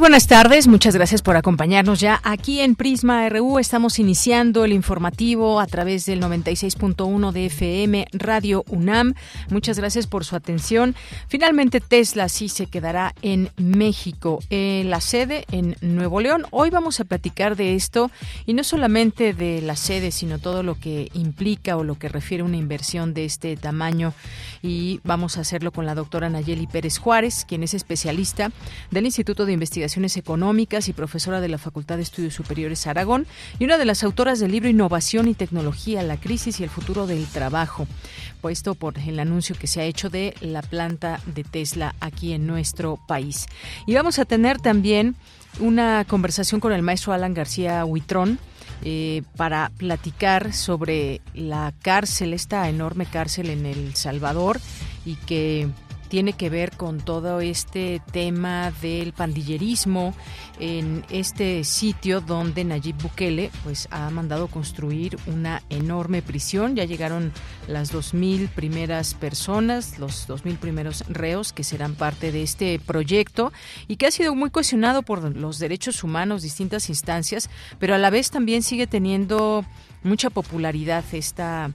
Buenas tardes, muchas gracias por acompañarnos ya aquí en Prisma RU. Estamos iniciando el informativo a través del 96.1 de FM Radio UNAM. Muchas gracias por su atención. Finalmente Tesla sí se quedará en México, en la sede en Nuevo León. Hoy vamos a platicar de esto y no solamente de la sede, sino todo lo que implica o lo que refiere una inversión de este tamaño. Y vamos a hacerlo con la doctora Nayeli Pérez Juárez, quien es especialista del Instituto de Investigación Económicas y profesora de la Facultad de Estudios Superiores Aragón y una de las autoras del libro Innovación y Tecnología, la crisis y el futuro del trabajo, puesto por el anuncio que se ha hecho de la planta de Tesla aquí en nuestro país. Y vamos a tener también una conversación con el maestro Alan García Huitrón, eh, para platicar sobre la cárcel, esta enorme cárcel en El Salvador y que tiene que ver con todo este tema del pandillerismo en este sitio donde Nayib Bukele pues ha mandado construir una enorme prisión. Ya llegaron las dos mil primeras personas, los dos mil primeros reos que serán parte de este proyecto y que ha sido muy cuestionado por los derechos humanos, distintas instancias, pero a la vez también sigue teniendo mucha popularidad esta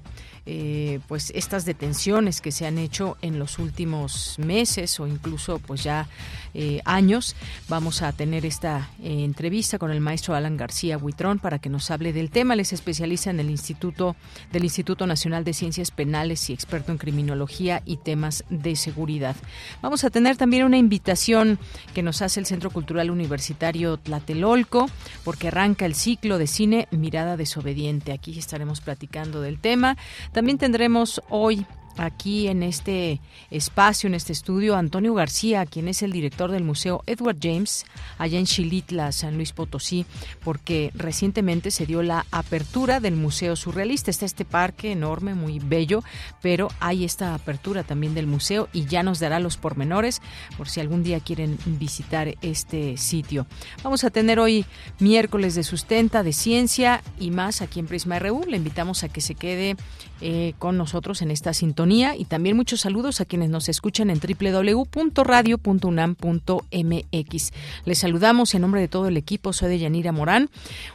eh, pues estas detenciones que se han hecho en los últimos meses o incluso pues ya eh, años. Vamos a tener esta eh, entrevista con el maestro Alan García Huitrón para que nos hable del tema. Él es especialista en el Instituto del Instituto Nacional de Ciencias Penales y experto en criminología y temas de seguridad. Vamos a tener también una invitación que nos hace el Centro Cultural Universitario Tlatelolco porque arranca el ciclo de cine Mirada desobediente. Aquí estaremos platicando del tema. También tendremos hoy aquí en este espacio, en este estudio, Antonio García, quien es el director del Museo Edward James, allá en Chilitla, San Luis Potosí, porque recientemente se dio la apertura del Museo Surrealista. Está este parque enorme, muy bello, pero hay esta apertura también del museo y ya nos dará los pormenores por si algún día quieren visitar este sitio. Vamos a tener hoy miércoles de sustenta, de ciencia y más aquí en Prisma RU. Le invitamos a que se quede eh, con nosotros en esta sintonía y también muchos saludos a quienes nos escuchan en www.radio.unam.mx. Les saludamos en nombre de todo el equipo, soy de Yanira Morán,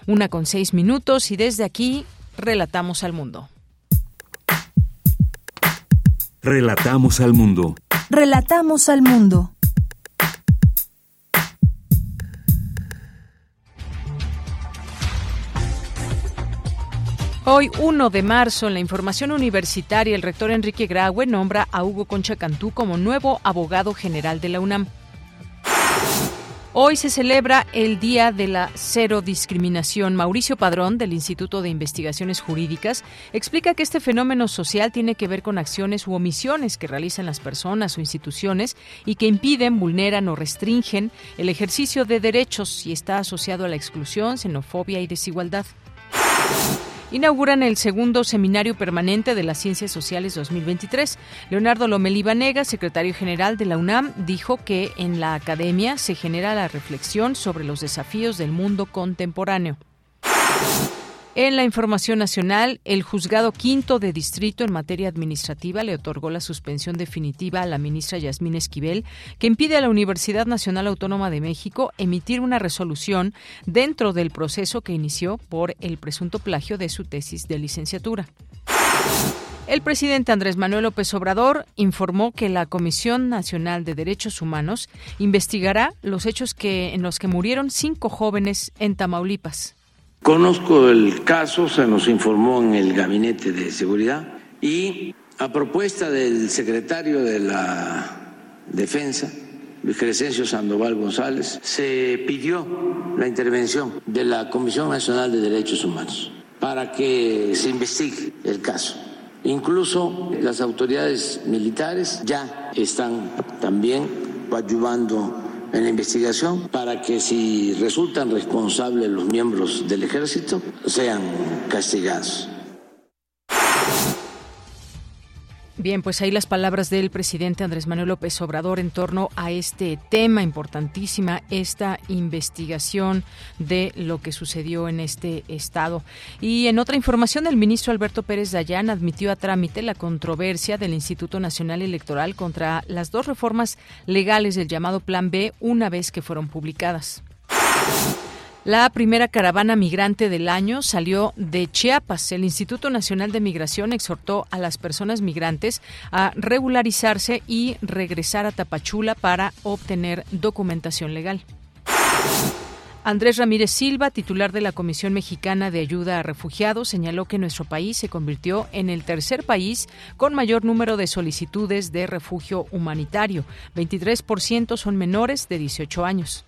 una con seis minutos y desde aquí relatamos al mundo. Relatamos al mundo. Relatamos al mundo. Hoy, 1 de marzo, en la información universitaria, el rector Enrique Graue nombra a Hugo Concha Cantú como nuevo abogado general de la UNAM. Hoy se celebra el Día de la Cero Discriminación. Mauricio Padrón, del Instituto de Investigaciones Jurídicas, explica que este fenómeno social tiene que ver con acciones u omisiones que realizan las personas o instituciones y que impiden, vulneran o restringen el ejercicio de derechos y está asociado a la exclusión, xenofobia y desigualdad inauguran el segundo Seminario Permanente de las Ciencias Sociales 2023. Leonardo Lomelí Vanega, secretario general de la UNAM, dijo que en la academia se genera la reflexión sobre los desafíos del mundo contemporáneo. En la información nacional, el juzgado quinto de distrito en materia administrativa le otorgó la suspensión definitiva a la ministra Yasmín Esquivel, que impide a la Universidad Nacional Autónoma de México emitir una resolución dentro del proceso que inició por el presunto plagio de su tesis de licenciatura. El presidente Andrés Manuel López Obrador informó que la Comisión Nacional de Derechos Humanos investigará los hechos que, en los que murieron cinco jóvenes en Tamaulipas. Conozco el caso, se nos informó en el Gabinete de Seguridad y A propuesta del secretario de la Defensa, Luis Crescencio Sandoval González, se pidió la intervención de la Comisión Nacional de Derechos Humanos para que se investigue el caso. Incluso las autoridades militares ya están también ayudando en la investigación para que si resultan responsables los miembros del ejército sean castigados. Bien, pues ahí las palabras del presidente Andrés Manuel López Obrador en torno a este tema importantísima, esta investigación de lo que sucedió en este estado. Y en otra información, el ministro Alberto Pérez Dayán admitió a trámite la controversia del Instituto Nacional Electoral contra las dos reformas legales del llamado Plan B una vez que fueron publicadas. La primera caravana migrante del año salió de Chiapas. El Instituto Nacional de Migración exhortó a las personas migrantes a regularizarse y regresar a Tapachula para obtener documentación legal. Andrés Ramírez Silva, titular de la Comisión Mexicana de Ayuda a Refugiados, señaló que nuestro país se convirtió en el tercer país con mayor número de solicitudes de refugio humanitario. 23% son menores de 18 años.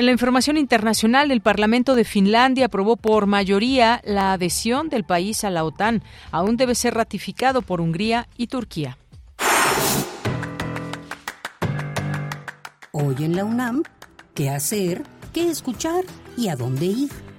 En la información internacional, el Parlamento de Finlandia aprobó por mayoría la adhesión del país a la OTAN. Aún debe ser ratificado por Hungría y Turquía. Hoy en la UNAM, ¿qué hacer? ¿Qué escuchar? ¿Y a dónde ir?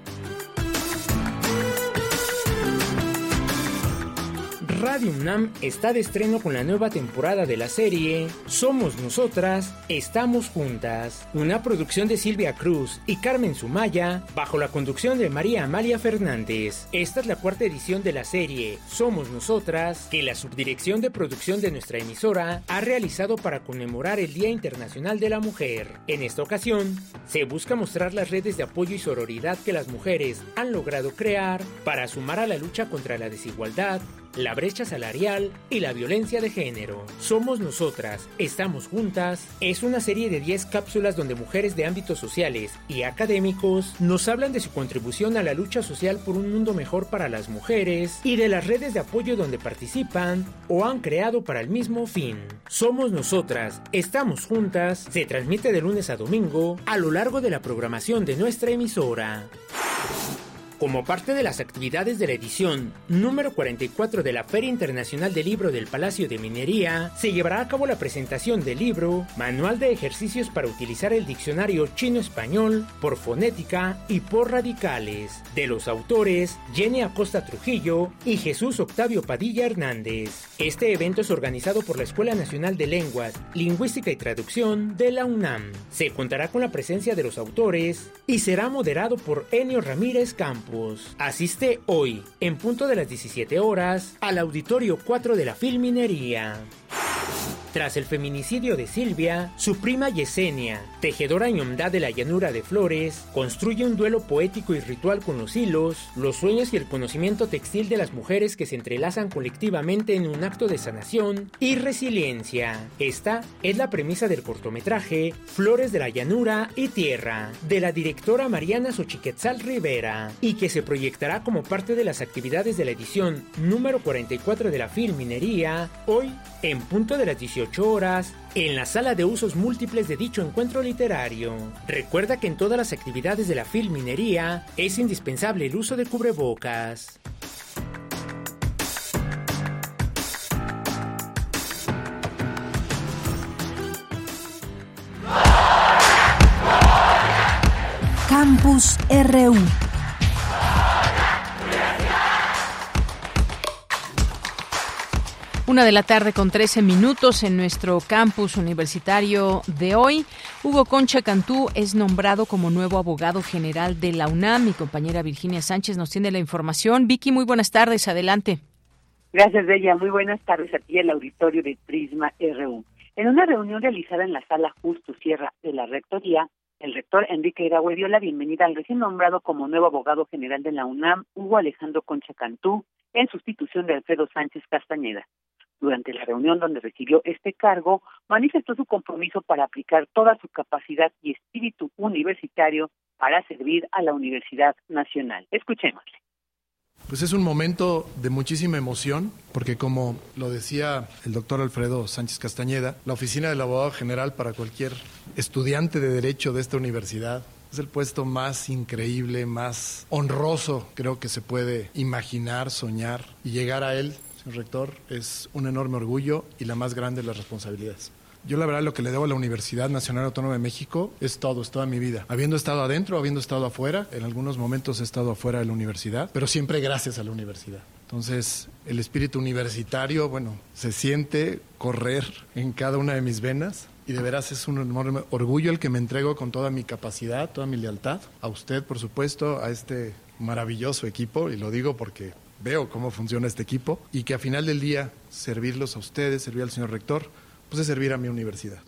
Radio UNAM está de estreno con la nueva temporada de la serie Somos Nosotras, Estamos Juntas, una producción de Silvia Cruz y Carmen Sumaya, bajo la conducción de María Amalia Fernández. Esta es la cuarta edición de la serie Somos Nosotras, que la subdirección de producción de nuestra emisora ha realizado para conmemorar el Día Internacional de la Mujer. En esta ocasión, se busca mostrar las redes de apoyo y sororidad que las mujeres han logrado crear para sumar a la lucha contra la desigualdad la brecha salarial y la violencia de género. Somos nosotras, estamos juntas. Es una serie de 10 cápsulas donde mujeres de ámbitos sociales y académicos nos hablan de su contribución a la lucha social por un mundo mejor para las mujeres y de las redes de apoyo donde participan o han creado para el mismo fin. Somos nosotras, estamos juntas. Se transmite de lunes a domingo a lo largo de la programación de nuestra emisora. Como parte de las actividades de la edición número 44 de la Feria Internacional del Libro del Palacio de Minería, se llevará a cabo la presentación del libro Manual de ejercicios para utilizar el diccionario chino-español por fonética y por radicales, de los autores Jenny Acosta Trujillo y Jesús Octavio Padilla Hernández. Este evento es organizado por la Escuela Nacional de Lenguas, Lingüística y Traducción de la UNAM. Se contará con la presencia de los autores y será moderado por Enio Ramírez Campos. Asiste hoy, en punto de las 17 horas, al Auditorio 4 de la Filminería. Tras el feminicidio de Silvia, su prima Yesenia, tejedora ñomdá de la llanura de Flores, construye un duelo poético y ritual con los hilos, los sueños y el conocimiento textil de las mujeres que se entrelazan colectivamente en un acto de sanación y resiliencia. Esta es la premisa del cortometraje Flores de la llanura y tierra, de la directora Mariana Xochiquetzal Rivera, y que se proyectará como parte de las actividades de la edición número 44 de la Filminería, hoy en punto de las 18 horas en la sala de usos múltiples de dicho encuentro literario. Recuerda que en todas las actividades de la filminería es indispensable el uso de cubrebocas. Campus RU Una de la tarde con 13 minutos en nuestro campus universitario de hoy. Hugo Concha Cantú es nombrado como nuevo abogado general de la UNAM. Mi compañera Virginia Sánchez nos tiene la información. Vicky, muy buenas tardes. Adelante. Gracias, Bella. Muy buenas tardes a ti, el auditorio de Prisma RU. En una reunión realizada en la sala Justo Sierra de la Rectoría, el rector Enrique Iraue dio la bienvenida al recién nombrado como nuevo abogado general de la UNAM, Hugo Alejandro Concha Cantú, en sustitución de Alfredo Sánchez Castañeda. Durante la reunión donde recibió este cargo, manifestó su compromiso para aplicar toda su capacidad y espíritu universitario para servir a la Universidad Nacional. Escuchémosle. Pues es un momento de muchísima emoción, porque como lo decía el doctor Alfredo Sánchez Castañeda, la oficina del abogado general para cualquier estudiante de derecho de esta universidad es el puesto más increíble, más honroso, creo que se puede imaginar, soñar y llegar a él, señor rector, es un enorme orgullo y la más grande de las responsabilidades. Yo la verdad lo que le debo a la Universidad Nacional Autónoma de México es todo, es toda mi vida. Habiendo estado adentro, habiendo estado afuera, en algunos momentos he estado afuera de la universidad, pero siempre gracias a la universidad. Entonces, el espíritu universitario, bueno, se siente correr en cada una de mis venas y de veras es un enorme orgullo el que me entrego con toda mi capacidad, toda mi lealtad, a usted, por supuesto, a este maravilloso equipo, y lo digo porque veo cómo funciona este equipo, y que a final del día servirlos a ustedes, servir al señor rector, pues servir a mi universidad.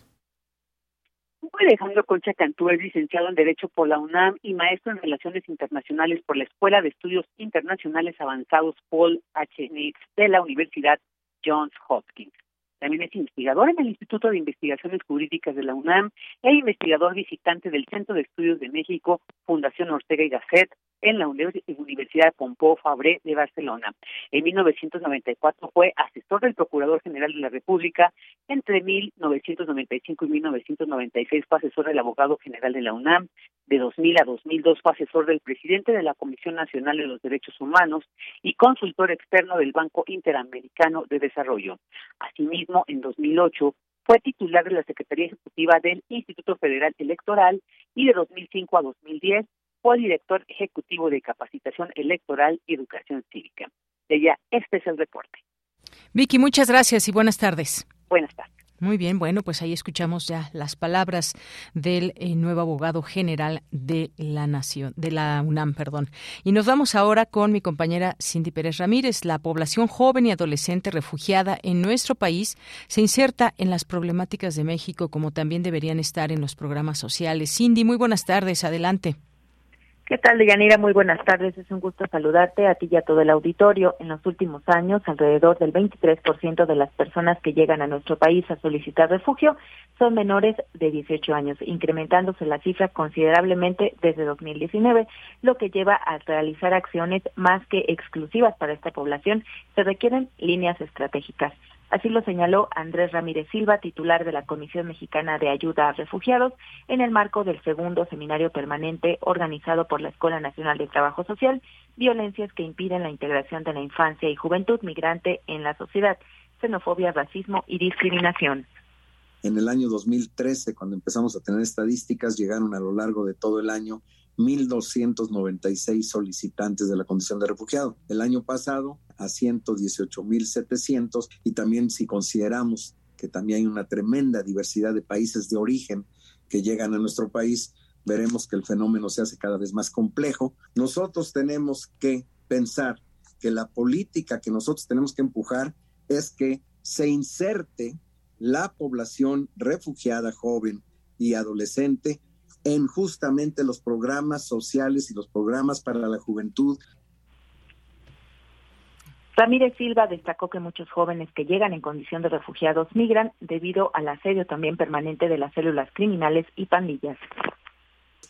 Alejandro Concha Cantú es licenciado en Derecho por la UNAM y maestro en Relaciones Internacionales por la Escuela de Estudios Internacionales Avanzados Paul H. Nix de la Universidad Johns Hopkins. También es investigador en el Instituto de Investigaciones Jurídicas de la UNAM e investigador visitante del Centro de Estudios de México, Fundación Ortega y Gasset, en la Universidad Pompeu Fabra de Barcelona. En 1994 fue asesor del Procurador General de la República. Entre 1995 y 1996 fue asesor del Abogado General de la UNAM. De 2000 a 2002 fue asesor del presidente de la Comisión Nacional de los Derechos Humanos y consultor externo del Banco Interamericano de Desarrollo. Asimismo, en 2008 fue titular de la Secretaría Ejecutiva del Instituto Federal Electoral y de 2005 a 2010 fue director ejecutivo de Capacitación Electoral y Educación Cívica. De ella, este es el reporte. Vicky, muchas gracias y buenas tardes. Buenas tardes. Muy bien, bueno, pues ahí escuchamos ya las palabras del eh, nuevo abogado general de la Nación, de la UNAM, perdón. Y nos vamos ahora con mi compañera Cindy Pérez Ramírez. La población joven y adolescente refugiada en nuestro país se inserta en las problemáticas de México como también deberían estar en los programas sociales. Cindy, muy buenas tardes, adelante. ¿Qué tal, Deyanira? Muy buenas tardes. Es un gusto saludarte a ti y a todo el auditorio. En los últimos años, alrededor del 23% de las personas que llegan a nuestro país a solicitar refugio son menores de 18 años, incrementándose la cifra considerablemente desde 2019, lo que lleva a realizar acciones más que exclusivas para esta población. Se requieren líneas estratégicas. Así lo señaló Andrés Ramírez Silva, titular de la Comisión Mexicana de Ayuda a Refugiados, en el marco del segundo seminario permanente organizado por la Escuela Nacional de Trabajo Social, Violencias que impiden la integración de la infancia y juventud migrante en la sociedad, xenofobia, racismo y discriminación. En el año 2013, cuando empezamos a tener estadísticas, llegaron a lo largo de todo el año 1.296 solicitantes de la condición de refugiado. El año pasado a 118.700 y también si consideramos que también hay una tremenda diversidad de países de origen que llegan a nuestro país, veremos que el fenómeno se hace cada vez más complejo. Nosotros tenemos que pensar que la política que nosotros tenemos que empujar es que se inserte la población refugiada joven y adolescente en justamente los programas sociales y los programas para la juventud. Ramírez Silva destacó que muchos jóvenes que llegan en condición de refugiados migran debido al asedio también permanente de las células criminales y pandillas.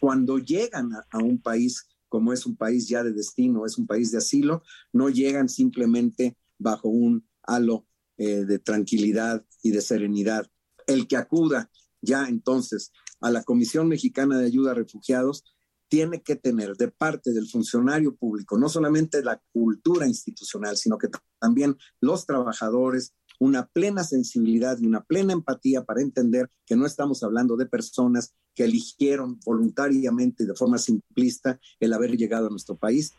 Cuando llegan a, un país como es un país ya de destino, es un país de asilo, no llegan simplemente bajo un halo eh, de tranquilidad y de serenidad. El que acuda ya entonces a la Comisión Mexicana de Ayuda a Refugiados tiene que tener de parte del funcionario público no solamente la cultura institucional, sino que también los trabajadores, una plena sensibilidad y una plena empatía para entender que no estamos hablando de personas que eligieron voluntariamente y de forma simplista el haber llegado a nuestro país.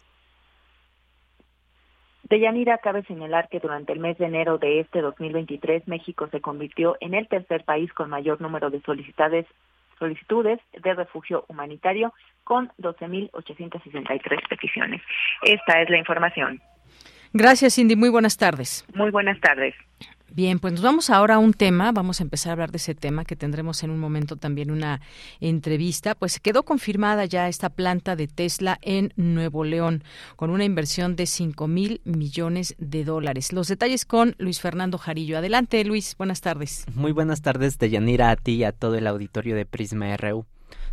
De Yanira cabe señalar que durante el mes de enero de este 2023 México se convirtió en el tercer país con mayor número de solicitadas solicitudes de refugio humanitario con 12.863 peticiones. Esta es la información. Gracias, Cindy. Muy buenas tardes. Muy buenas tardes. Bien, pues nos vamos ahora a un tema, vamos a empezar a hablar de ese tema que tendremos en un momento también una entrevista. Pues quedó confirmada ya esta planta de Tesla en Nuevo León con una inversión de 5 mil millones de dólares. Los detalles con Luis Fernando Jarillo. Adelante, Luis, buenas tardes. Muy buenas tardes, Deyanira, a ti y a todo el auditorio de Prisma RU.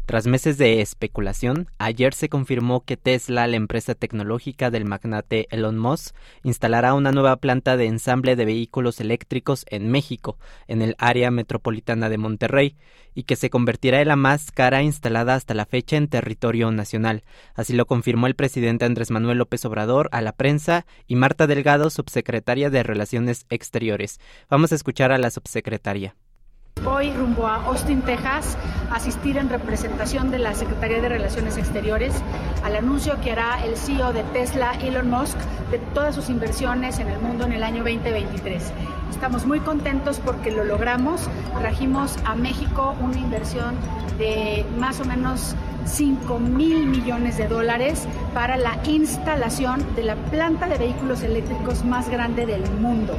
Tras meses de especulación, ayer se confirmó que Tesla, la empresa tecnológica del magnate Elon Musk, instalará una nueva planta de ensamble de vehículos eléctricos en México, en el área metropolitana de Monterrey, y que se convertirá en la más cara instalada hasta la fecha en territorio nacional. Así lo confirmó el presidente Andrés Manuel López Obrador a la prensa y Marta Delgado, subsecretaria de Relaciones Exteriores. Vamos a escuchar a la subsecretaria. Voy rumbo a Austin, Texas, a asistir en representación de la Secretaría de Relaciones Exteriores al anuncio que hará el CEO de Tesla, Elon Musk, de todas sus inversiones en el mundo en el año 2023. Estamos muy contentos porque lo logramos. Trajimos a México una inversión de más o menos 5 mil millones de dólares para la instalación de la planta de vehículos eléctricos más grande del mundo.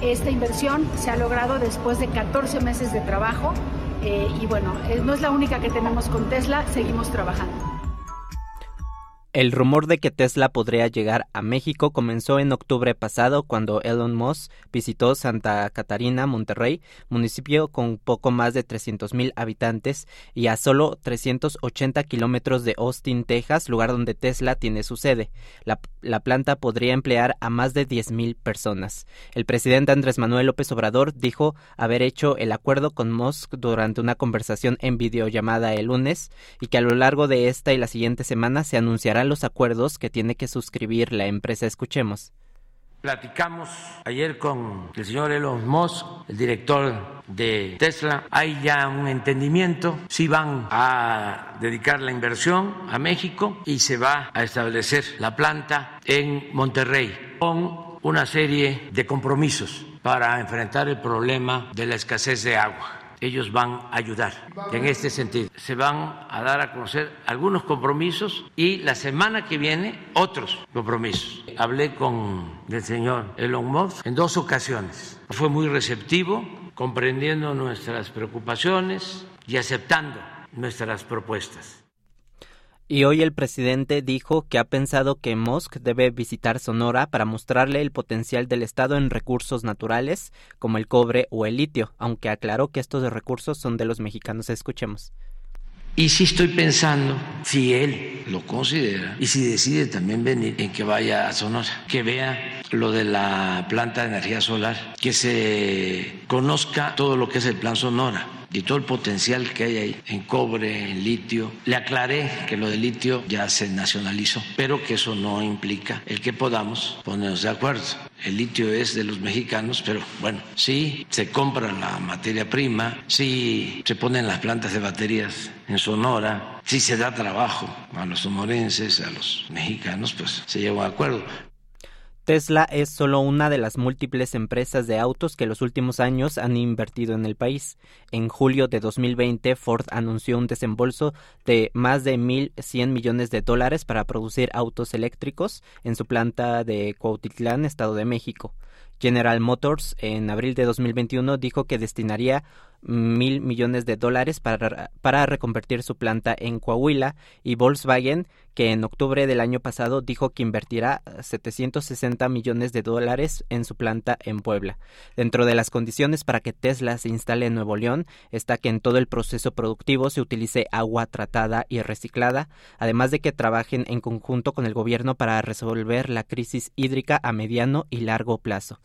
Esta inversión se ha logrado después de 14 meses de trabajo eh, y bueno, eh, no es la única que tenemos con Tesla, seguimos trabajando. El rumor de que Tesla podría llegar a México comenzó en octubre pasado cuando Elon Musk visitó Santa Catarina, Monterrey, municipio con poco más de 300.000 habitantes y a solo 380 kilómetros de Austin, Texas, lugar donde Tesla tiene su sede. La, la planta podría emplear a más de 10.000 personas. El presidente Andrés Manuel López Obrador dijo haber hecho el acuerdo con Musk durante una conversación en videollamada el lunes y que a lo largo de esta y la siguiente semana se anunciará los acuerdos que tiene que suscribir la empresa. Escuchemos. Platicamos ayer con el señor Elon Musk, el director de Tesla. Hay ya un entendimiento. Sí van a dedicar la inversión a México y se va a establecer la planta en Monterrey con una serie de compromisos para enfrentar el problema de la escasez de agua ellos van a ayudar en este sentido. Se van a dar a conocer algunos compromisos y la semana que viene otros compromisos. Hablé con el señor Elon Musk en dos ocasiones. Fue muy receptivo, comprendiendo nuestras preocupaciones y aceptando nuestras propuestas. Y hoy el presidente dijo que ha pensado que Musk debe visitar Sonora para mostrarle el potencial del Estado en recursos naturales como el cobre o el litio, aunque aclaró que estos recursos son de los mexicanos. Escuchemos. Y si estoy pensando, si él lo considera y si decide también venir, en que vaya a Sonora, que vea lo de la planta de energía solar, que se conozca todo lo que es el plan Sonora y todo el potencial que hay ahí en cobre, en litio. Le aclaré que lo de litio ya se nacionalizó, pero que eso no implica el que podamos ponernos de acuerdo. El litio es de los mexicanos, pero bueno, sí se compra la materia prima, sí se ponen las plantas de baterías en Sonora, sí se da trabajo a los sonorenses, a los mexicanos, pues se llegó a acuerdo. Tesla es solo una de las múltiples empresas de autos que los últimos años han invertido en el país. En julio de 2020, Ford anunció un desembolso de más de 1.100 millones de dólares para producir autos eléctricos en su planta de Cuautitlán, Estado de México. General Motors en abril de 2021 dijo que destinaría mil millones de dólares para, para reconvertir su planta en Coahuila y Volkswagen, que en octubre del año pasado dijo que invertirá 760 millones de dólares en su planta en Puebla. Dentro de las condiciones para que Tesla se instale en Nuevo León está que en todo el proceso productivo se utilice agua tratada y reciclada, además de que trabajen en conjunto con el gobierno para resolver la crisis hídrica a mediano y largo plazo.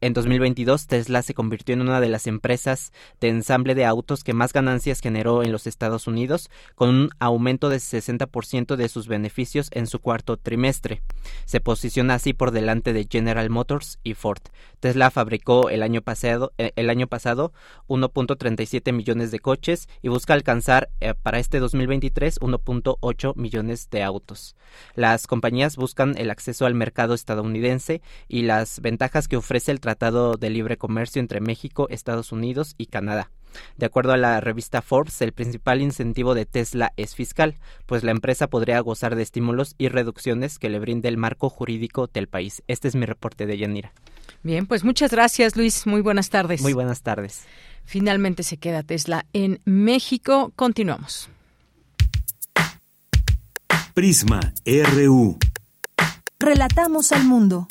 En 2022, Tesla se convirtió en una de las empresas de ensamble de autos que más ganancias generó en los Estados Unidos, con un aumento de 60% de sus beneficios en su cuarto trimestre. Se posiciona así por delante de General Motors y Ford. Tesla fabricó el año pasado, eh, el año pasado 1.37 millones de coches y busca alcanzar eh, para este 2023 1.8 millones de autos. Las compañías buscan el acceso al mercado estadounidense y las ventajas que ofrece el Tratado de Libre Comercio entre México, Estados Unidos y Canadá. De acuerdo a la revista Forbes, el principal incentivo de Tesla es fiscal, pues la empresa podría gozar de estímulos y reducciones que le brinde el marco jurídico del país. Este es mi reporte de Yanira. Bien, pues muchas gracias, Luis. Muy buenas tardes. Muy buenas tardes. Finalmente se queda Tesla en México. Continuamos. Prisma RU. Relatamos al mundo.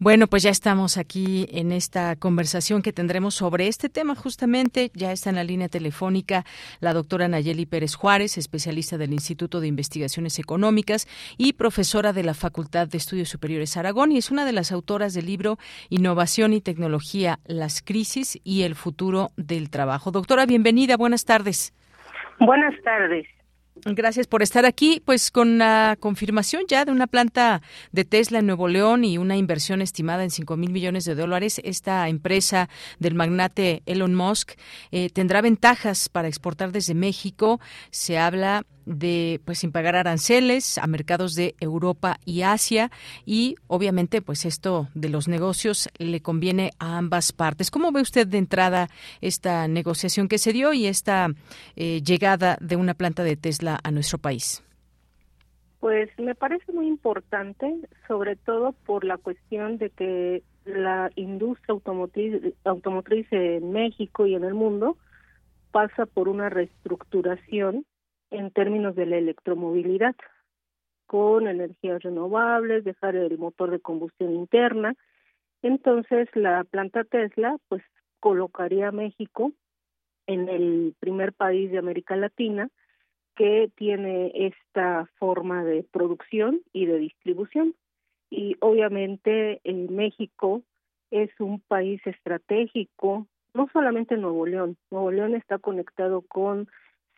Bueno, pues ya estamos aquí en esta conversación que tendremos sobre este tema justamente. Ya está en la línea telefónica la doctora Nayeli Pérez Juárez, especialista del Instituto de Investigaciones Económicas y profesora de la Facultad de Estudios Superiores Aragón y es una de las autoras del libro Innovación y Tecnología, las crisis y el futuro del trabajo. Doctora, bienvenida, buenas tardes. Buenas tardes. Gracias por estar aquí, pues con la confirmación ya de una planta de Tesla en Nuevo León y una inversión estimada en 5 mil millones de dólares, esta empresa del magnate Elon Musk eh, tendrá ventajas para exportar desde México. Se habla de pues sin pagar aranceles a mercados de Europa y Asia y obviamente pues esto de los negocios le conviene a ambas partes. ¿Cómo ve usted de entrada esta negociación que se dio y esta eh, llegada de una planta de Tesla a nuestro país? Pues me parece muy importante, sobre todo por la cuestión de que la industria automotriz, automotriz en México y en el mundo pasa por una reestructuración en términos de la electromovilidad, con energías renovables, dejar el motor de combustión interna. Entonces, la planta Tesla, pues, colocaría a México en el primer país de América Latina que tiene esta forma de producción y de distribución. Y obviamente en México es un país estratégico, no solamente Nuevo León, Nuevo León está conectado con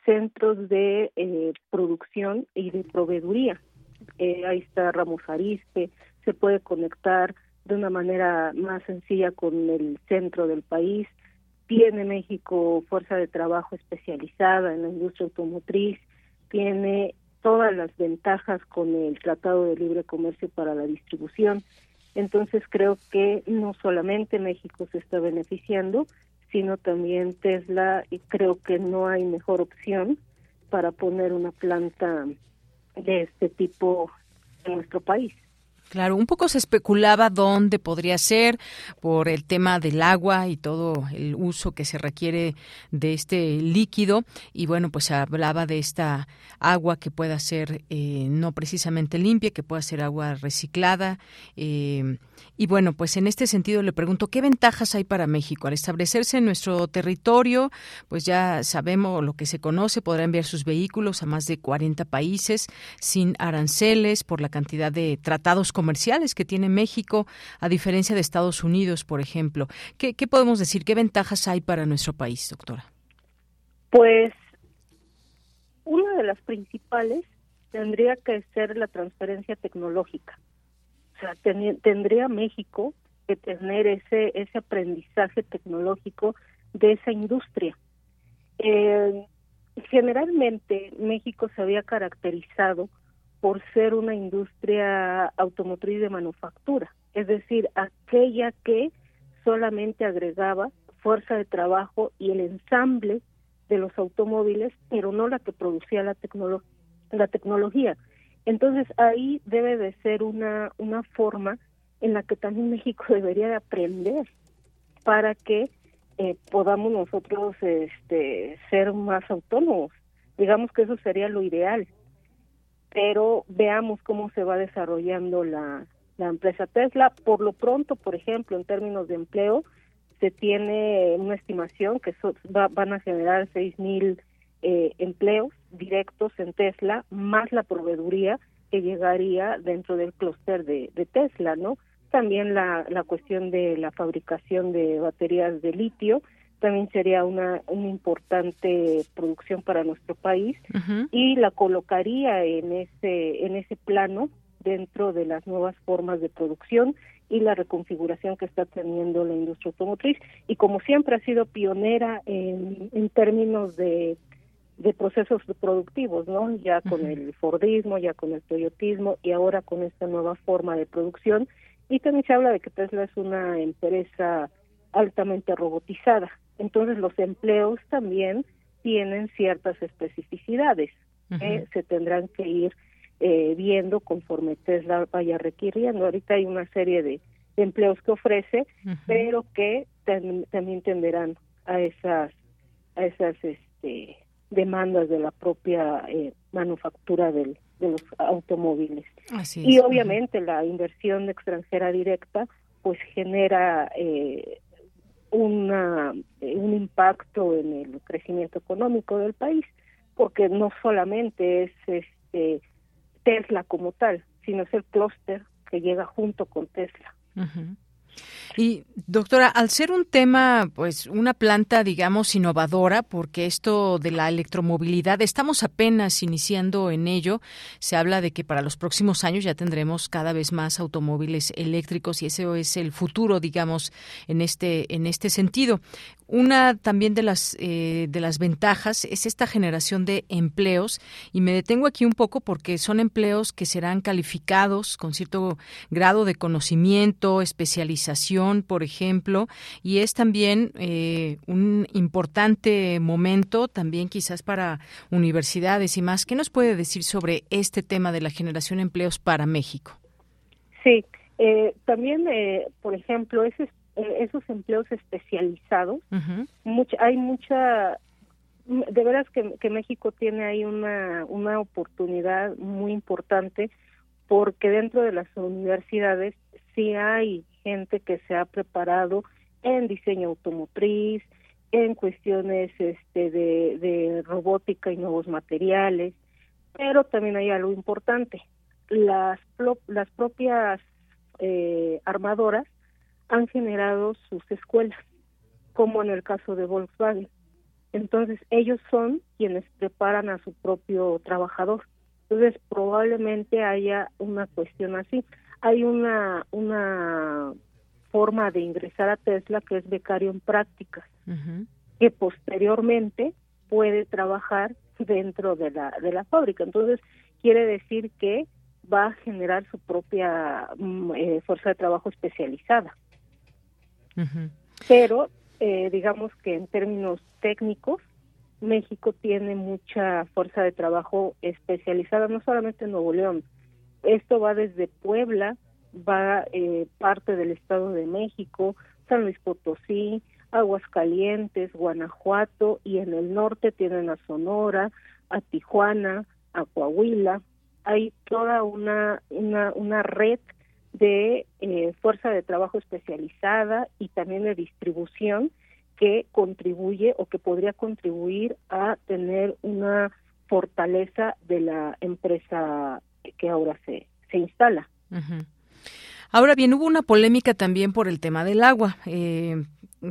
centros de eh, producción y de proveeduría. Eh, ahí está Ramos Arispe, se puede conectar de una manera más sencilla con el centro del país. Tiene México fuerza de trabajo especializada en la industria automotriz, tiene todas las ventajas con el Tratado de Libre Comercio para la distribución. Entonces creo que no solamente México se está beneficiando, sino también Tesla y creo que no hay mejor opción para poner una planta de este tipo en nuestro país. Claro, un poco se especulaba dónde podría ser por el tema del agua y todo el uso que se requiere de este líquido. Y bueno, pues se hablaba de esta agua que pueda ser eh, no precisamente limpia, que pueda ser agua reciclada. Eh, y bueno, pues en este sentido le pregunto, ¿qué ventajas hay para México al establecerse en nuestro territorio? Pues ya sabemos lo que se conoce, podrá enviar sus vehículos a más de 40 países sin aranceles por la cantidad de tratados comerciales que tiene México, a diferencia de Estados Unidos, por ejemplo. ¿Qué, qué podemos decir? ¿Qué ventajas hay para nuestro país, doctora? Pues una de las principales tendría que ser la transferencia tecnológica sea, tendría México que tener ese ese aprendizaje tecnológico de esa industria. Eh, generalmente México se había caracterizado por ser una industria automotriz de manufactura, es decir, aquella que solamente agregaba fuerza de trabajo y el ensamble de los automóviles, pero no la que producía la, la tecnología. Entonces ahí debe de ser una, una forma en la que también México debería de aprender para que eh, podamos nosotros este, ser más autónomos. Digamos que eso sería lo ideal, pero veamos cómo se va desarrollando la, la empresa Tesla. Por lo pronto, por ejemplo, en términos de empleo, se tiene una estimación que van a generar seis mil eh, empleos directos en Tesla, más la proveeduría que llegaría dentro del clúster de, Tesla, ¿no? También la, la cuestión de la fabricación de baterías de litio, también sería una, una importante producción para nuestro país y la colocaría en ese en ese plano dentro de las nuevas formas de producción y la reconfiguración que está teniendo la industria automotriz y como siempre ha sido pionera en, en términos de de procesos productivos, ¿no? Ya con el Fordismo, ya con el Toyotismo y ahora con esta nueva forma de producción. Y también se habla de que Tesla es una empresa altamente robotizada. Entonces los empleos también tienen ciertas especificidades que se tendrán que ir eh, viendo conforme Tesla vaya requiriendo. Ahorita hay una serie de, empleos que ofrece, pero que también tenderán a esas a esas este demandas de la propia eh, manufactura del, de los automóviles. y obviamente la inversión extranjera directa pues genera eh, una, un impacto en el crecimiento económico del país, porque no solamente es este Tesla como tal, sino es el clúster que llega junto con Tesla. Y doctora, al ser un tema, pues una planta, digamos, innovadora, porque esto de la electromovilidad, estamos apenas iniciando en ello, se habla de que para los próximos años ya tendremos cada vez más automóviles eléctricos y ese es el futuro, digamos, en este, en este sentido. Una también de las eh, de las ventajas es esta generación de empleos y me detengo aquí un poco porque son empleos que serán calificados con cierto grado de conocimiento, especialización, por ejemplo, y es también eh, un importante momento también quizás para universidades y más. ¿Qué nos puede decir sobre este tema de la generación de empleos para México? Sí, eh, también, por ejemplo, ese eh, esos empleos especializados. hay mucha, de veras que, México tiene ahí una, una oportunidad muy importante porque dentro de las universidades sí hay gente que se ha preparado en diseño automotriz, en cuestiones este, de, robótica y nuevos materiales, pero también hay algo importante. Las, las propias eh, armadoras han generado sus escuelas, como en el caso de Volkswagen. Entonces, ellos son quienes preparan a su propio trabajador. Entonces, probablemente haya una cuestión así. Hay una, una forma de ingresar a Tesla que es becario en prácticas, que posteriormente puede trabajar dentro de la, de la fábrica. Entonces, quiere decir que va a generar su propia mm, eh, fuerza de trabajo especializada. Pero eh, digamos que en términos técnicos, México tiene mucha fuerza de trabajo especializada, no solamente en Nuevo León. Esto va desde Puebla, va eh, parte del Estado de México, San Luis Potosí, Aguascalientes, Guanajuato y en el norte tienen a Sonora, a Tijuana, a Coahuila. Hay toda una, una, una red de eh, fuerza de trabajo especializada y también de distribución que contribuye o que podría contribuir a tener una fortaleza de la empresa que ahora se, se instala. Ahora bien, hubo una polémica también por el tema del agua. Eh,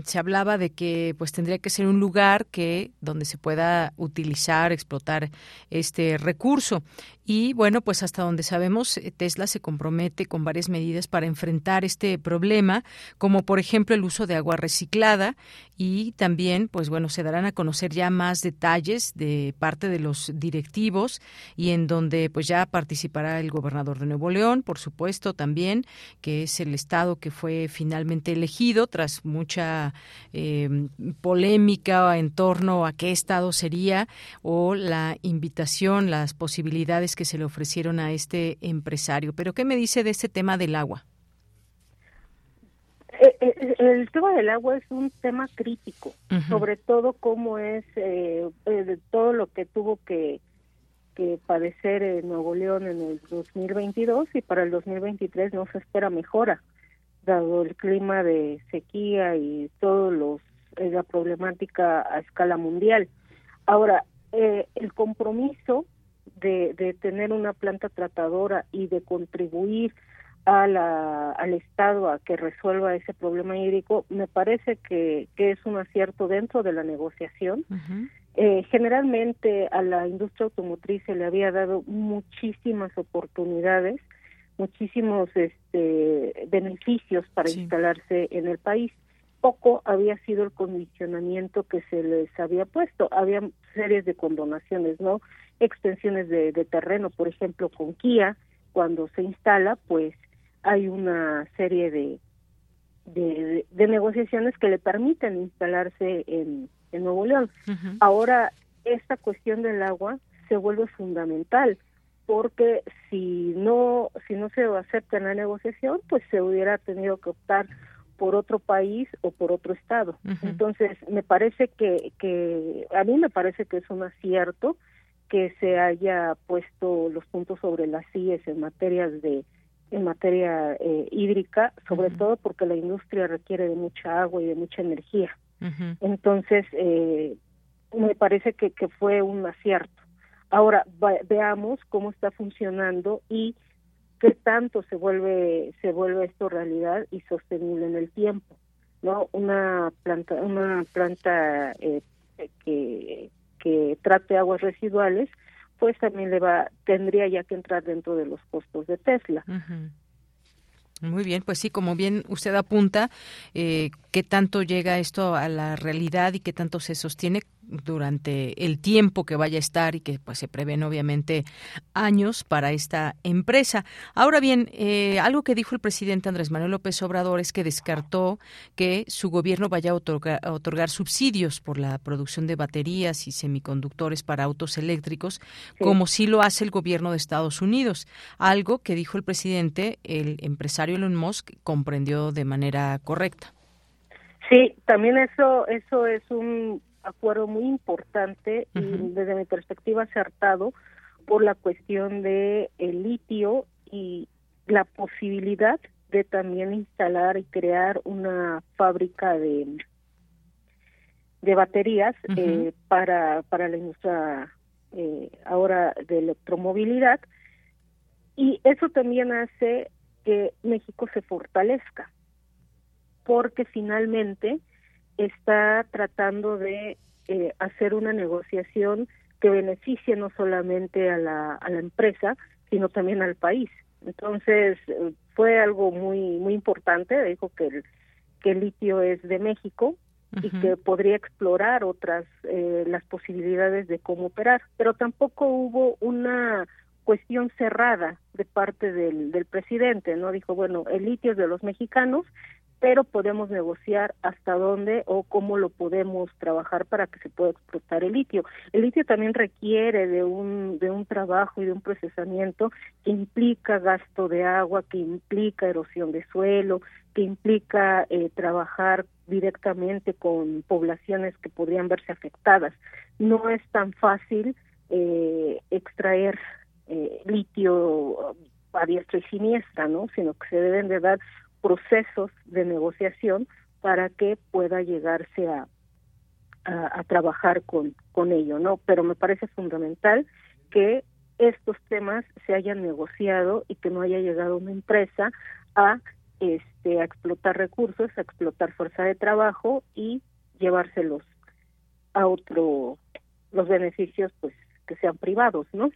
se hablaba de que pues tendría que ser un lugar que donde se pueda utilizar, explotar este recurso. Y bueno, pues hasta donde sabemos, eh, Tesla se compromete con varias medidas para enfrentar este problema, como por ejemplo el uso de agua reciclada. Y también, pues bueno, se darán a conocer ya más detalles de parte de los directivos y en donde pues ya participará el gobernador de Nuevo León, por supuesto, también, que es el estado que fue finalmente elegido tras mucha eh, polémica en torno a qué estado sería o la invitación, las posibilidades que se le ofrecieron a este empresario. Pero ¿qué me dice de este tema del agua? Eh, eh, el tema del agua es un tema crítico, sobre todo cómo es eh, todo lo que tuvo que, que padecer en Nuevo León en el 2022 y para el 2023 no se espera mejora, dado el clima de sequía y todos los la problemática a escala mundial. Ahora, el compromiso de, de tener una planta tratadora y de contribuir a la, al Estado a que resuelva ese problema hídrico, me parece que, que es un acierto dentro de la negociación. eh, generalmente a la industria automotriz se le había dado muchísimas oportunidades, muchísimos este, beneficios para instalarse en el país. Poco había sido el condicionamiento que se les había puesto. Había series de condonaciones, ¿no? Extensiones de, terreno, por ejemplo, con Kia, cuando se instala, pues hay una serie de, de, negociaciones que le permiten instalarse en, en Nuevo León. Ahora, esta cuestión del agua se vuelve fundamental porque si no si no se acepta en la negociación, pues se hubiera tenido que optar por otro país o por otro estado. Entonces, me parece que, que a mí me parece que es un acierto que se haya puesto los puntos sobre las sillas en materias de en materia eh, hídrica, sobre todo porque la industria requiere de mucha agua y de mucha energía. Entonces, eh, me parece que, que fue un acierto. Ahora veamos cómo está funcionando y qué tanto se vuelve se vuelve esto realidad y sostenible en el tiempo no una planta una planta eh, que que trate aguas residuales pues también le va tendría ya que entrar dentro de los costos de Tesla. Muy bien, pues sí, como bien usted apunta, eh, qué tanto llega esto a la realidad y qué tanto se sostiene durante el tiempo que vaya a estar y que pues se prevén obviamente años para esta empresa. Ahora bien, eh, algo que dijo el presidente Andrés Manuel López Obrador es que descartó que su gobierno vaya a otorgar, subsidios por la producción de baterías y semiconductores para autos eléctricos, como sí lo hace el gobierno de Estados Unidos. Algo que dijo el presidente, el empresario Elon Musk comprendió de manera correcta. Sí, también eso eso es un acuerdo muy importante y desde mi perspectiva acertado por la cuestión de el litio y la posibilidad de también instalar y crear una fábrica de de baterías eh, para para la industria eh, ahora de electromovilidad. Y eso también hace que México se fortalezca porque finalmente está tratando de eh, hacer una negociación que beneficie no solamente a la, a la empresa, sino también al país. Entonces, eh, fue algo muy muy importante, dijo que el, que el litio es de México y que podría explorar otras eh, las posibilidades de cómo operar, pero tampoco hubo una cuestión cerrada de parte del, del presidente, ¿no? Dijo, bueno, el litio es de los mexicanos pero podemos negociar hasta dónde o cómo lo podemos trabajar para que se pueda explotar el litio. El litio también requiere de un de un trabajo y de un procesamiento que implica gasto de agua, que implica erosión de suelo, que implica eh, trabajar directamente con poblaciones que podrían verse afectadas. No es tan fácil eh, extraer eh, litio a diestra y siniestra, ¿no? Sino que se deben de dar procesos de negociación para que pueda llegarse a, a, trabajar con, con ello, ¿no? Pero me parece fundamental que estos temas se hayan negociado y que no haya llegado una empresa a este a explotar recursos, a explotar fuerza de trabajo y llevárselos a otro los beneficios pues que sean privados, ¿no?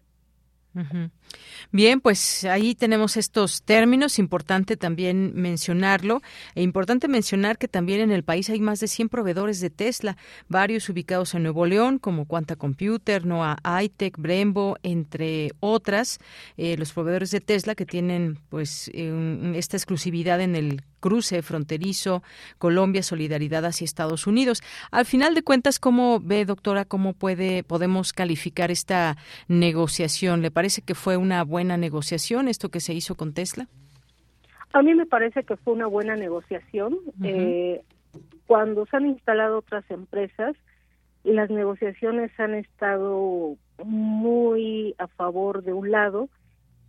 Bien, pues ahí tenemos estos términos, importante también mencionarlo, e importante mencionar que también en el país hay más de 100 proveedores de Tesla, varios ubicados en Nuevo León, como Quanta Computer, Noah iTech, Brembo, entre otras, eh, los proveedores de Tesla que tienen pues esta exclusividad en el cruce fronterizo Colombia solidaridad hacia Estados Unidos. Al final de cuentas, ¿cómo ve, doctora, cómo puede podemos calificar esta negociación? ¿Le parece que fue una buena negociación esto que se hizo con Tesla? A mí me parece que fue una buena negociación. eh, cuando se han instalado otras empresas, las negociaciones han estado muy a favor de un lado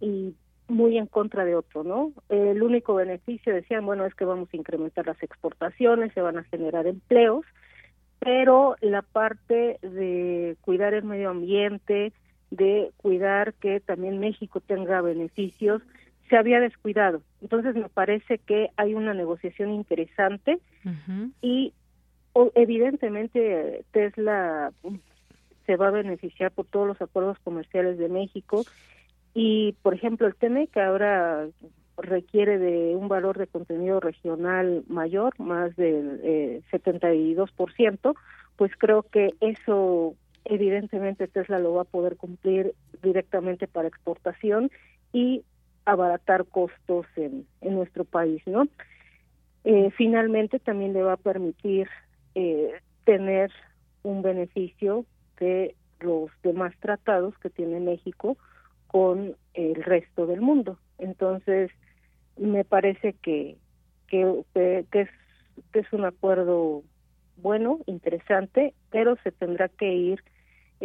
y muy en contra de otro, ¿no? El único beneficio, decían, bueno, es que vamos a incrementar las exportaciones, se van a generar empleos, pero la parte de cuidar el medio ambiente, de cuidar que también México tenga beneficios, se había descuidado. Entonces me parece que hay una negociación interesante y evidentemente Tesla se va a beneficiar por todos los acuerdos comerciales de México y, por ejemplo, el que ahora requiere de un valor de contenido regional mayor, más del eh, 72%, pues creo que eso evidentemente Tesla lo va a poder cumplir directamente para exportación y abaratar costos en, en nuestro país, ¿no? Eh, finalmente también le va a permitir eh, tener un beneficio de los demás tratados que tiene México con el resto del mundo. Entonces, me parece que, que, que, es, que es un acuerdo bueno, interesante, pero se tendrá que ir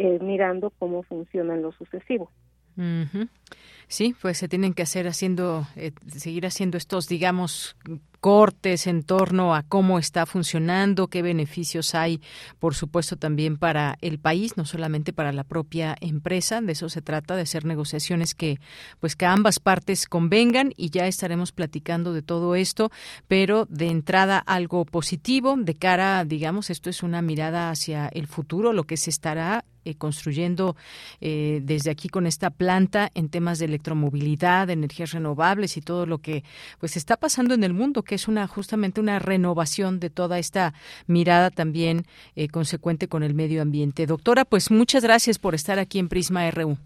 eh, mirando cómo funciona en lo sucesivo. Sí, pues se tienen que hacer haciendo, eh, seguir haciendo estos, digamos, cortes en torno a cómo está funcionando, qué beneficios hay, por supuesto, también para el país, no solamente para la propia empresa. De eso se trata, de hacer negociaciones que, pues, que ambas partes convengan y ya estaremos platicando de todo esto, pero de entrada algo positivo de cara, digamos, esto es una mirada hacia el futuro, lo que se estará eh, construyendo eh, desde aquí con esta planta en temas de electromovilidad, de energías renovables y todo lo que pues está pasando en el mundo, que es una justamente una renovación de toda esta mirada también eh, consecuente con el medio ambiente. Doctora, pues muchas gracias por estar aquí en Prisma RU.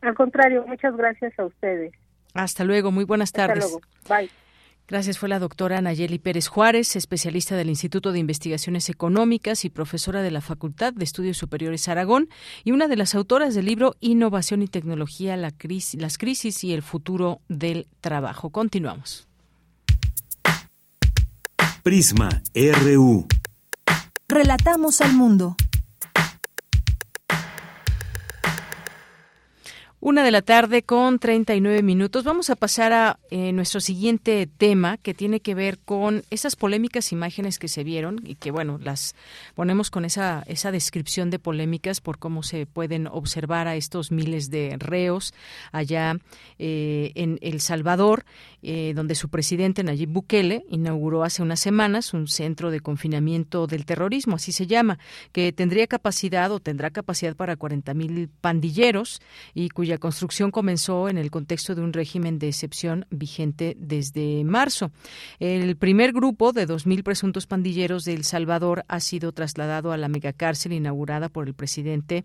Al contrario, muchas gracias a ustedes. Hasta luego, muy buenas tardes. Hasta luego. Bye. Gracias. Fue la doctora Nayeli Pérez Juárez, especialista del Instituto de Investigaciones Económicas y profesora de la Facultad de Estudios Superiores Aragón y una de las autoras del libro Innovación y Tecnología, la crisis, las crisis y el futuro del trabajo. Continuamos. Prisma RU. Relatamos al mundo. Una de la tarde con 39 minutos. Vamos a pasar a eh, nuestro siguiente tema que tiene que ver con esas polémicas imágenes que se vieron y que, bueno, las ponemos con esa, esa descripción de polémicas por cómo se pueden observar a estos miles de reos allá eh, en El Salvador, eh, donde su presidente Nayib Bukele inauguró hace unas semanas un centro de confinamiento del terrorismo, así se llama, que tendría capacidad o tendrá capacidad para 40 mil pandilleros y cuya construcción comenzó en el contexto de un régimen de excepción vigente desde marzo. El primer grupo de 2.000 presuntos pandilleros de El Salvador ha sido trasladado a la megacárcel inaugurada por el presidente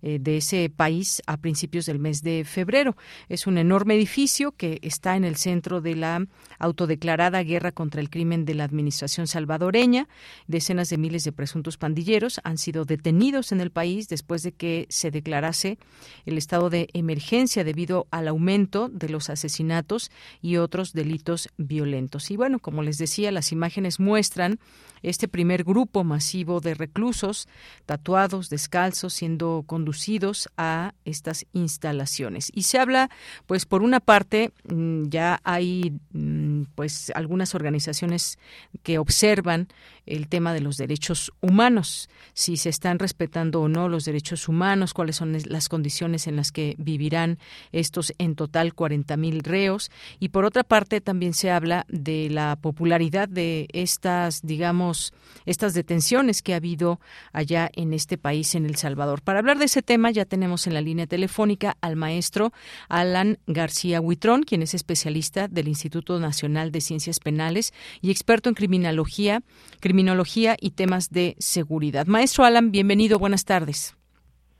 eh, de ese país a principios del mes de febrero. Es un enorme edificio que está en el centro de la autodeclarada guerra contra el crimen de la administración salvadoreña. Decenas de miles de presuntos pandilleros han sido detenidos en el país después de que se declarase el estado de emergencia debido al aumento de los asesinatos y otros delitos violentos. Y bueno, como les decía, las imágenes muestran este primer grupo masivo de reclusos tatuados, descalzos, siendo conducidos a estas instalaciones. Y se habla, pues por una parte, mm, ya hay mm, pues algunas organizaciones que observan el tema de los derechos humanos, si se están respetando o no los derechos humanos, cuáles son las condiciones en las que vivirán estos en total 40.000 reos. Y por otra parte, también se habla de la popularidad de estas, digamos, estas detenciones que ha habido allá en este país, en El Salvador. Para hablar de ese tema, ya tenemos en la línea telefónica al maestro Alan García Huitrón, quien es especialista del Instituto Nacional de Ciencias Penales y experto en criminología criminología y temas de seguridad. Maestro Alan, bienvenido, buenas tardes.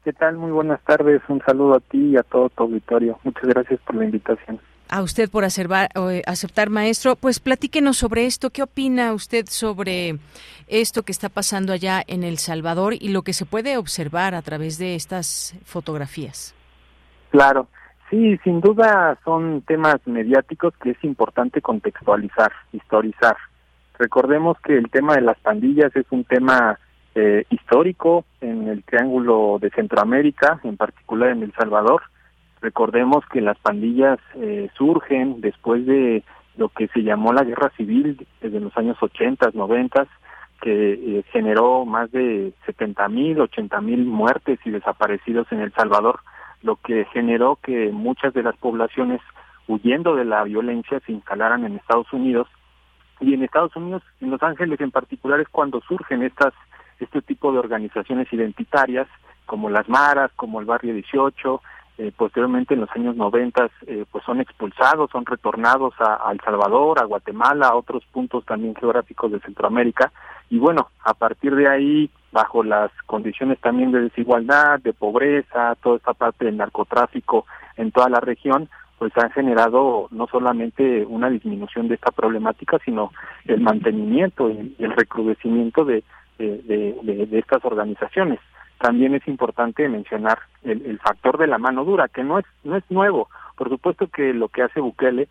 ¿Qué tal? Muy buenas tardes. Un saludo a ti y a todo tu auditorio. Muchas gracias por la invitación. A usted por eh, aceptar, maestro. Pues platíquenos sobre esto. ¿Qué opina usted sobre esto que está pasando allá en El Salvador y lo que se puede observar a través de estas fotografías? Claro. Sí, sin duda son temas mediáticos que es importante contextualizar, historizar. Recordemos que el tema de las pandillas es un tema eh, histórico en el Triángulo de Centroamérica, en particular en El Salvador. Recordemos que las pandillas eh, surgen después de lo que se llamó la guerra civil desde los años 80, 90, que eh, generó más de 70 mil, 80 mil muertes y desaparecidos en El Salvador, lo que generó que muchas de las poblaciones huyendo de la violencia se instalaran en Estados Unidos. Y en Estados Unidos, en Los Ángeles en particular, es cuando surgen estas este tipo de organizaciones identitarias, como las Maras, como el Barrio 18, eh, posteriormente en los años 90 eh, pues son expulsados, son retornados a, El Salvador, a Guatemala, a otros puntos también geográficos de Centroamérica. Y bueno, a partir de ahí, bajo las condiciones también de desigualdad, de pobreza, toda esta parte del narcotráfico en toda la región, pues han generado no solamente una disminución de esta problemática, sino el mantenimiento y el recrudecimiento de, de, estas organizaciones. También es importante mencionar el, el, factor de la mano dura, que no es, no es nuevo. Por supuesto que lo que hace Bukele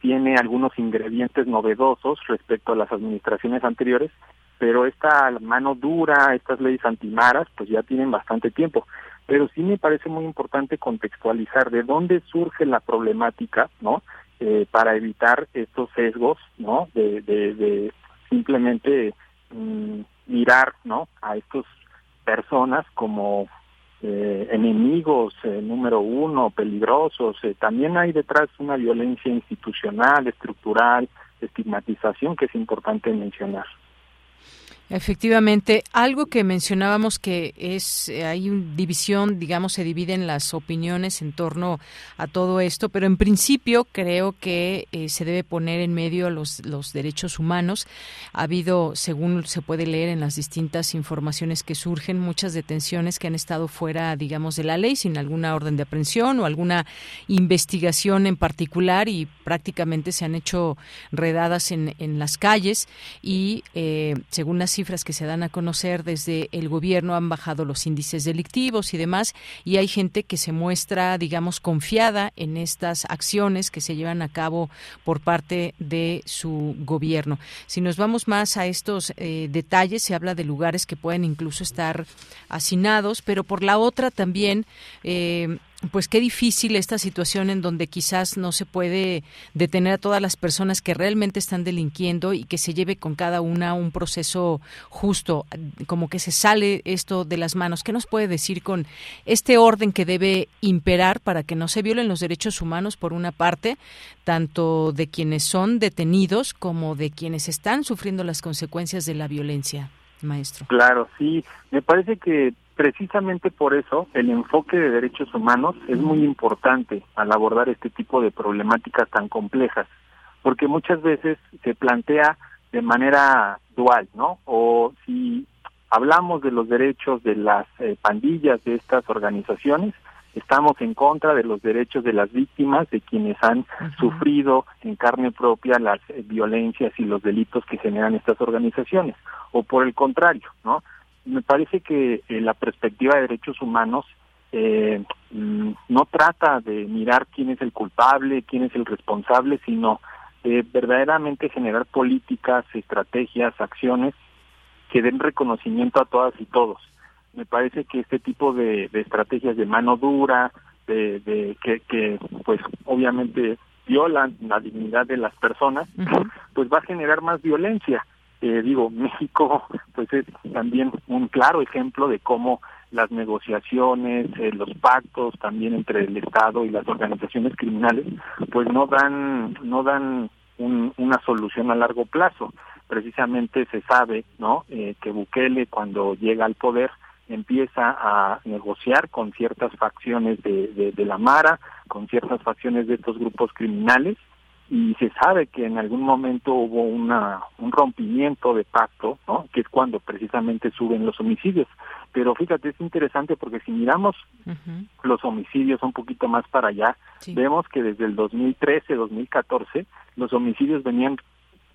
tiene algunos ingredientes novedosos respecto a las administraciones anteriores, pero esta mano dura, estas leyes antimaras, pues ya tienen bastante tiempo. Pero sí me parece muy importante contextualizar de dónde surge la problemática, ¿no? Eh, para evitar estos sesgos, ¿no? De, de, simplemente mm, mirar, ¿no? A estas personas como eh, enemigos eh, número uno, peligrosos. también hay detrás una violencia institucional, estructural, estigmatización que es importante mencionar. Efectivamente, algo que mencionábamos que es eh, hay una división, digamos, se dividen las opiniones en torno a todo esto, pero en principio creo que eh, se debe poner en medio los, los derechos humanos. Ha habido, según se puede leer en las distintas informaciones que surgen, muchas detenciones que han estado fuera, digamos, de la ley, sin alguna orden de aprehensión o alguna investigación en particular y prácticamente se han hecho redadas en, en las calles y, eh, según las cifras que se dan a conocer desde el gobierno han bajado los índices delictivos y demás y hay gente que se muestra, digamos, confiada en estas acciones que se llevan a cabo por parte de su gobierno. Si nos vamos más a estos eh, detalles, se habla de lugares que pueden incluso estar hacinados, pero por la otra también eh, pues qué difícil esta situación en donde quizás no se puede detener a todas las personas que realmente están delinquiendo y que se lleve con cada una un proceso justo, como que se sale esto de las manos. ¿Qué nos puede decir con este orden que debe imperar para que no se violen los derechos humanos por una parte, tanto de quienes son detenidos como de quienes están sufriendo las consecuencias de la violencia? Maestro. Claro, sí. Me parece que precisamente por eso el enfoque de derechos humanos es muy importante al abordar este tipo de problemáticas tan complejas, porque muchas veces se plantea de manera dual, ¿no? O si hablamos de los derechos de las eh, pandillas de estas organizaciones, estamos en contra de los derechos de las víctimas, de quienes han sufrido en carne propia las eh, violencias y los delitos que generan estas organizaciones, o por el contrario, ¿no? Me parece que eh, la perspectiva de derechos humanos eh, mm, no trata de mirar quién es el culpable, quién es el responsable, sino de verdaderamente generar políticas, estrategias, acciones que den reconocimiento a todas y todos. Me parece que este tipo de, estrategias de mano dura, de, de que, que pues obviamente violan la dignidad de las personas, pues va a generar más violencia eh, digo, México pues es también un claro ejemplo de cómo las negociaciones, eh, los pactos también entre el Estado y las organizaciones criminales, pues no dan no dan una solución a largo plazo. Precisamente se sabe, ¿no? Eh, que Bukele cuando llega al poder empieza a negociar con ciertas facciones de la Mara, con ciertas facciones de estos grupos criminales y se sabe que en algún momento hubo una un rompimiento de pacto, ¿no? Que es cuando precisamente suben los homicidios. Pero fíjate, es interesante porque si miramos los homicidios un poquito más para allá, vemos que desde el 2013, 2014, los homicidios venían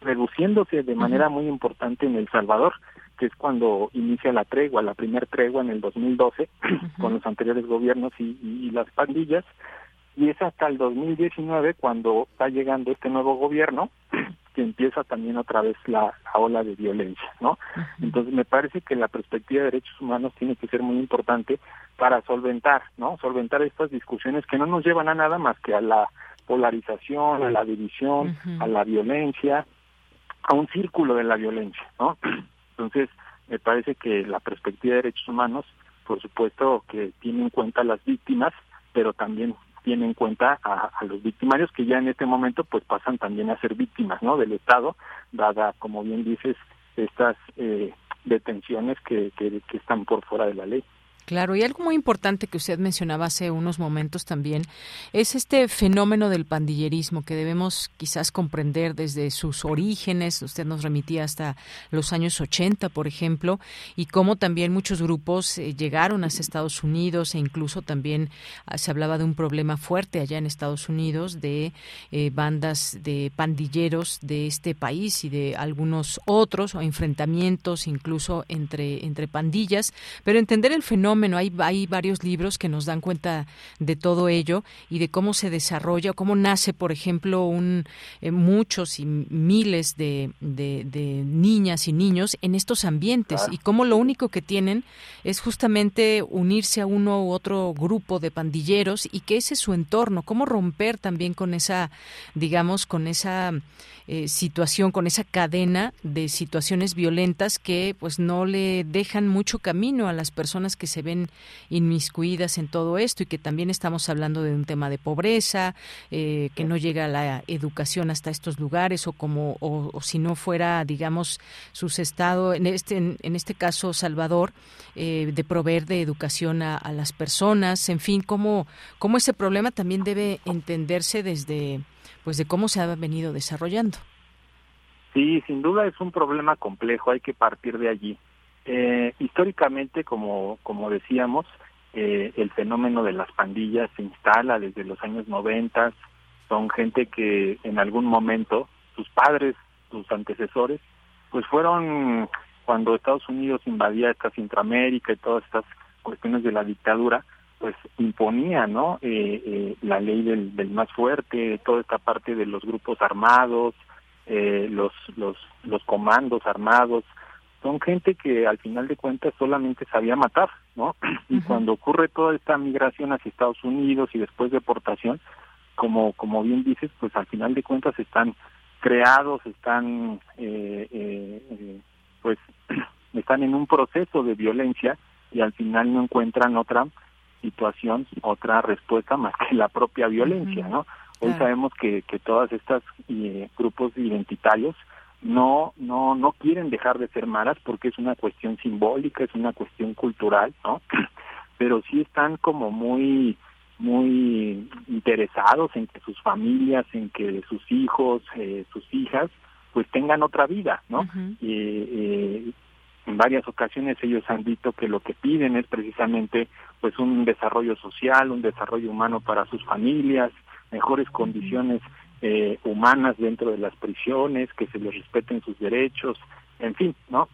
reduciéndose de manera muy importante en El Salvador, que es cuando inicia la tregua, la primer tregua en el 2012, con los anteriores gobiernos y, y las pandillas, y es hasta el 2019 cuando está llegando este nuevo gobierno que empieza también otra vez la, ola de violencia, ¿no? Entonces me parece que la perspectiva de derechos humanos tiene que ser muy importante para solventar, ¿no? Solventar estas discusiones que no nos llevan a nada más que a la polarización, a la división, a la violencia, a un círculo de la violencia, ¿no? Entonces me parece que la perspectiva de derechos humanos, por supuesto que tiene en cuenta a las víctimas, pero también tiene en cuenta a, los victimarios que ya en este momento pues pasan también a ser víctimas no del Estado dada como bien dices estas eh, detenciones que, que están por fuera de la ley. Claro, y algo muy importante que usted mencionaba hace unos momentos también es este fenómeno del pandillerismo que debemos quizás comprender desde sus orígenes. Usted nos remitía hasta los años 80, por ejemplo, y cómo también muchos grupos eh, llegaron hacia Estados Unidos e incluso también ah, se hablaba de un problema fuerte allá en Estados Unidos de eh, bandas de pandilleros de este país y de algunos otros o enfrentamientos incluso entre entre pandillas, pero entender el fenómeno fenómeno. Hay, hay varios libros que nos dan cuenta de todo ello y de cómo se desarrolla, cómo nace, por ejemplo, un, eh, muchos y miles de, de, niñas y niños en estos ambientes y cómo lo único que tienen es justamente unirse a uno u otro grupo de pandilleros y que ese es su entorno, cómo romper también con esa, digamos, con esa eh, situación, con esa cadena de situaciones violentas que pues no le dejan mucho camino a las personas que se ven inmiscuidas en todo esto y que también estamos hablando de un tema de pobreza, eh, que no llega la educación hasta estos lugares o como o, si no fuera digamos sus estados en este en, este caso Salvador eh, de proveer de educación a, a las personas, en fin, cómo cómo ese problema también debe entenderse desde pues de cómo se ha venido desarrollando. Sí, sin duda es un problema complejo, hay que partir de allí. Eh, históricamente, como, como decíamos, eh, el fenómeno de las pandillas se instala desde los años 90, son gente que en algún momento, sus padres, sus antecesores, pues fueron cuando Estados Unidos invadía esta Centroamérica y todas estas cuestiones de la dictadura, pues imponía no eh, eh, la ley del, del, más fuerte toda esta parte de los grupos armados eh, los los los comandos armados. Son gente que al final de cuentas solamente sabía matar no y cuando ocurre toda esta migración hacia Estados Unidos y después deportación como como bien dices pues al final de cuentas están creados están pues están en un proceso de violencia y al final no encuentran otra situación otra respuesta más que la propia violencia, ¿no? Hoy sabemos que, que todas estas eh, grupos identitarios no no no quieren dejar de ser malas porque es una cuestión simbólica, es una cuestión cultural, ¿no? Pero sí están como muy muy interesados en que sus familias, en que sus hijos, eh, sus hijas, pues tengan otra vida, ¿no? eh, en varias ocasiones ellos han dicho que lo que piden es precisamente pues un desarrollo social, un desarrollo humano para sus familias, mejores condiciones eh, humanas dentro de las prisiones, que se les respeten sus derechos, en fin, ¿no?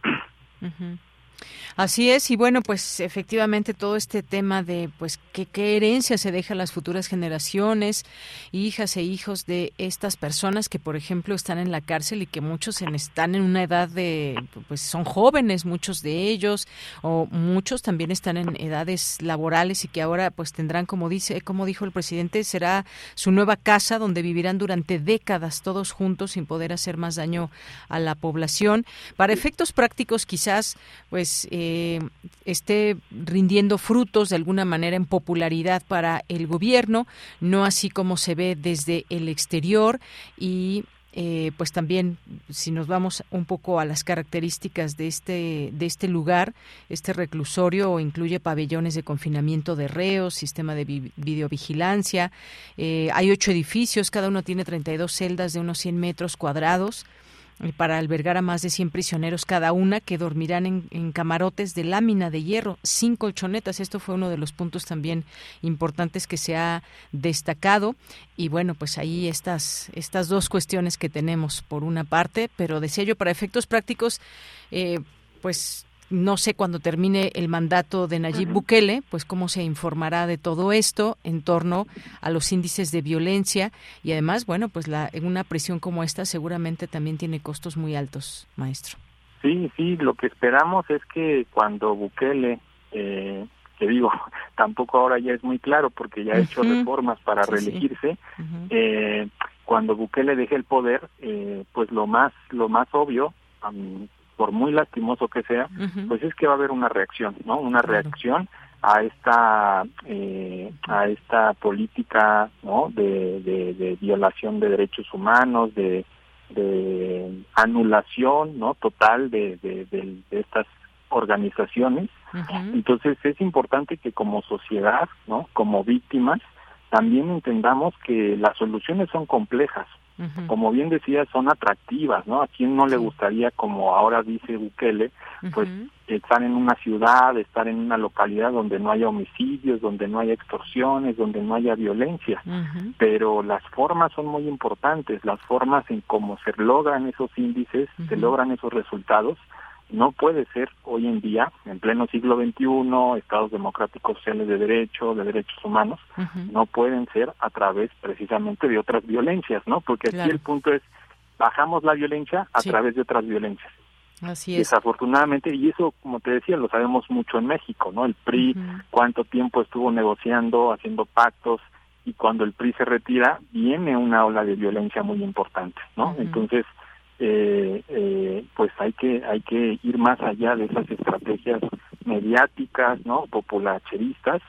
Así es, y bueno, pues efectivamente todo este tema de pues qué, herencia se deja a las futuras generaciones, hijas e hijos de estas personas que, por ejemplo, están en la cárcel y que muchos están en una edad de, pues son jóvenes, muchos de ellos, o muchos también están en edades laborales y que ahora pues tendrán, como dice, como dijo el presidente, será su nueva casa donde vivirán durante décadas todos juntos sin poder hacer más daño a la población. Para efectos prácticos, quizás, pues eh, eh, esté rindiendo frutos de alguna manera en popularidad para el gobierno, no así como se ve desde el exterior. Y eh, pues también si nos vamos un poco a las características de este de este lugar este reclusorio incluye pabellones de confinamiento de reos sistema de videovigilancia eh, hay ocho edificios cada uno tiene 32 celdas de unos 100 metros cuadrados para albergar a más de 100 prisioneros cada una que dormirán en, camarotes de lámina de hierro, sin colchonetas. Esto fue uno de los puntos también importantes que se ha destacado. Y bueno, pues ahí estas, estas dos cuestiones que tenemos por una parte, pero decía yo, para efectos prácticos, eh, pues no sé cuándo termine el mandato de Nayib Bukele, pues cómo se informará de todo esto en torno a los índices de violencia. Y además, bueno, pues la, una prisión como esta seguramente también tiene costos muy altos, maestro. Sí, sí, lo que esperamos es que cuando Bukele, eh, que digo, tampoco ahora ya es muy claro porque ya ha hecho reformas para reelegirse, eh, cuando Bukele deje el poder, eh, pues lo más, lo más obvio, por muy lastimoso que sea, pues es que va a haber una reacción, ¿no? Una reacción a esta eh, a esta política, ¿no? De, de, violación de derechos humanos, de, de anulación, ¿no? Total de, de, estas organizaciones. Entonces es importante que como sociedad, ¿no? Como víctimas, también entendamos que las soluciones son complejas, como bien decía, son atractivas, ¿no? A quién no le gustaría, como ahora dice Bukele, pues estar en una ciudad, estar en una localidad donde no haya homicidios, donde no haya extorsiones, donde no haya violencia. Pero las formas son muy importantes, las formas en cómo se logran esos índices, se logran esos resultados, No puede ser hoy en día, en pleno siglo XXI, estados democráticos sociales de derecho, de derechos humanos, no pueden ser a través precisamente de otras violencias, ¿no? Porque aquí el punto es, bajamos la violencia a través de otras violencias. Así es. Desafortunadamente, y eso, como te decía, lo sabemos mucho en México, ¿no? El PRI, cuánto tiempo estuvo negociando, haciendo pactos, y cuando el PRI se retira, viene una ola de violencia muy importante, ¿no? Entonces, eh, eh, pues hay que hay que ir más allá de esas estrategias mediáticas, ¿no? Populacheristas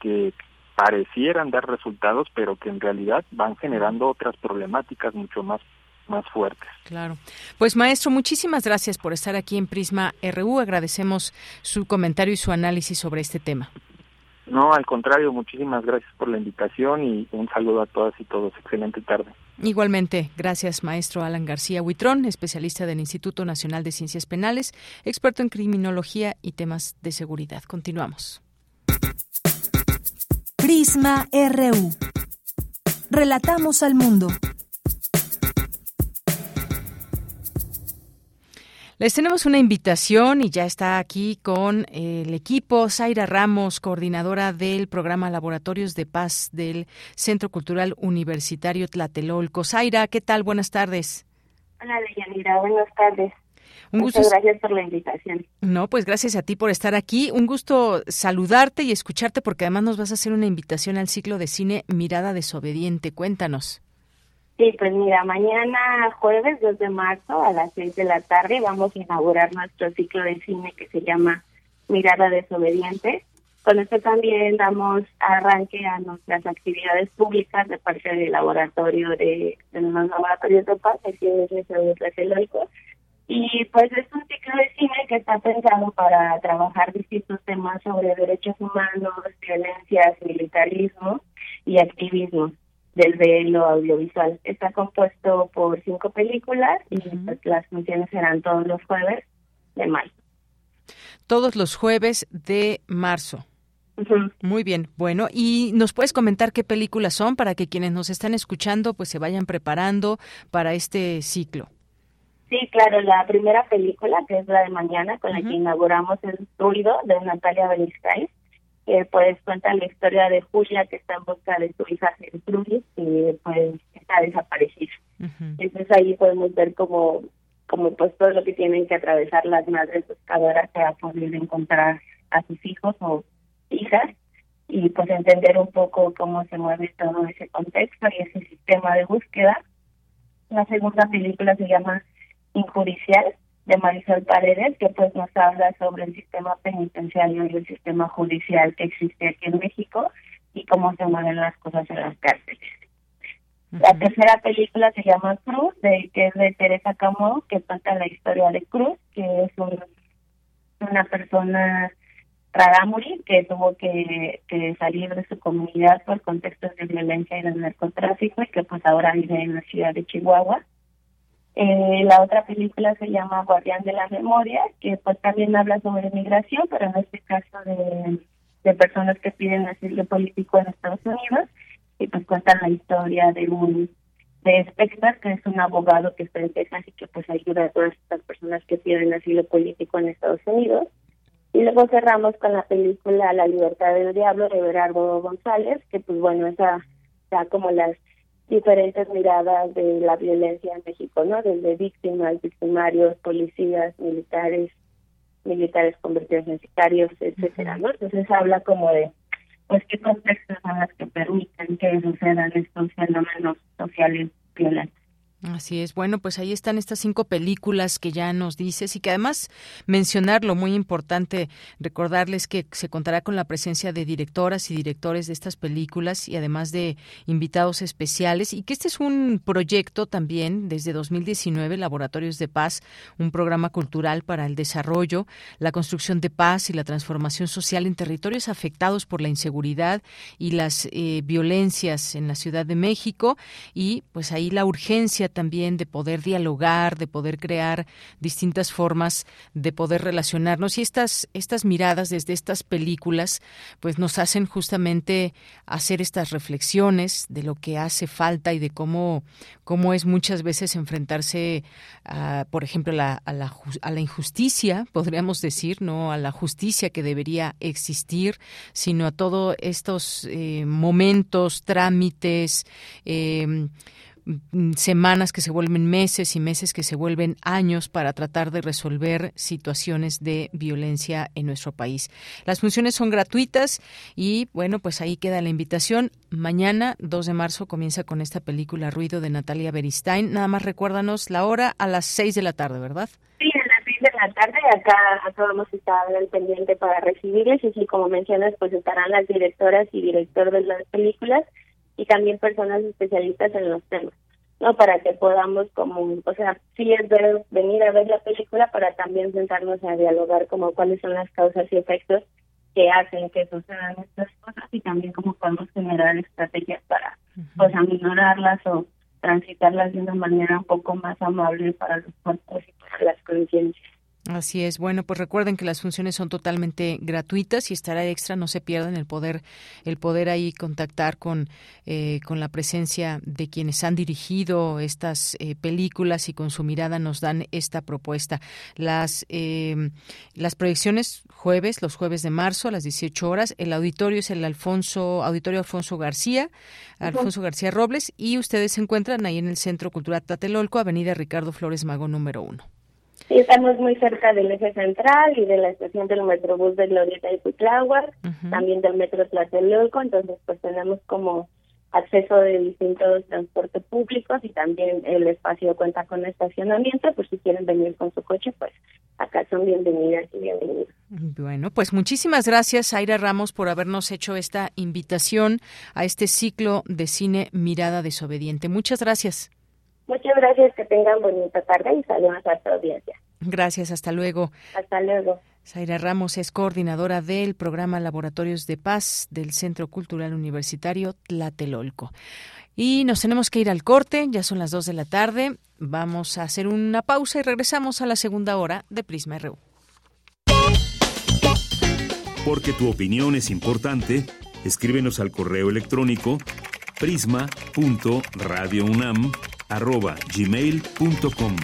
que parecieran dar resultados, pero que en realidad van generando otras problemáticas mucho más más fuertes. Claro. Pues maestro, muchísimas gracias por estar aquí en Prisma RU. Agradecemos su comentario y su análisis sobre este tema. No, al contrario, muchísimas gracias por la invitación y un saludo a todas y todos. Excelente tarde. Igualmente, gracias maestro Alan García Huitrón, especialista del Instituto Nacional de Ciencias Penales, experto en criminología y temas de seguridad. Continuamos. Prisma RU. Relatamos al mundo. Les tenemos una invitación y ya está aquí con el equipo Zaira Ramos, coordinadora del programa Laboratorios de Paz del Centro Cultural Universitario Tlatelolco. Zaira, ¿qué tal? Buenas tardes. Hola, Leyanira. Buenas tardes. Un gusto. Muchas gracias por la invitación. No, pues gracias a ti por estar aquí. Un gusto saludarte y escucharte porque además nos vas a hacer una invitación al ciclo de cine Mirada Desobediente. Cuéntanos. Sí, pues mira, mañana jueves 2 de marzo a las 6 de la tarde vamos a inaugurar nuestro ciclo de cine que se llama Mirada Desobediente. Con esto también damos arranque a nuestras actividades públicas de parte del laboratorio de, de los laboratorios de paz aquí el Y pues es un ciclo de cine que está pensado para trabajar distintos temas sobre derechos humanos, violencias, militarismo y activismo del velo audiovisual. Está compuesto por cinco películas y pues, las funciones serán todos los jueves de marzo. Todos los jueves de marzo. Muy bien, bueno, y nos puedes comentar qué películas son para que quienes nos están escuchando pues se vayan preparando para este ciclo. Sí, claro, la primera película, que es la de mañana, con la que inauguramos el ruido de Natalia Beliscay, que pues cuenta la historia de Julia que está en busca de su hija Gertrudis y pues está desaparecida. Entonces ahí podemos ver como como pues todo lo que tienen que atravesar las madres buscadoras para poder encontrar a sus hijos o hijas y pues entender un poco cómo se mueve todo ese contexto y ese sistema de búsqueda. La segunda película se llama Injudicial de Marisol Paredes, que pues nos habla sobre el sistema penitenciario y el sistema judicial que existe aquí en México y cómo se mueven las cosas en las cárceles. La tercera película se llama Cruz, de, que es de Teresa Camo, que cuenta la historia de Cruz, que es una persona radámuri que tuvo que, que, salir de su comunidad por contextos de violencia y de narcotráfico y que pues ahora vive en la ciudad de Chihuahua. Eh, la otra película se llama Guardián de la Memoria, que pues también habla sobre migración, pero en este caso de, de personas que piden asilo político en Estados Unidos, y pues cuentan la historia de un de Spector, que es un abogado que está en Texas y que pues ayuda a todas estas personas que piden asilo político en Estados Unidos. Y luego cerramos con la película La libertad del diablo de Berardo González, que pues bueno, esa da como las diferentes miradas de la violencia en México, ¿no? Desde víctimas, victimarios, policías, militares, militares convertidos en sicarios, etcétera, ¿no? Entonces habla como de, pues, qué contextos son los que permiten que sucedan estos fenómenos sociales violentos. Así es. Bueno, pues ahí están estas cinco películas que ya nos dices y que además mencionarlo, muy importante recordarles que se contará con la presencia de directoras y directores de estas películas y además de invitados especiales y que este es un proyecto también desde 2019, Laboratorios de Paz, un programa cultural para el desarrollo, la construcción de paz y la transformación social en territorios afectados por la inseguridad y las eh, violencias en la Ciudad de México y pues ahí la urgencia también de poder dialogar, de poder crear distintas formas de poder relacionarnos. Y estas estas miradas desde estas películas pues nos hacen justamente hacer estas reflexiones de lo que hace falta y de cómo cómo es muchas veces enfrentarse a, por ejemplo la, a, la, a la injusticia, podríamos decir, no a la justicia que debería existir, sino a todos estos eh, momentos, trámites, Mm, semanas que se vuelven meses y meses que se vuelven años para tratar de resolver situaciones de violencia en nuestro país. Las funciones son gratuitas y bueno, pues ahí queda la invitación. Mañana, 2 de marzo, comienza con esta película Ruido de Natalia Beristain. Nada más recuérdanos la hora a las 6 de la tarde, ¿verdad? Sí, a las 6 de la tarde. Acá, acá vamos a estar al pendiente para recibirles y si como mencionas, pues estarán las directoras y director de las películas y también personas especialistas en los temas, ¿no? Para que podamos como, o sea, sí es ver, venir a ver la película para también sentarnos a dialogar como cuáles son las causas y efectos que hacen que sucedan estas cosas y también cómo podemos generar estrategias para, pues, aminorarlas o transitarlas de una manera un poco más amable para los cuerpos y para las conciencias. Así es. Bueno, pues recuerden que las funciones son totalmente gratuitas y estará extra. No se pierdan el poder, el poder ahí contactar con, eh, con la presencia de quienes han dirigido estas eh, películas y con su mirada nos dan esta propuesta. Las, eh, las proyecciones jueves, los jueves de marzo a las 18 horas. El auditorio es el Alfonso, Auditorio Alfonso García, Alfonso García Robles y ustedes se encuentran ahí en el Centro Cultural Tatelolco, Avenida Ricardo Flores Mago número uno. Sí, estamos muy cerca del eje central y de la estación del Metrobús de Glorieta y Cuitláhuac, también del Metro Tlatelolco, entonces pues tenemos como acceso de distintos transportes públicos y también el espacio cuenta con estacionamiento, pues si quieren venir con su coche, pues acá son bienvenidas y bienvenidos. Bueno, pues muchísimas gracias, Aira Ramos, por habernos hecho esta invitación a este ciclo de cine Mirada Desobediente. Muchas gracias. Muchas gracias, que tengan bonita tarde y saludos a tu audiencia. Gracias, hasta luego. Hasta luego. Zaira Ramos es coordinadora del programa Laboratorios de Paz del Centro Cultural Universitario Tlatelolco. Y nos tenemos que ir al corte, ya son las 2 de la tarde. Vamos a hacer una pausa y regresamos a la segunda hora de Prisma RU. Porque tu opinión es importante, escríbenos al correo electrónico prisma.radiounam.com arroba gmail.com.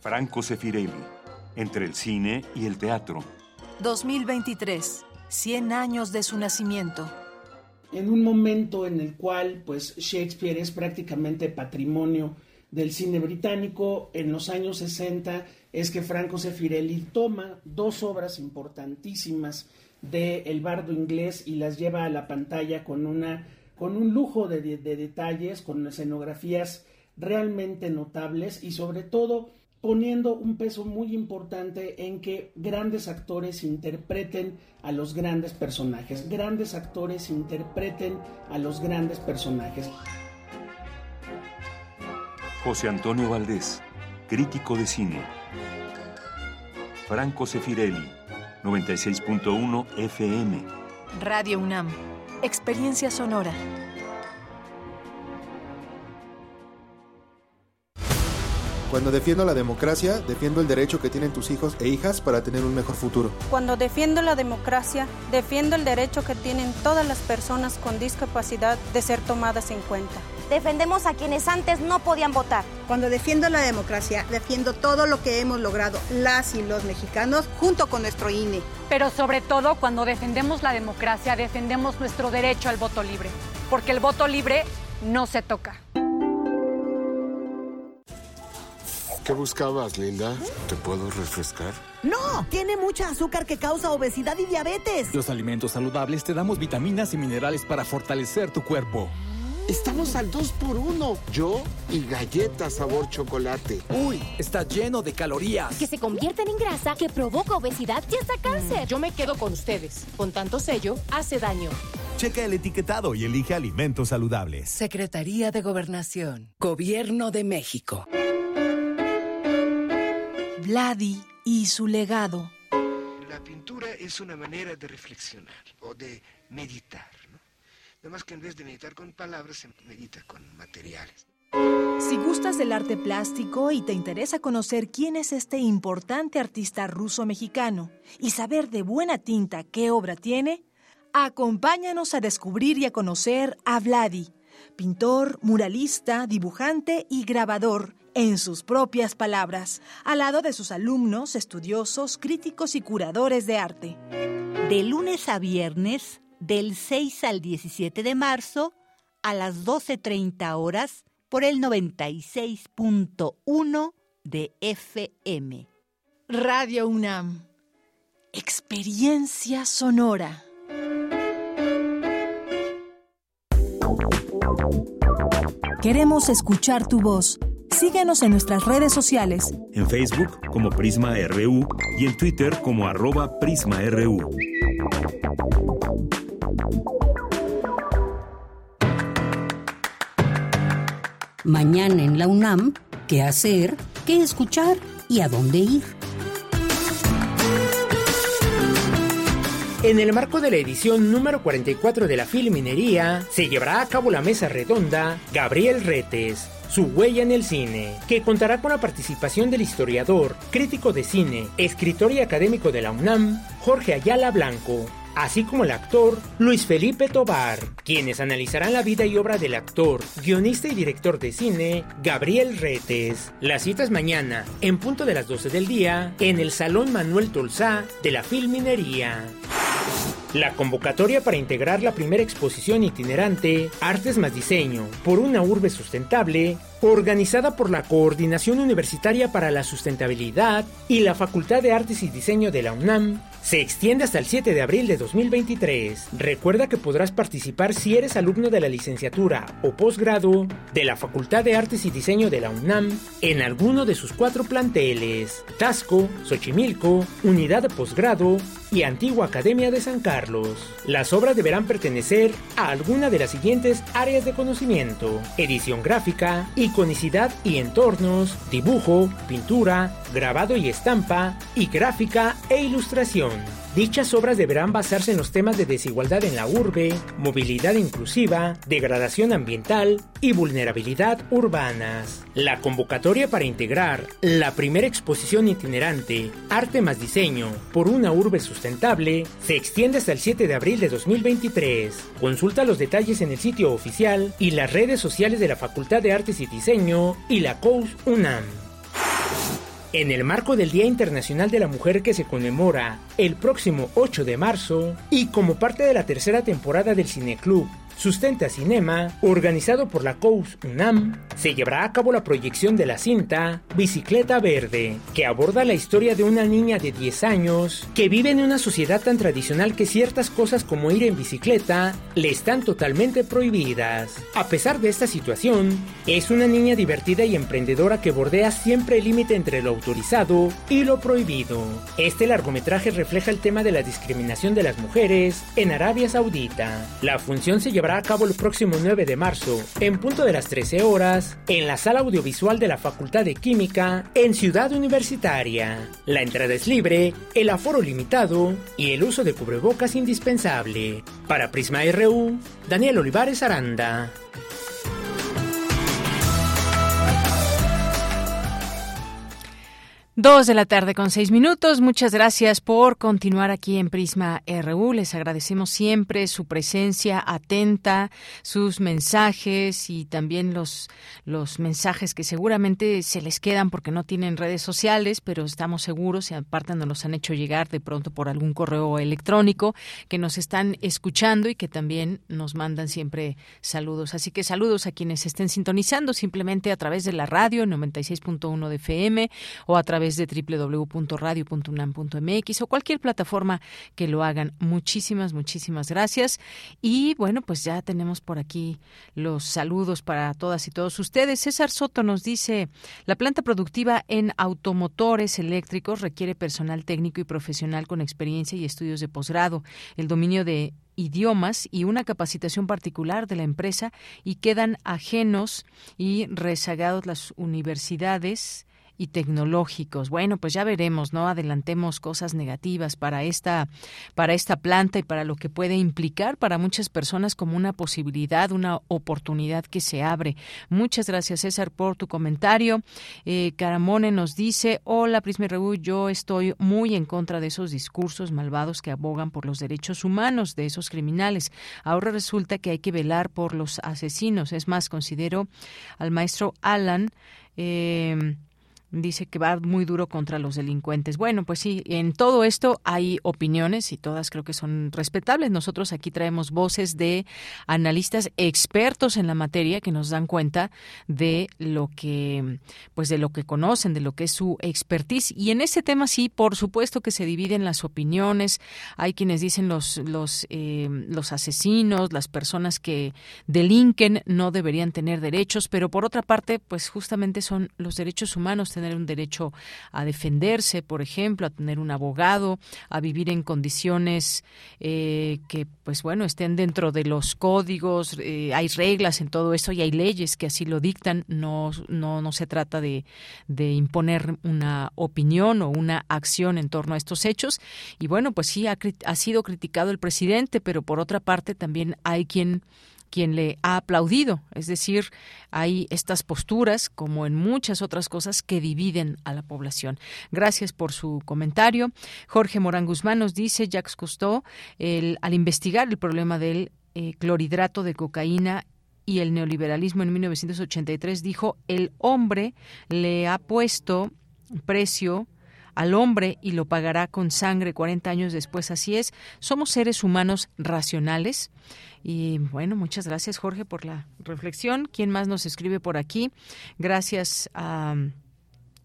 Franco Sefirelli, entre el cine y el teatro. 2023, 100 años de su nacimiento. En un momento en el cual pues Shakespeare es prácticamente patrimonio del cine británico, en los años 60 es que Franco Sefirelli toma dos obras importantísimas de El Bardo Inglés y las lleva a la pantalla con, una, con un lujo de, de detalles, con escenografías realmente notables y sobre todo poniendo un peso muy importante en que grandes actores interpreten a los grandes personajes, grandes actores interpreten a los grandes personajes. José Antonio Valdés, crítico de cine. Franco Sefirelli, 96.1 FM. Radio UNAM, Experiencia Sonora. Cuando defiendo la democracia, defiendo el derecho que tienen tus hijos e hijas para tener un mejor futuro. Cuando defiendo la democracia, defiendo el derecho que tienen todas las personas con discapacidad de ser tomadas en cuenta. Defendemos a quienes antes no podían votar. Cuando defiendo la democracia, defiendo todo lo que hemos logrado las y los mexicanos junto con nuestro INE. Pero sobre todo, cuando defendemos la democracia, defendemos nuestro derecho al voto libre. Porque el voto libre no se toca. ¿Qué buscabas, Linda? ¿Te puedo refrescar? No, tiene mucha azúcar que causa obesidad y diabetes. Los alimentos saludables te damos vitaminas y minerales para fortalecer tu cuerpo. Estamos al 2 por 1 Yo y galletas sabor chocolate. Uy, está lleno de calorías. Que se convierten en grasa, que provoca obesidad y hasta cáncer. yo me quedo con ustedes. Con tanto sello, hace daño. Checa el etiquetado y elige alimentos saludables. Secretaría de Gobernación. Gobierno de México. Vladi y su legado. La pintura es una manera de reflexionar o de meditar. ¿No? Además que en vez de meditar con palabras, medita con materiales. Si gustas del arte plástico y te interesa conocer quién es este importante artista ruso-mexicano y saber de buena tinta qué obra tiene, acompáñanos a descubrir y a conocer a Vladi, pintor, muralista, dibujante y grabador, en sus propias palabras, al lado de sus alumnos, estudiosos, críticos y curadores de arte. De lunes a viernes, del 6 al 17 de marzo, a las 12.30 horas, por el 96.1 de FM. Radio UNAM. Experiencia sonora. Queremos escuchar tu voz. Síguenos en nuestras redes sociales. En Facebook como Prisma RU y en Twitter como arroba PrismaRU. Mañana en la UNAM, ¿qué hacer? ¿Qué escuchar? ¿Y a dónde ir? En el marco de la edición número 44 de la Filminería, se llevará a cabo la mesa redonda Gabriel Retes, su huella en el cine, que contará con la participación del historiador, crítico de cine, escritor y académico de la UNAM, Jorge Ayala Blanco, así como el actor Luis Felipe Tobar, quienes analizarán la vida y obra del actor, guionista y director de cine Gabriel Retes. La cita es mañana, en punto de las 12 del día, en el Salón Manuel Tolsá de la Filminería. La convocatoria para integrar la primera exposición itinerante Artes más Diseño por una urbe sustentable, organizada por la Coordinación Universitaria para la Sustentabilidad y la Facultad de Artes y Diseño de la UNAM, se extiende hasta el 7 de abril de 2023. Recuerda que podrás participar si eres alumno de la licenciatura o posgrado de la Facultad de Artes y Diseño de la UNAM en alguno de sus cuatro planteles: Tasco, Xochimilco, Unidad de Posgrado y Antigua Academia de San Carlos. Las obras deberán pertenecer a alguna de las siguientes áreas de conocimiento: edición gráfica, iconicidad y entornos, dibujo, pintura, grabado y estampa, y gráfica e ilustración. Dichas obras deberán basarse en los temas de desigualdad en la urbe, movilidad inclusiva, degradación ambiental y vulnerabilidad urbanas. La convocatoria para integrar la primera exposición itinerante Arte más Diseño por una urbe sustentable se extiende hasta el 7 de abril de 2023. Consulta los detalles en el sitio oficial y las redes sociales de la Facultad de Artes y Diseño y la COUS UNAM. En el marco del Día Internacional de la Mujer que se conmemora el próximo 8 de marzo y como parte de la tercera temporada del Cineclub Sustenta Cinema, organizado por la COUS UNAM, se llevará a cabo la proyección de la cinta Bicicleta Verde, que aborda la historia de una niña de 10 años que vive en una sociedad tan tradicional que ciertas cosas como ir en bicicleta le están totalmente prohibidas. A pesar de esta situación, es una niña divertida y emprendedora que bordea siempre el límite entre lo autorizado y lo prohibido. Este largometraje refleja el tema de la discriminación de las mujeres en Arabia Saudita. La función se llevará a cabo el próximo 9 de marzo, en punto de las 13 horas, en la sala audiovisual de la Facultad de Química, en Ciudad Universitaria. La entrada es libre, el aforo limitado y el uso de cubrebocas indispensable. Para Prisma RU, Daniel Olivares Aranda. Dos de la tarde con seis minutos. Muchas gracias por continuar aquí en Prisma RU. Les agradecemos siempre su presencia atenta, sus mensajes y también los, los mensajes que seguramente se les quedan porque no tienen redes sociales, pero estamos seguros y aparte nos los han hecho llegar de pronto por algún correo electrónico que nos están escuchando y que también nos mandan siempre saludos. Así que saludos a quienes estén sintonizando simplemente a través de la radio 96.1 de FM o a través de www.radio.unam.mx o cualquier plataforma que lo hagan. Muchísimas, muchísimas gracias. Y bueno, pues ya tenemos por aquí los saludos para todas y todos ustedes. César Soto nos dice, la planta productiva en automotores eléctricos requiere personal técnico y profesional con experiencia y estudios de posgrado. El dominio de idiomas y una capacitación particular de la empresa y quedan ajenos y rezagados las universidades y tecnológicos. Bueno, pues ya veremos, ¿no? Adelantemos cosas negativas para esta para esta planta y para lo que puede implicar para muchas personas como una posibilidad, una oportunidad que se abre. Muchas gracias, César, por tu comentario. Eh, Caramone nos dice, hola, Prisma Reú, yo estoy muy en contra de esos discursos malvados que abogan por los derechos humanos de esos criminales. Ahora resulta que hay que velar por los asesinos. Es más, considero al maestro Alan eh, dice que va muy duro contra los delincuentes. Bueno, pues sí, en todo esto hay opiniones y todas creo que son respetables. Nosotros aquí traemos voces de analistas expertos en la materia que nos dan cuenta de lo que pues de lo que conocen, de lo que es su expertise y en ese tema sí, por supuesto que se dividen las opiniones. Hay quienes dicen los los eh, los asesinos, las personas que delinquen no deberían tener derechos, pero por otra parte, pues justamente son los derechos humanos tener un derecho a defenderse, por ejemplo, a tener un abogado, a vivir en condiciones eh, que, pues bueno, estén dentro de los códigos. Eh, hay reglas en todo eso y hay leyes que así lo dictan. No, no, no se trata de, de imponer una opinión o una acción en torno a estos hechos. Y bueno, pues sí, ha, ha sido criticado el presidente, pero por otra parte también hay quien quien le ha aplaudido. Es decir, hay estas posturas, como en muchas otras cosas, que dividen a la población. Gracias por su comentario. Jorge Morán Guzmán nos dice, Jacques Cousteau, al investigar el problema del eh, clorhidrato de cocaína y el neoliberalismo en 1983, dijo, el hombre le ha puesto precio al hombre y lo pagará con sangre 40 años después. Así es, somos seres humanos racionales y bueno, muchas gracias Jorge por la reflexión. ¿Quién más nos escribe por aquí? Gracias a...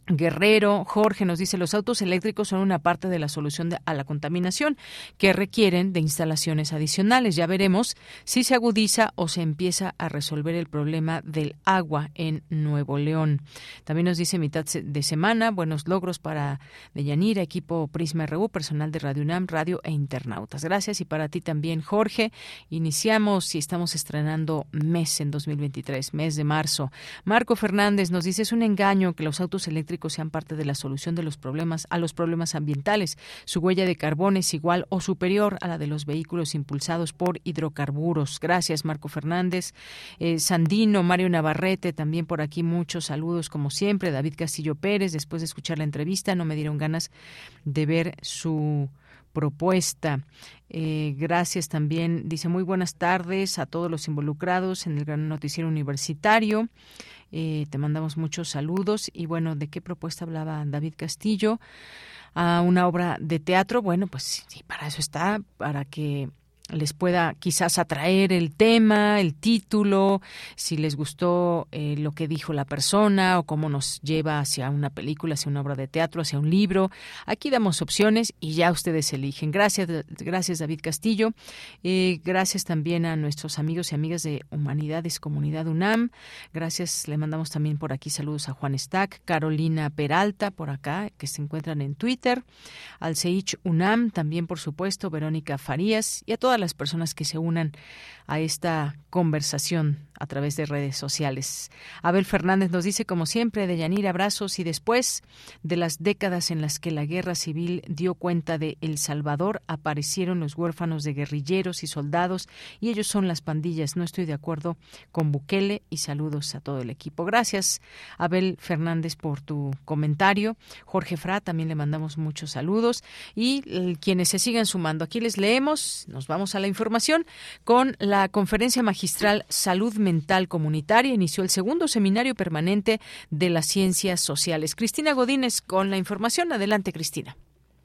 Guerrero, Jorge nos dice, los autos eléctricos son una parte de la solución a la contaminación que requieren de instalaciones adicionales. Ya veremos si se agudiza o se empieza a resolver el problema del agua en Nuevo León. También nos dice mitad de semana, buenos logros para Deyanira, equipo Prisma RU, personal de Radio UNAM, radio e internautas. Gracias y para ti también, Jorge. Iniciamos y estamos estrenando mes en 2023, mes de marzo. Marco Fernández nos dice, es un engaño que los autos eléctricos sean parte de la solución de los problemas a los problemas ambientales. Su huella de carbón es igual o superior a la de los vehículos impulsados por hidrocarburos. Gracias, Marco Fernández. Eh, Sandino, Mario Navarrete, también por aquí muchos saludos como siempre. David Castillo Pérez, después de escuchar la entrevista, no me dieron ganas de ver su propuesta. Eh, gracias también. Dice muy buenas tardes a todos los involucrados en el gran noticiero universitario. Eh, te mandamos muchos saludos. Y bueno, ¿de qué propuesta hablaba David Castillo? A una obra de teatro. Bueno, pues sí, para eso está, para que les pueda quizás atraer el tema, el título, si les gustó eh, lo que dijo la persona o cómo nos lleva hacia una película, hacia una obra de teatro, hacia un libro. Aquí damos opciones y ya ustedes eligen. Gracias, gracias David Castillo. Eh, gracias también a nuestros amigos y amigas de Humanidades Comunidad UNAM. Gracias, le mandamos también por aquí saludos a Juan Stack, Carolina Peralta por acá, que se encuentran en Twitter, al Seich UNAM, también por supuesto, Verónica Farías y a todas las personas que se unan a esta conversación a través de redes sociales. Abel Fernández nos dice, como siempre, de Yanir, abrazos y después de las décadas en las que la guerra civil dio cuenta de El Salvador, aparecieron los huérfanos de guerrilleros y soldados y ellos son las pandillas. No estoy de acuerdo con Bukele y saludos a todo el equipo. Gracias, Abel Fernández, por tu comentario. Jorge Fra, también le mandamos muchos saludos y eh, quienes se sigan sumando. Aquí les leemos, nos vamos a la información con la conferencia magistral Salud Comunitaria. Inició el segundo seminario permanente de las ciencias sociales. Cristina Godínez con la información. Adelante, Cristina.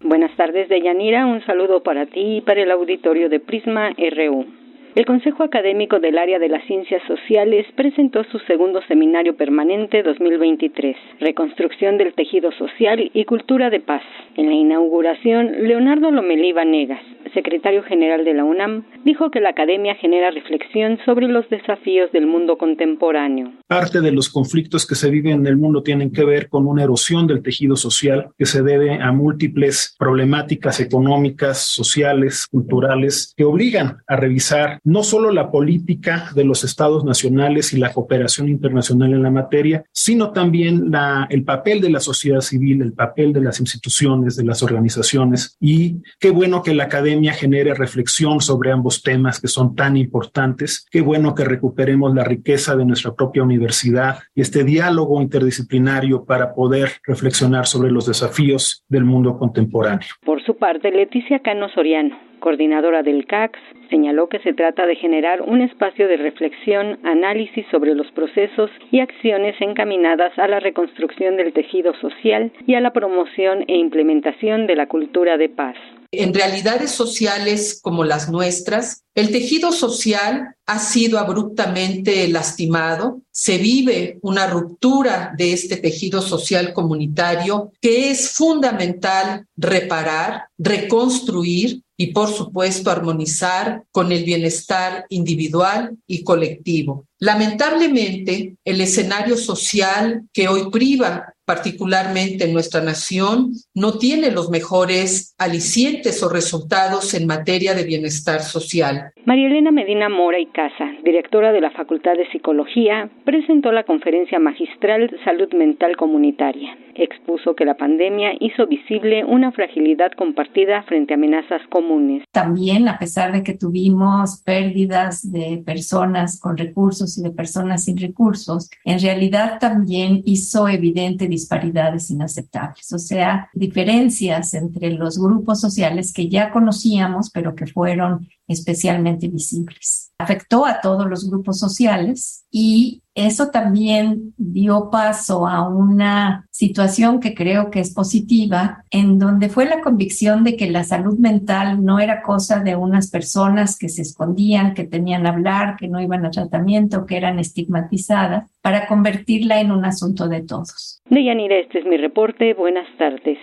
Buenas tardes, Deyanira. Un saludo para ti y para el auditorio de Prisma RU. El Consejo Académico del Área de las Ciencias Sociales presentó su segundo seminario permanente 2023, Reconstrucción del Tejido Social y Cultura de Paz. En la inauguración, Leonardo Lomelí Vanegas, secretario general de la UNAM, dijo que la academia genera reflexión sobre los desafíos del mundo contemporáneo. Parte de los conflictos que se viven en el mundo tienen que ver con una erosión del tejido social que se debe a múltiples problemáticas económicas, sociales, culturales, que obligan a revisar no solo la política de los estados nacionales y la cooperación internacional en la materia, sino también el papel de la sociedad civil, el papel de las instituciones, de las organizaciones. Y qué bueno que la academia genere reflexión sobre ambos temas que son tan importantes. Qué bueno que recuperemos la riqueza de nuestra propia universidad y este diálogo interdisciplinario para poder reflexionar sobre los desafíos del mundo contemporáneo. Por su parte, Leticia Cano Soriano, coordinadora del CACS, señaló que se trata de generar un espacio de reflexión, análisis sobre los procesos y acciones encaminadas a la reconstrucción del tejido social y a la promoción e implementación de la cultura de paz. En realidades sociales como las nuestras, el tejido social ha sido abruptamente lastimado, se vive una ruptura de este tejido social comunitario que es fundamental reparar, reconstruir y por supuesto armonizar con el bienestar individual y colectivo. Lamentablemente, el escenario social que hoy priva particularmente en nuestra nación, no tiene los mejores alicientes o resultados en materia de bienestar social. María Elena Medina Mora y Casa, directora de la Facultad de Psicología, presentó la conferencia magistral Salud Mental Comunitaria. Expuso que la pandemia hizo visible una fragilidad compartida frente a amenazas comunes. También, a pesar de que tuvimos pérdidas de personas con recursos y de personas sin recursos, en realidad también hizo evidente disparidades inaceptables, o sea, diferencias entre los grupos sociales que ya conocíamos, pero que fueron especialmente visibles. Afectó a todos los grupos sociales y eso también dio paso a una situación que creo que es positiva, en donde fue la convicción de que la salud mental no era cosa de unas personas que se escondían, que tenían hablar, que no iban a tratamiento, que eran estigmatizadas, para convertirla en un asunto de todos. Deyanira, este es mi reporte. Buenas tardes.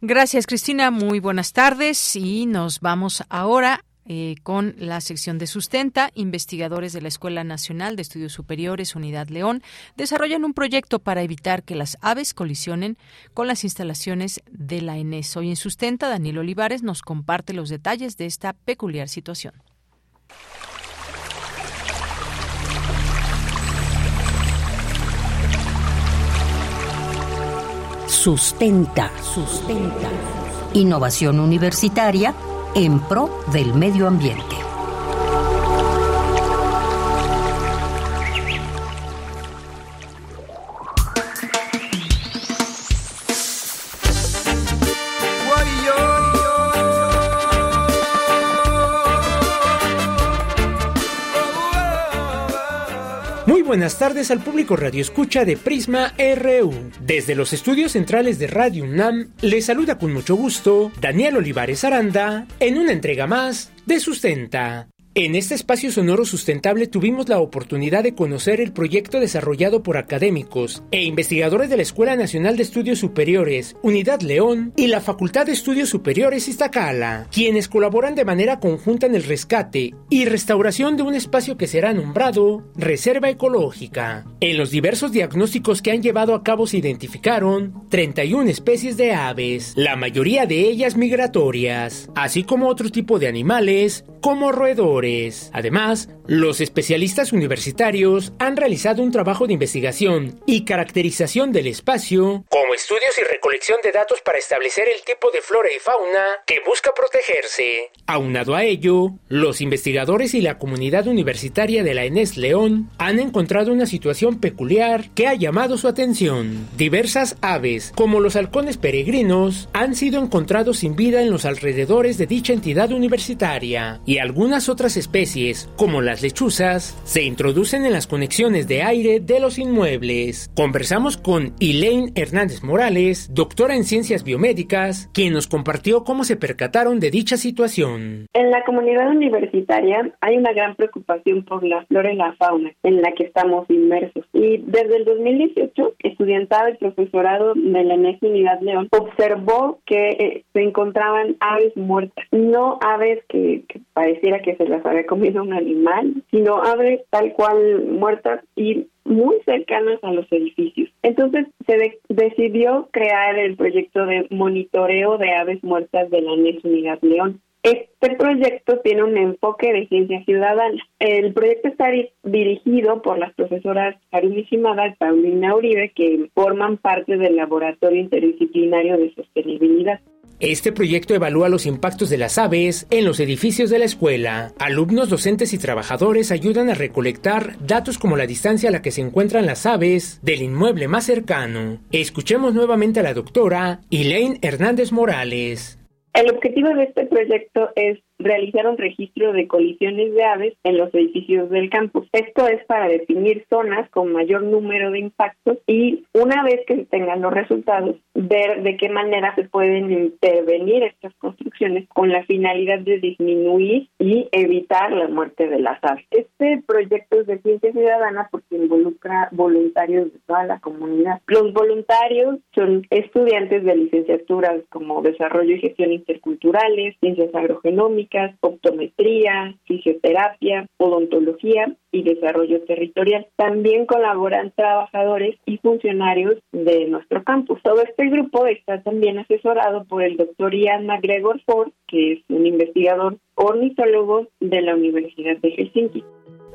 Gracias, Cristina. Muy buenas tardes y nos vamos ahora eh, con la sección de Sustenta. Investigadores de la Escuela Nacional de Estudios Superiores Unidad León desarrollan un proyecto para evitar que las aves colisionen con las instalaciones de la ENES. Hoy en Sustenta, Daniel Olivares nos comparte los detalles de esta peculiar situación. Sustenta, sustenta. Innovación universitaria en pro del medio ambiente. Buenas tardes al público Radio Escucha de Prisma RU. Desde los estudios centrales de Radio UNAM, les saluda con mucho gusto Daniel Olivares Aranda en una entrega más de Sustenta. En este espacio sonoro sustentable tuvimos la oportunidad de conocer el proyecto desarrollado por académicos e investigadores de la Escuela Nacional de Estudios Superiores, Unidad León y la Facultad de Estudios Superiores Iztacala, quienes colaboran de manera conjunta en el rescate y restauración de un espacio que será nombrado Reserva Ecológica. En los diversos diagnósticos que han llevado a cabo se identificaron 31 especies de aves, la mayoría de ellas migratorias, así como otro tipo de animales como roedores Además, los especialistas universitarios han realizado un trabajo de investigación y caracterización del espacio, como estudios y recolección de datos para establecer el tipo de flora y fauna que busca protegerse. Aunado a ello, los investigadores y la comunidad universitaria de la ENES León han encontrado una situación peculiar que ha llamado su atención. Diversas aves, como los halcones peregrinos, han sido encontrados sin vida en los alrededores de dicha entidad universitaria y algunas otras especies, como las lechuzas, se introducen en las conexiones de aire de los inmuebles. Conversamos con Elaine Hernández Morales, doctora en ciencias biomédicas, quien nos compartió cómo se percataron de dicha situación. En la comunidad universitaria hay una gran preocupación por la flora y la fauna en la que estamos inmersos. Y desde el 2018, estudiantado y profesorado de la ENES Unidad León observó que eh, se encontraban aves muertas, no aves que, que pareciera que se las había comido un animal, sino aves tal cual muertas y muy cercanas a los edificios. Entonces se decidió crear el proyecto de monitoreo de aves muertas de la NES Unidad León. Este proyecto tiene un enfoque de ciencia ciudadana. El proyecto está dirigido por las profesoras Harumi Shimada y Paulina Uribe, que forman parte del Laboratorio Interdisciplinario de Sostenibilidad. Este proyecto evalúa los impactos de las aves en los edificios de la escuela. Alumnos, docentes y trabajadores ayudan a recolectar datos como la distancia a la que se encuentran las aves del inmueble más cercano. Escuchemos nuevamente a la doctora Elaine Hernández Morales. El objetivo de este proyecto es realizar un registro de colisiones de aves en los edificios del campus. Esto es para definir zonas con mayor número de impactos y una vez que se tengan los resultados, ver de qué manera se pueden intervenir estas construcciones con la finalidad de disminuir y evitar la muerte de las aves. Este proyecto es de ciencia ciudadana porque involucra voluntarios de toda la comunidad. Los voluntarios son estudiantes de licenciaturas como desarrollo y gestión interculturales, ciencias agrogenómicas, optometría, fisioterapia, odontología y desarrollo territorial. También colaboran trabajadores y funcionarios de nuestro campus. Todo este grupo está también asesorado por el doctor Ian McGregor Ford, que es un investigador ornitólogo de la Universidad de Helsinki.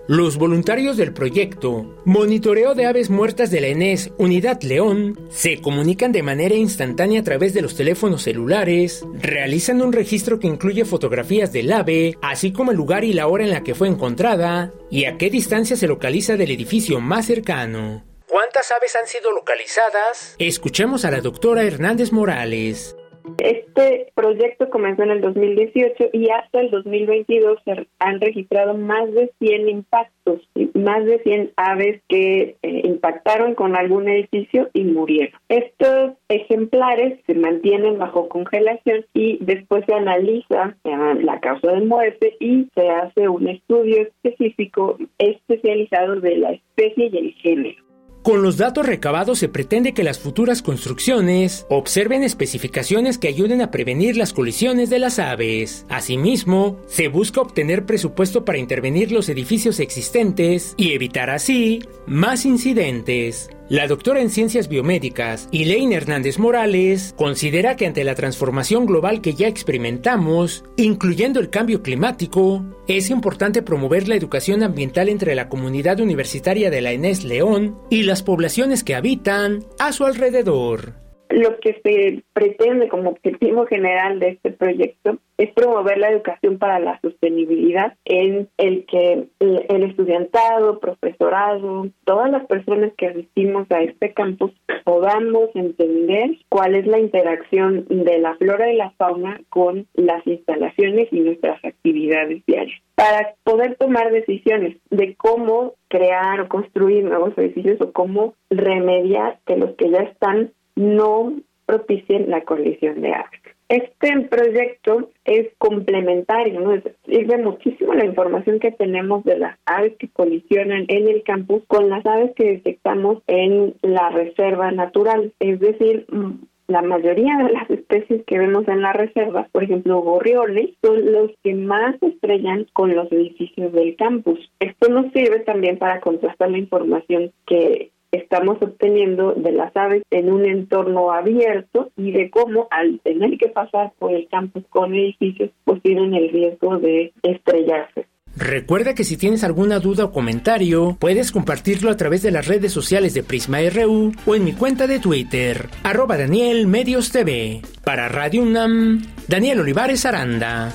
Los voluntarios del proyecto Monitoreo de Aves Muertas de la ENES Unidad León se comunican de manera instantánea a través de los teléfonos celulares, realizan un registro que incluye fotografías del ave, así como el lugar y la hora en la que fue encontrada y a qué distancia se localiza del edificio más cercano. ¿Cuántas aves han sido localizadas? Escuchemos a la doctora Hernández Morales. Este proyecto comenzó en el 2018 y hasta el 2022 se han registrado más de 100 impactos, más de 100 aves que eh, impactaron con algún edificio y murieron. Estos ejemplares se mantienen bajo congelación y después se analiza la causa de muerte y se hace un estudio específico especializado de la especie y el género. Con los datos recabados se pretende que las futuras construcciones observen especificaciones que ayuden a prevenir las colisiones de las aves. Asimismo, se busca obtener presupuesto para intervenir los edificios existentes y evitar así más incidentes. La doctora en ciencias biomédicas, Elaine Hernández Morales, considera que ante la transformación global que ya experimentamos, incluyendo el cambio climático, es importante promover la educación ambiental entre la comunidad universitaria de la ENES León y las poblaciones que habitan a su alrededor. Lo que se pretende como objetivo general de este proyecto es promover la educación para la sostenibilidad en el que el estudiantado, profesorado, todas las personas que asistimos a este campus podamos entender cuál es la interacción de la flora y la fauna con las instalaciones y nuestras actividades diarias. Para poder tomar decisiones de cómo crear o construir nuevos edificios o cómo remediar que los que ya están no propicien la colisión de aves. Este proyecto es complementario, ¿no? sirve muchísimo la información que tenemos de las aves que colisionan en el campus con las aves que detectamos en la reserva natural. Es decir, mm, la mayoría de las especies que vemos en la reserva, por ejemplo, gorriones, son los que más estrellan con los edificios del campus. Esto nos sirve también para contrastar la información que estamos obteniendo de las aves en un entorno abierto y de cómo al tener que pasar por el campus con edificios, pues tienen el riesgo de estrellarse. Recuerda que si tienes alguna duda o comentario, puedes compartirlo a través de las redes sociales de Prisma RU o en mi cuenta de Twitter, arroba Daniel Medios TV. Para Radio UNAM, Daniel Olivares Aranda.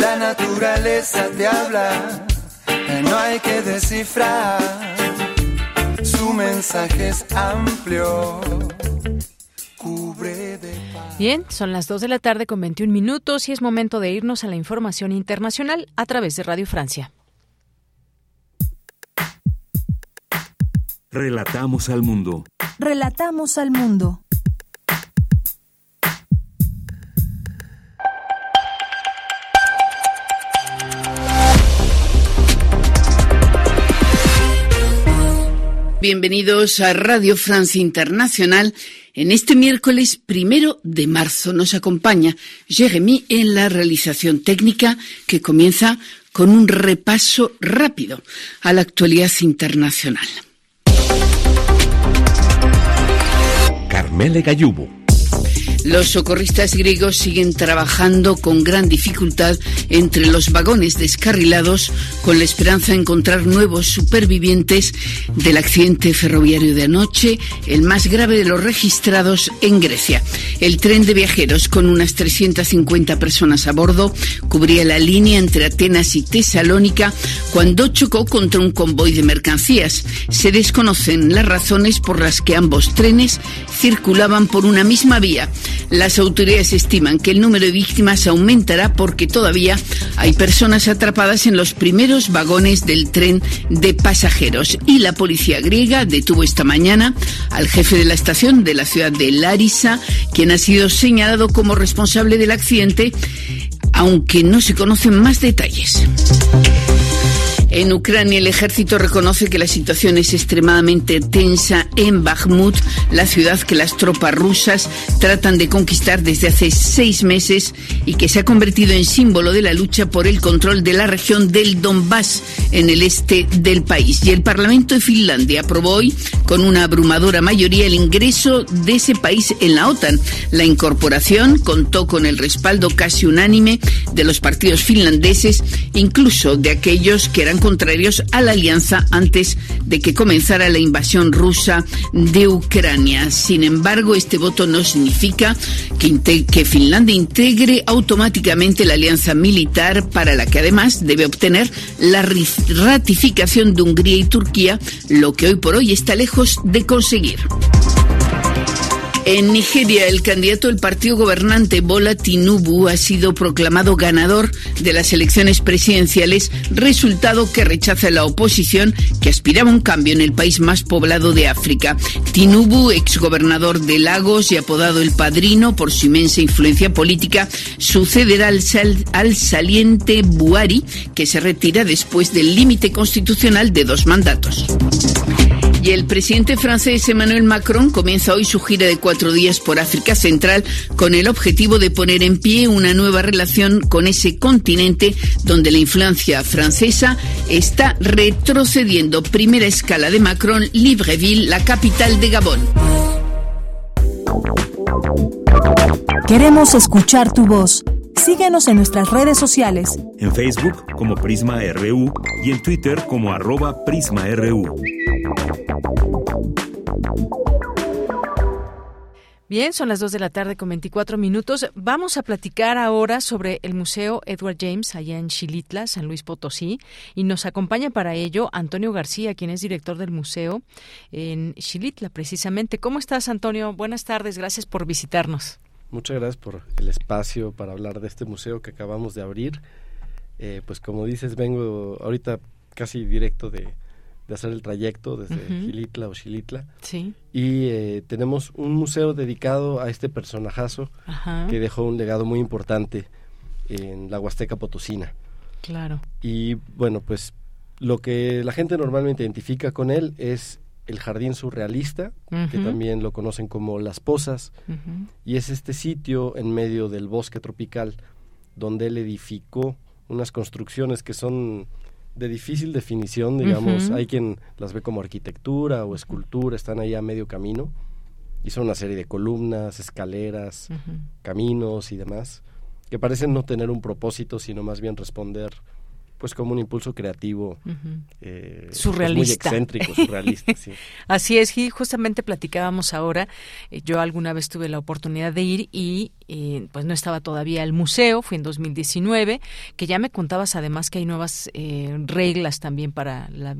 La naturaleza te habla, no hay que descifrar su mensaje es amplio. Cubre de Bien, son las 2 de la tarde con 21 minutos y es momento de irnos a la información internacional a través de Radio Francia. Relatamos al mundo. Relatamos al mundo. Bienvenidos a Radio Francia Internacional. En este miércoles primero de marzo nos acompaña Jeremy en la realización técnica que comienza con un repaso rápido a la actualidad internacional. Carmele Gallubo. Los socorristas griegos siguen trabajando con gran dificultad entre los vagones descarrilados con la esperanza de encontrar nuevos supervivientes del accidente ferroviario de anoche, el más grave de los registrados en Grecia. El tren de viajeros con unas 350 personas a bordo cubría la línea entre Atenas y Tesalónica cuando chocó contra un convoy de mercancías. Se desconocen las razones por las que ambos trenes circulaban por una misma vía. Las autoridades estiman que el número de víctimas aumentará porque todavía hay personas atrapadas en los primeros vagones del tren de pasajeros. Y la policía griega detuvo esta mañana al jefe de la estación de la ciudad de Larissa, quien ha sido señalado como responsable del accidente, aunque no se conocen más detalles. En Ucrania el ejército reconoce que la situación es extremadamente tensa en Bakhmut, la ciudad que las tropas rusas tratan de conquistar desde hace seis meses y que se ha convertido en símbolo de la lucha por el control de la región del Donbass en el este del país. Y el Parlamento de Finlandia aprobó hoy con una abrumadora mayoría el ingreso de ese país en la OTAN. La incorporación contó con el respaldo casi unánime de los partidos finlandeses, incluso de aquellos que eran contrarios a la alianza antes de que comenzara la invasión rusa de Ucrania. Sin embargo, este voto no significa que, Finlandia integre automáticamente la alianza militar para la que además debe obtener la ratificación de Hungría y Turquía, lo que hoy por hoy está lejos de conseguir. En Nigeria, el candidato del partido gobernante Bola Tinubu ha sido proclamado ganador de las elecciones presidenciales, resultado que rechaza la oposición que aspiraba un cambio en el país más poblado de África. Tinubu, exgobernador de Lagos y apodado el Padrino por su inmensa influencia política, sucederá al, al saliente Buhari, que se retira después del límite constitucional de dos mandatos. Y el presidente francés Emmanuel Macron comienza hoy su gira de cuatro días por África Central con el objetivo de poner en pie una nueva relación con ese continente donde la influencia francesa está retrocediendo. Primera escala de Macron, Libreville, la capital de Gabón. Queremos escuchar tu voz. Síguenos en nuestras redes sociales. En Facebook como Prisma RU y en Twitter como arroba PrismaRU. Bien, son las 2 de la tarde con 24 minutos. Vamos a platicar ahora sobre el Museo Edward James allá en Xilitla, San Luis Potosí, y nos acompaña para ello Antonio García, quien es director del museo en Xilitla, precisamente. ¿Cómo estás, Antonio? Buenas tardes, gracias por visitarnos. Muchas gracias por el espacio para hablar de este museo que acabamos de abrir. Eh, pues como dices, vengo ahorita casi directo de, hacer el trayecto desde Gilitla o Xilitla. Sí. Y eh, tenemos un museo dedicado a este personajazo que dejó un legado muy importante en la Huasteca Potosina. Claro. Y bueno, pues lo que la gente normalmente identifica con él es el jardín surrealista, que también lo conocen como Las Posas, y es este sitio en medio del bosque tropical donde él edificó unas construcciones que son de difícil definición, digamos, hay quien las ve como arquitectura o escultura, están ahí a medio camino, y son una serie de columnas, escaleras, caminos y demás, que parecen no tener un propósito, sino más bien responder pues como un impulso creativo eh, surrealista pues, muy excéntrico surrealista sí. así es y justamente platicábamos ahora eh, yo alguna vez tuve la oportunidad de ir y eh, pues no estaba todavía el museo fue en 2019 que ya me contabas además que hay nuevas reglas también para la,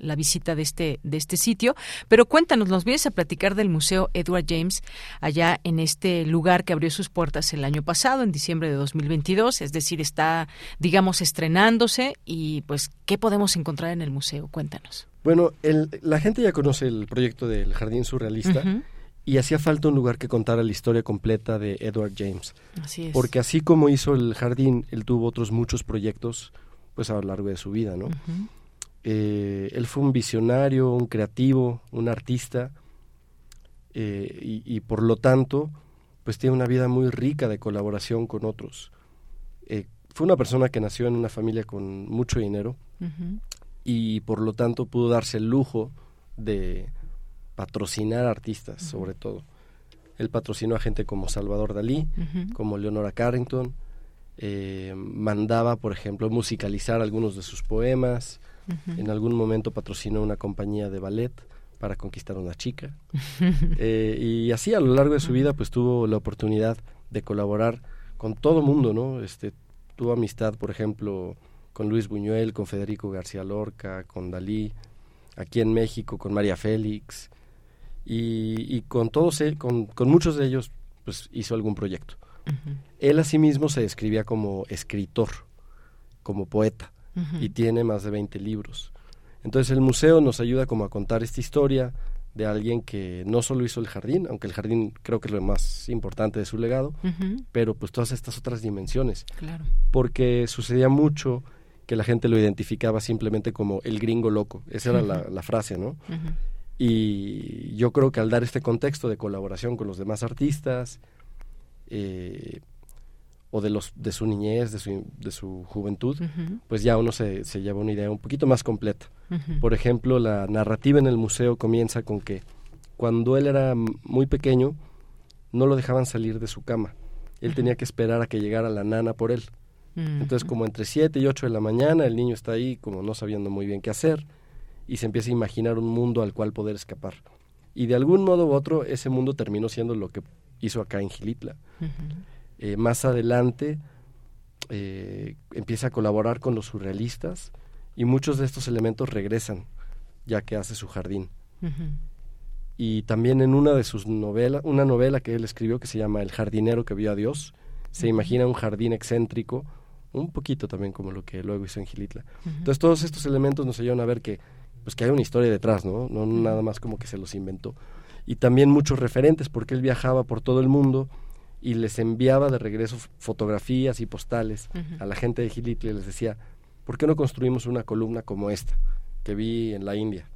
la, visita de este de este sitio pero cuéntanos nos vienes a platicar del museo Edward James allá en este lugar que abrió sus puertas el año pasado en diciembre de 2022 es decir está digamos estrenando y pues qué podemos encontrar en el museo. Cuéntanos. Bueno, la gente ya conoce el proyecto del Jardín Surrealista. Y hacía falta un lugar que contara la historia completa de Edward James. Así es. Porque así como hizo el jardín, él tuvo otros muchos proyectos pues a lo largo de su vida, ¿no? Eh, él fue un visionario, un creativo, un artista eh, y, y, por lo tanto pues tiene una vida muy rica de colaboración con otros. Eh, fue una persona que nació en una familia con mucho dinero y por lo tanto pudo darse el lujo de patrocinar artistas, sobre todo. Él patrocinó a gente como Salvador Dalí, como Leonora Carrington, eh, mandaba, por ejemplo, musicalizar algunos de sus poemas, en algún momento patrocinó una compañía de ballet para conquistar a una chica, eh, y así a lo largo de su vida pues tuvo la oportunidad de colaborar con todo mundo, ¿no? Este, tuvo amistad, por ejemplo, con Luis Buñuel, con Federico García Lorca, con Dalí, aquí en México con María Félix, y, con todos, e, con, con, muchos de ellos, pues hizo algún proyecto. Él asimismo se describía como escritor, como poeta, y tiene más de 20 libros. Entonces el museo nos ayuda como a contar esta historia de alguien que no solo hizo el jardín, aunque el jardín creo que es lo más importante de su legado, pero pues todas estas otras dimensiones. Claro. Porque sucedía mucho que la gente lo identificaba simplemente como el gringo loco. Esa era la, frase, ¿no? Y yo creo que al dar este contexto de colaboración con los demás artistas, eh, o de los de su niñez, de su, de su juventud, pues ya uno se, se, lleva una idea un poquito más completa. Por ejemplo, la narrativa en el museo comienza con que cuando él era muy pequeño, no lo dejaban salir de su cama. Él tenía que esperar a que llegara la nana por él. Entonces, como entre 7 y 8 de la mañana, el niño está ahí como no sabiendo muy bien qué hacer y se empieza a imaginar un mundo al cual poder escapar. Y de algún modo u otro, ese mundo terminó siendo lo que hizo acá en Gilitla. Eh, más adelante eh, empieza a colaborar con los surrealistas y muchos de estos elementos regresan ya que hace su jardín. Y también en una de sus novelas, una novela que él escribió que se llama El jardinero que vio a Dios, se imagina un jardín excéntrico un poquito también como lo que luego hizo en Gilitla. Entonces todos estos elementos nos ayudan a ver que pues que hay una historia detrás, ¿no? No nada más como que se los inventó. Y también muchos referentes porque él viajaba por todo el mundo y les enviaba de regreso fotografías y postales a la gente de Gilitla y les decía, ¿por qué no construimos una columna como esta que vi en la India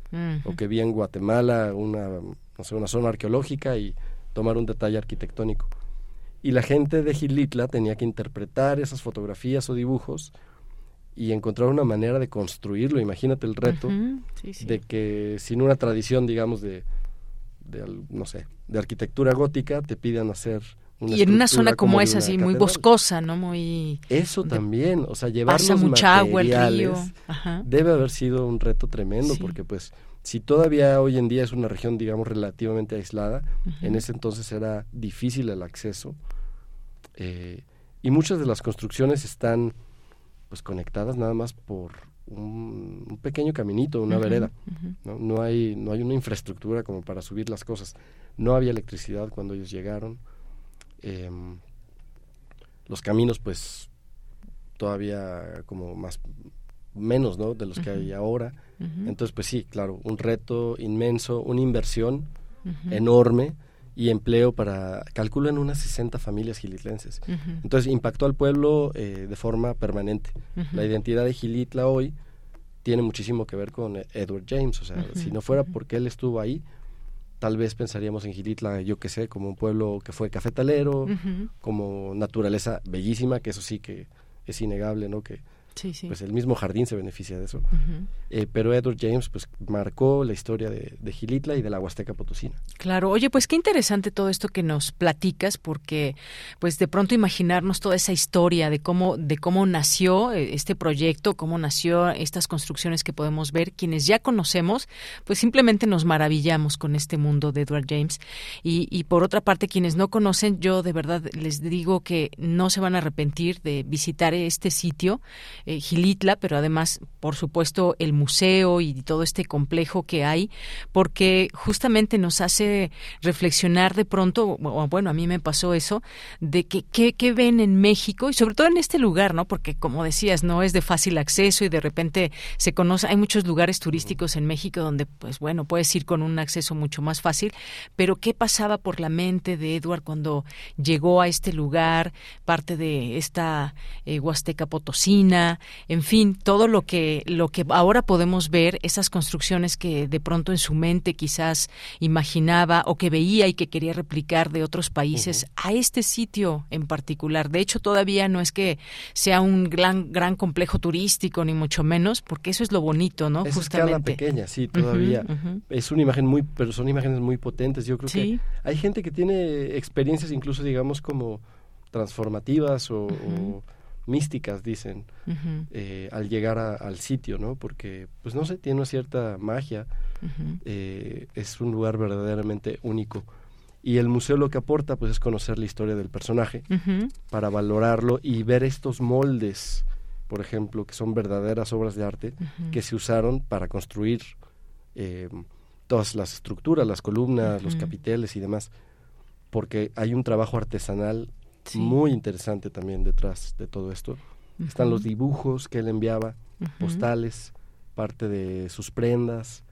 o que vi en Guatemala, una no sé, una zona arqueológica y tomar un detalle arquitectónico? y la gente de Gilitla tenía que interpretar esas fotografías o dibujos y encontrar una manera de construirlo. Imagínate el reto de que sin una tradición, digamos, de, no sé, de arquitectura gótica, te pidan hacer una y en una zona como, esa, así, muy boscosa, ¿no? Muy... Eso también, o sea, llevar pasa mucha agua el río. debe haber sido un reto tremendo, porque pues si todavía hoy en día es una región, digamos, relativamente aislada, en ese entonces era difícil el acceso eh, y muchas de las construcciones están pues conectadas nada más por un, pequeño caminito, una vereda. ¿no? ¿no? hay, no hay una infraestructura como para subir las cosas. No había electricidad cuando ellos llegaron. Em, los caminos pues todavía como más menos ¿no? de los que hay ahora. Entonces pues sí, claro, un reto inmenso, una inversión enorme y empleo para, calculan unas 60 familias gilitlenses. Entonces impactó al pueblo eh, de forma permanente. La identidad de Gilitla hoy tiene muchísimo que ver con Edward James, o sea, si no fuera porque él estuvo ahí, tal vez pensaríamos en Gilitla, yo que sé, como un pueblo que fue cafetalero, como naturaleza bellísima, que eso sí que es innegable, ¿no? Que pues el mismo jardín se beneficia de eso. Eh, pero Edward James pues marcó la historia de, de, Gilitla y de la Huasteca Potosina. Claro, oye, pues qué interesante todo esto que nos platicas, porque pues de pronto imaginarnos toda esa historia de cómo, de cómo nació eh, este proyecto, cómo nació estas construcciones que podemos ver, quienes ya conocemos, pues simplemente nos maravillamos con este mundo de Edward James. Y, y por otra parte, quienes no conocen, yo de verdad les digo que no se van a arrepentir de visitar este sitio eh, Gilitla, pero además, por supuesto, el museo y todo este complejo que hay, porque justamente nos hace reflexionar de pronto, bueno, a mí me pasó eso, de que qué ven en México y sobre todo en este lugar, ¿no? Porque como decías, no es de fácil acceso y de repente se conoce, hay muchos lugares turísticos en México donde, pues bueno, puedes ir con un acceso mucho más fácil, pero ¿qué pasaba por la mente de Edward cuando llegó a este lugar, parte de esta eh, Huasteca Potosina? China, en fin, todo lo que lo que ahora podemos ver, esas construcciones que de pronto en su mente quizás imaginaba o que veía y que quería replicar de otros países a este sitio en particular. De hecho, todavía no es que sea un gran gran complejo turístico ni mucho menos, porque eso es lo bonito, ¿no? Es Justamente. escala pequeña, sí, todavía. Es una imagen muy, pero son imágenes muy potentes. Yo creo que hay gente que tiene experiencias incluso, digamos, como transformativas o, o místicas, dicen, eh, al llegar a, al sitio, ¿no? Porque, pues no sé, tiene una cierta magia. eh, es un lugar verdaderamente único. Y el museo lo que aporta, pues, es conocer la historia del personaje para valorarlo y ver estos moldes, por ejemplo, que son verdaderas obras de arte que se usaron para construir eh, todas las estructuras, las columnas, los capiteles y demás, porque hay un trabajo artesanal Sí. muy interesante también detrás de todo esto. Están los dibujos que él enviaba, postales, parte de sus prendas,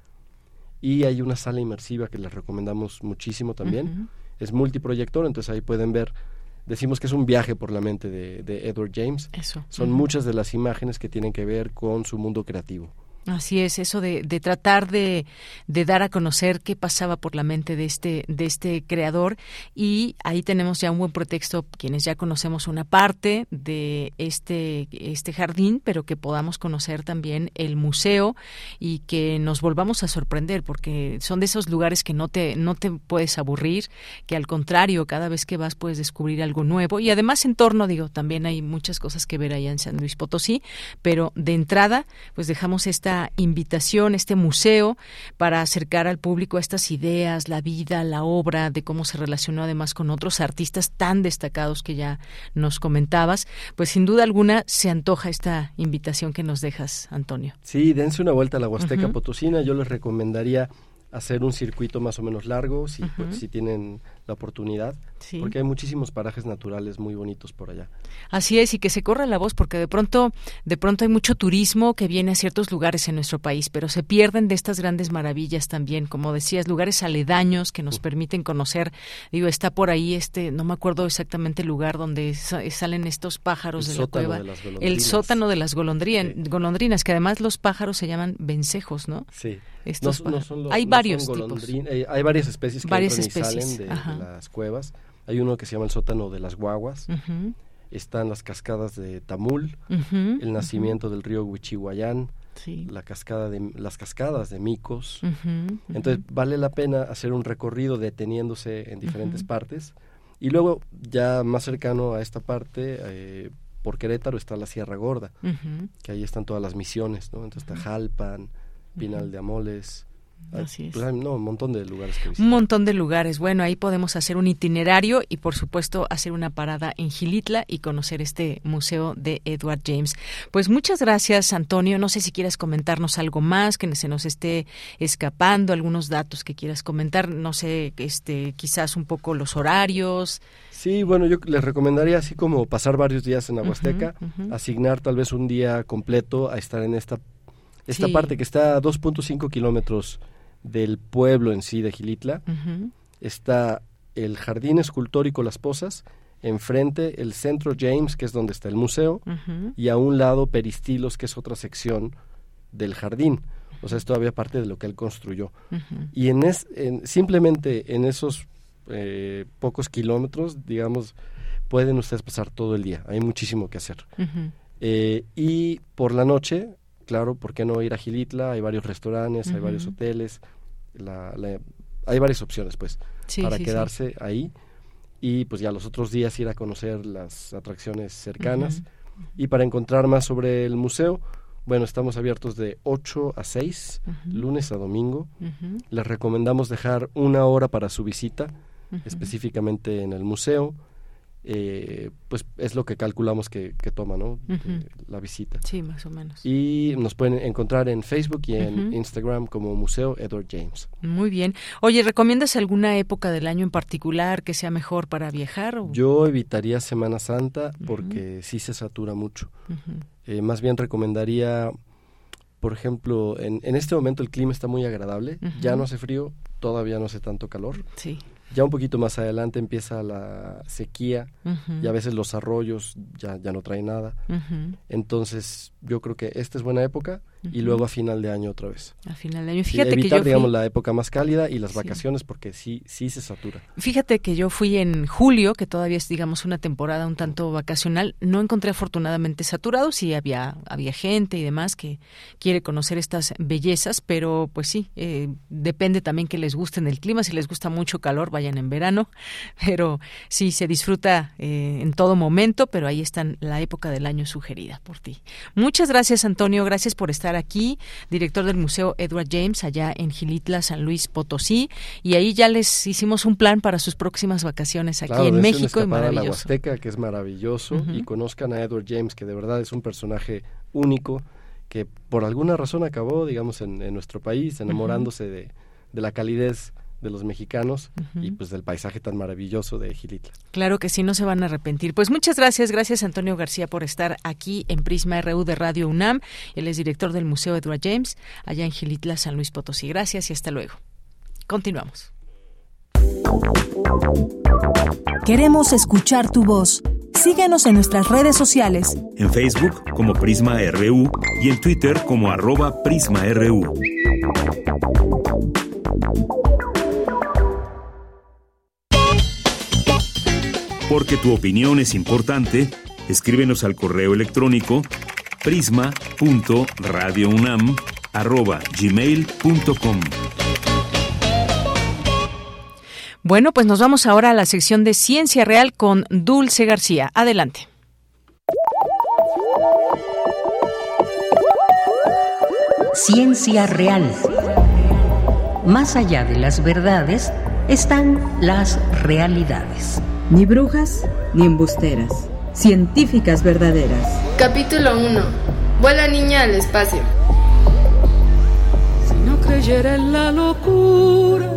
y hay una sala inmersiva que les recomendamos muchísimo también. Es multiproyector, entonces ahí pueden ver, decimos que es un viaje por la mente de, de Edward James. Eso. Son muchas de las imágenes que tienen que ver con su mundo creativo. Así es, eso de, de tratar de, de dar a conocer qué pasaba por la mente de este, de este creador. Y ahí tenemos ya un buen pretexto, quienes ya conocemos una parte de este, este jardín, pero que podamos conocer también el museo y que nos volvamos a sorprender, porque son de esos lugares que no te, no te puedes aburrir, que al contrario, cada vez que vas puedes descubrir algo nuevo. Y además en torno, digo, también hay muchas cosas que ver allá en San Luis Potosí, pero de entrada, pues dejamos esta invitación, este museo, para acercar al público a estas ideas, la vida, la obra, de cómo se relacionó además con otros artistas tan destacados que ya nos comentabas. Pues sin duda alguna se antoja esta invitación que nos dejas, Antonio. Sí, dense una vuelta a la Huasteca. Potosina. Yo les recomendaría hacer un circuito más o menos largo, si, Ujú. si tienen la oportunidad, Sí. porque hay muchísimos parajes naturales muy bonitos por allá. Así es, y que se corra la voz, porque de pronto, de pronto hay mucho turismo que viene a ciertos lugares en nuestro país, pero se pierden de estas grandes maravillas también, como decías, lugares aledaños que nos permiten conocer. Digo, está por ahí este, no me acuerdo exactamente el lugar donde sa- salen estos pájaros El de la sótano cueva. de las el sótano de las golondrinas, golondrinas, que además los pájaros se llaman vencejos, ¿no? Sí. Estos No- son lo- hay no varios tipos. eh, hay varias especies que Varias y especies, salen de, de las cuevas. Hay uno que se llama el sótano de las guaguas. Están las cascadas de Tamul, el nacimiento del río Huichihuayán, Sí. la cascada de, las cascadas de Micos. Entonces vale la pena hacer un recorrido deteniéndose en diferentes partes. Y luego, ya más cercano a esta parte, eh, por Querétaro está la Sierra Gorda, que ahí están todas las misiones, ¿no? Entonces está Jalpan, Pinal de Amoles. Hay- Así es. pues hay, no, un montón de lugares que visitar. Un montón de lugares. Bueno, ahí podemos hacer un itinerario y, por supuesto, hacer una parada en Gilitla y conocer este museo de Edward James. Pues muchas gracias, Antonio. No sé si quieras comentarnos algo más que se nos esté escapando, algunos datos que quieras comentar. No sé, este, quizás un poco los horarios. Sí, bueno, yo les recomendaría así como pasar varios días en ujú. asignar tal vez un día completo a estar en esta, esta Sí. parte que está a 2.5 kilómetros del pueblo en sí de Gilitla. Está el Jardín Escultórico Las Posas, enfrente el Centro James, que es donde está el museo, y a un lado Peristilos, que es otra sección del jardín. O sea, es todavía parte de lo que él construyó. Y en, es, en simplemente en esos eh, pocos kilómetros, digamos, pueden ustedes pasar todo el día. Hay muchísimo que hacer. Eh, y por la noche, claro, ¿por qué no ir a Gilitla? Hay varios restaurantes, hay varios hoteles, la- la- hay varias opciones, pues, Sí, para sí, sí. quedarse ahí. Y pues ya los otros días ir a conocer las atracciones cercanas. Y para encontrar más sobre el museo, bueno, estamos abiertos de 8 a 6, Ujú. lunes a domingo. Les recomendamos dejar una hora para su visita, específicamente en el museo. Eh, pues es lo que calculamos que, que toma, ¿no? Ujú. la visita. Sí, más o menos. Y nos pueden encontrar en Facebook y en. Instagram como Museo Edward James. Muy bien. Oye, ¿recomiendas alguna época del año en particular que sea mejor para viajar? o- Yo evitaría Semana Santa porque sí se satura mucho. Eh, más bien recomendaría, por ejemplo, en, en este momento el clima está muy agradable, ya no hace frío, todavía no hace tanto calor. Sí. Ya un poquito más adelante empieza la sequía y a veces los arroyos ya, ya no traen nada. Entonces yo creo que esta es buena época y luego a final de año otra vez. A final de año. Fíjate evitar, que yo digamos, la época más cálida y las vacaciones porque sí, sí se satura. Fíjate que yo fui en julio, que todavía es, digamos, una temporada un tanto vacacional. No encontré afortunadamente saturado, sí había, había gente y demás que quiere conocer estas bellezas, pero pues sí, eh, depende también que les guste en el clima. Si les gusta mucho calor, vayan en verano, pero sí, se disfruta eh, en todo momento, pero ahí está la época del año sugerida por ti. Muchas gracias, Antonio. Gracias por estar aquí, director del Museo Edward James, allá en Gilitla, San Luis Potosí, y ahí ya les hicimos un plan para sus próximas vacaciones aquí en México. Y maravilloso. la Huasteca, que es maravilloso, y conozcan a Edward James, que de verdad es un personaje único, que por alguna razón acabó, digamos, en, nuestro país, enamorándose de, de la calidez de los mexicanos y pues del paisaje tan maravilloso de Gilitla. Claro que sí, no se van a arrepentir. Pues muchas gracias, gracias Antonio García por estar aquí en Prisma RU de Radio UNAM. Él es director del Museo Edward James, allá en Gilitla, San Luis Potosí. Gracias y hasta luego. Continuamos. Queremos escuchar tu voz. Síguenos en nuestras redes sociales. En Facebook como Prisma RU y en Twitter como arroba PrismaRU. Porque tu opinión es importante, escríbenos al correo electrónico prisma.radiounam@gmail.com. Bueno, pues nos vamos ahora a la sección de Ciencia Real con Dulce García. Adelante. Ciencia Real. Más allá de las verdades están las realidades. Ni brujas ni embusteras. Científicas verdaderas. Capítulo 1. Vuela niña al espacio. Si no creyera en la locura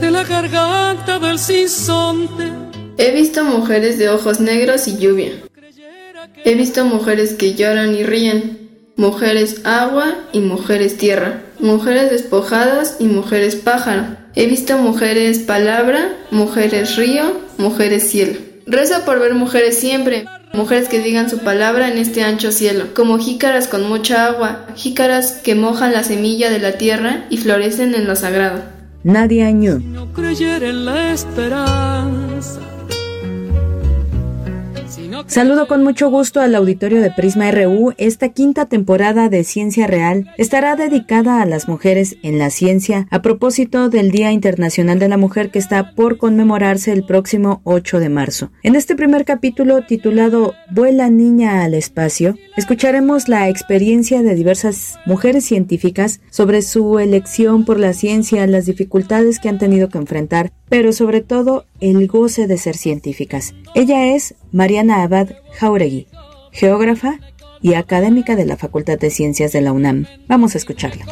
de la garganta del sinsonte. He visto mujeres de ojos negros y lluvia. He visto mujeres que lloran y ríen. Mujeres agua y mujeres tierra. Mujeres despojadas y mujeres pájaro He visto mujeres palabra, mujeres río, mujeres cielo. Rezo por ver mujeres siempre, mujeres que digan su palabra en este ancho cielo, como jícaras con mucha agua, jícaras que mojan la semilla de la tierra y florecen en lo sagrado. Nadie año. no en la esperanza Saludo con mucho gusto al auditorio de Prisma RU. Esta quinta temporada de Ciencia Real estará dedicada a las mujeres en la ciencia a propósito del Día Internacional de la Mujer que está por conmemorarse el próximo 8 de marzo. En este primer capítulo titulado Vuela niña al espacio, escucharemos la experiencia de diversas mujeres científicas sobre su elección por la ciencia, las dificultades que han tenido que enfrentar, pero sobre todo el goce de ser científicas. Ella es Mariana Abad Jauregui, geógrafa y académica de la Facultad de Ciencias de la UNAM. Vamos a escucharla.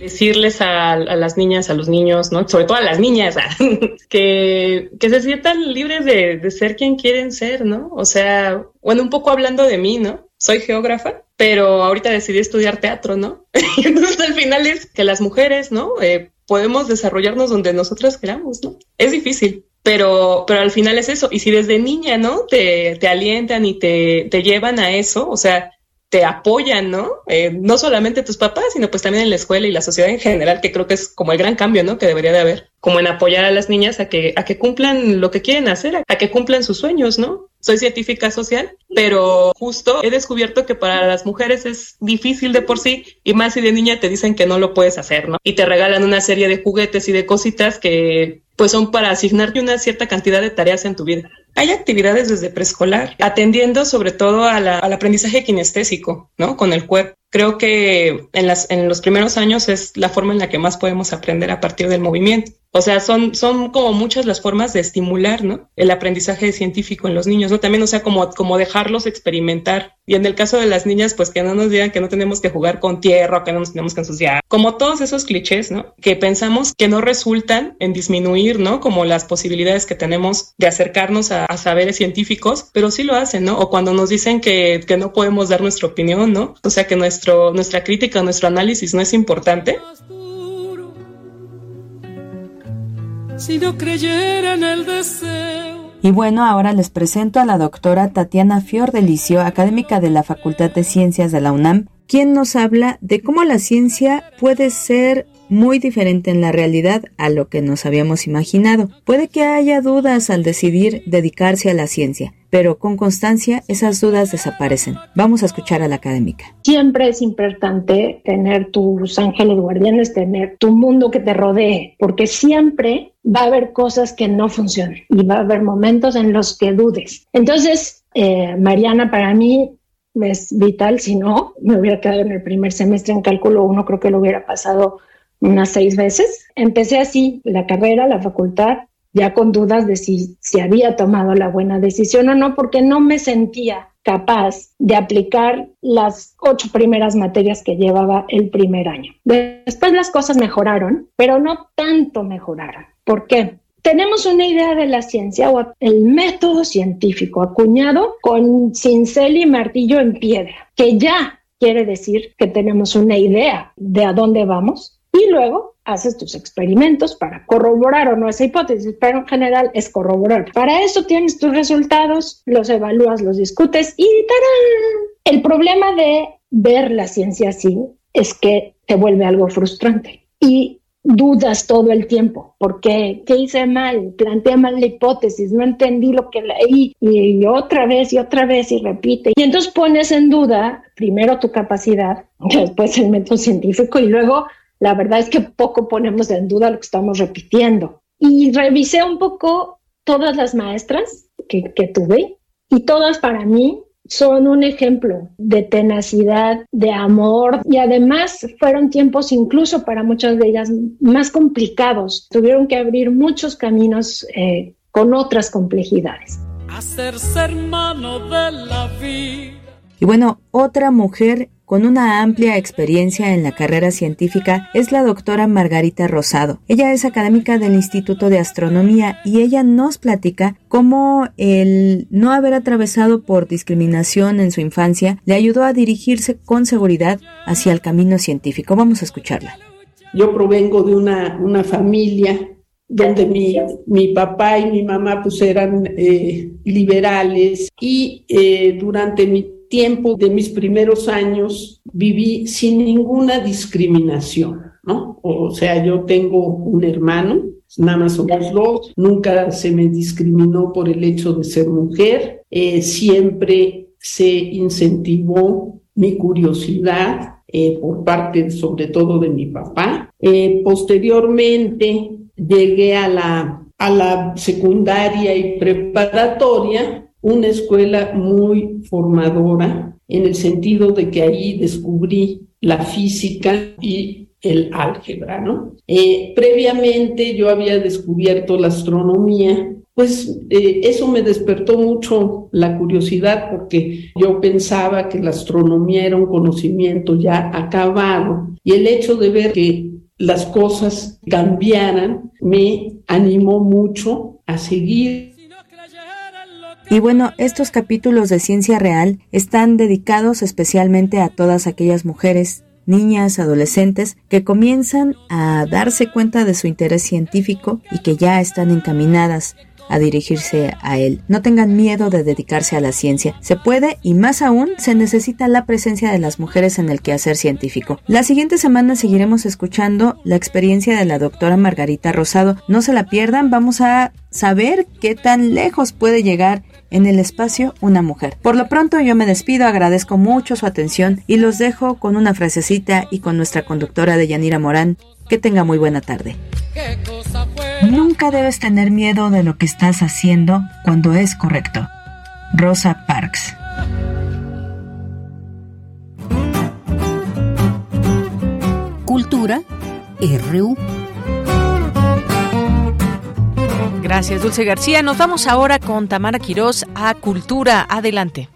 Decirles a, las niñas, a los niños, ¿no? sobre todo a las niñas, que, que se sientan libres de, de ser quien quieren ser, ¿no? O sea, bueno, un poco hablando de mí, ¿no? Soy geógrafa, pero ahorita decidí estudiar teatro, ¿no? entonces al final es que las mujeres, ¿no? Eh, podemos desarrollarnos donde nosotras queramos, ¿no? Es difícil, pero, pero al final es eso. Y si desde niña, ¿no? Te, te alientan y te, te llevan a eso, o sea, te apoyan, ¿no? Eh, no solamente tus papás, sino pues también en la escuela y la sociedad en general, que creo que es como el gran cambio, ¿no? Que debería de haber, como en apoyar a las niñas a que, a que cumplan lo que quieren hacer, a que cumplan sus sueños, ¿no? Soy científica social, pero justo he descubierto que para las mujeres es difícil de por sí, y más si de niña te dicen que no lo puedes hacer, ¿no? Y te regalan una serie de juguetes y de cositas que pues son para asignarte una cierta cantidad de tareas en tu vida. Hay actividades desde preescolar, atendiendo sobre todo al aprendizaje kinestésico, ¿no? Con el cuerpo. Creo que en, las, en los primeros años es la forma en la que más podemos aprender a partir del movimiento. O sea, son, son como muchas las formas de estimular, ¿no? El aprendizaje científico en los niños, ¿no? También, o sea, como, como dejarlos experimentar. Y en el caso de las niñas, pues que no nos digan que no tenemos que jugar con tierra que no nos tenemos que ensuciar. Como todos esos clichés, ¿no? Que pensamos que no resultan en disminuir, ¿no? Como las posibilidades que tenemos de acercarnos a, saberes científicos, pero sí lo hacen, ¿no? O cuando nos dicen que, que no podemos dar nuestra opinión, ¿no? O sea, que nuestra crítica, nuestro análisis no es importante? Si no el deseo. Y bueno, ahora les presento a la doctora Tatiana Fiordelicio, académica de la Facultad de Ciencias de la UNAM, quien nos habla de cómo la ciencia puede ser muy diferente en la realidad a lo que nos habíamos imaginado. Puede que haya dudas al decidir dedicarse a la ciencia, pero con constancia esas dudas desaparecen. Vamos a escuchar a la académica. Siempre es importante tener tus ángeles guardianes, tener tu mundo que te rodee, porque siempre va a haber cosas que no funcionen y va a haber momentos en los que dudes. Entonces, eh, Mariana, para mí es vital, si no, me hubiera quedado en el primer semestre en cálculo uno, creo que lo hubiera pasado unas seis veces. Empecé así la carrera, la facultad, ya con dudas de si, si había tomado la buena decisión o no, porque no me sentía capaz de aplicar las ocho primeras materias que llevaba el primer año. Después las cosas mejoraron, pero no tanto mejoraron. ¿Por qué? Tenemos una idea de la ciencia o el método científico acuñado con cincel y martillo en piedra, que ya quiere decir que tenemos una idea de a dónde vamos, y luego haces tus experimentos para corroborar o no esa hipótesis, pero en general es corroborar. Para eso tienes tus resultados, los evalúas, los discutes y ¡tarán! El problema de ver la ciencia así es que te vuelve algo frustrante y dudas todo el tiempo. ¿Por qué? ¿Qué hice mal? Planteé mal la hipótesis, no entendí lo que leí y otra vez y otra vez y repite. Y entonces pones en duda primero tu capacidad, después el método científico y luego la verdad es que poco ponemos en duda lo que estamos repitiendo. Y revisé un poco todas las maestras que, que tuve y todas para mí son un ejemplo de tenacidad, de amor y además fueron tiempos incluso para muchas de ellas más complicados. Tuvieron que abrir muchos caminos eh, con otras complejidades. Hacerse hermano de la vida. Y bueno, otra mujer con una amplia experiencia en la carrera científica es la doctora Margarita Rosado. Ella es académica del Instituto de Astronomía y ella nos platica cómo el no haber atravesado por discriminación en su infancia le ayudó a dirigirse con seguridad hacia el camino científico. Vamos a escucharla. Yo provengo de una, una familia donde mi, mi, papá y mi mamá pues eran eh, liberales y eh, durante mi tiempo de mis primeros años viví sin ninguna discriminación, ¿no? O sea, yo tengo un hermano, nada más somos dos, nunca se me discriminó por el hecho de ser mujer, eh, siempre se incentivó mi curiosidad eh, por parte sobre todo de mi papá. Eh, posteriormente llegué a la, a la secundaria y preparatoria una escuela muy formadora en el sentido de que ahí descubrí la física y el álgebra, ¿no? Eh, previamente yo había descubierto la astronomía, pues eh, eso me despertó mucho la curiosidad porque yo pensaba que la astronomía era un conocimiento ya acabado y el hecho de ver que las cosas cambiaran me animó mucho a seguir y bueno, estos capítulos de Ciencia Real están dedicados especialmente a todas aquellas mujeres, niñas, adolescentes que comienzan a darse cuenta de su interés científico y que ya están encaminadas a dirigirse a él. No tengan miedo de dedicarse a la ciencia. Se puede y más aún se necesita la presencia de las mujeres en el quehacer científico. La siguiente semana seguiremos escuchando la experiencia de la doctora Margarita Rosado. No se la pierdan, vamos a saber qué tan lejos puede llegar en el espacio una mujer. Por lo pronto yo me despido, agradezco mucho su atención y los dejo con una frasecita y con nuestra conductora de Yanira Morán. Que tenga muy buena tarde. Nunca debes tener miedo de lo que estás haciendo cuando es correcto. Rosa Parks. Cultura RU. Gracias, Dulce García. Nos vamos ahora con Tamara Quirós a Cultura. Adelante.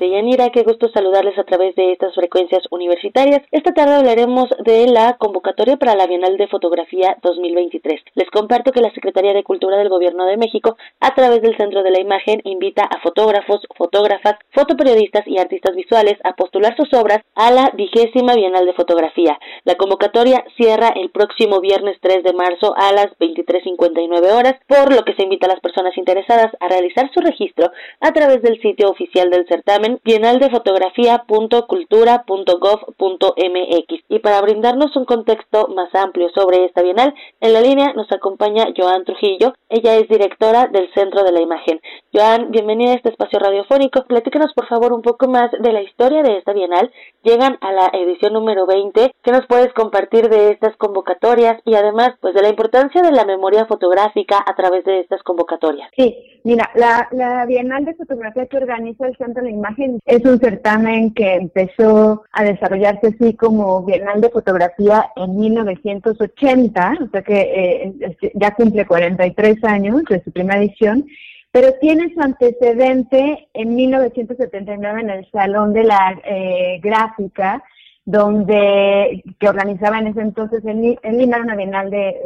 Deyanira, qué gusto saludarles a través de estas frecuencias universitarias. Esta tarde hablaremos de la convocatoria para la Bienal de Fotografía 2023. Les comparto que la Secretaría de Cultura del Gobierno de México, a través del Centro de la Imagen, invita a fotógrafos, fotógrafas, fotoperiodistas y artistas visuales a postular sus obras a la vigésima Bienal de Fotografía. La convocatoria cierra el próximo viernes 3 de marzo a las 23.59 horas, por lo que se invita a las personas interesadas a realizar su registro a través del sitio oficial del certamen bienaldefotografía.cultura.gov.mx. Y para brindarnos un contexto más amplio sobre esta bienal, en la línea nos acompaña Joan Trujillo. Ella es directora del Centro de la Imagen. Joan, bienvenida a este espacio radiofónico. Platícanos por favor un poco más de la historia de esta bienal. Llegan a la edición número 20. ¿Qué nos puedes compartir de estas convocatorias y además pues de la importancia de la memoria fotográfica a través de estas convocatorias? Sí, mira, la, la Bienal de Fotografía que organiza el Centro de la Imagen es un certamen que empezó a desarrollarse así como Bienal de Fotografía en 1980, o sea que eh, ya cumple 43 años de su primera edición, pero tiene su antecedente en 1979 en el Salón de la eh, Gráfica, donde que organizaba en ese entonces en, en Lima una bienal de,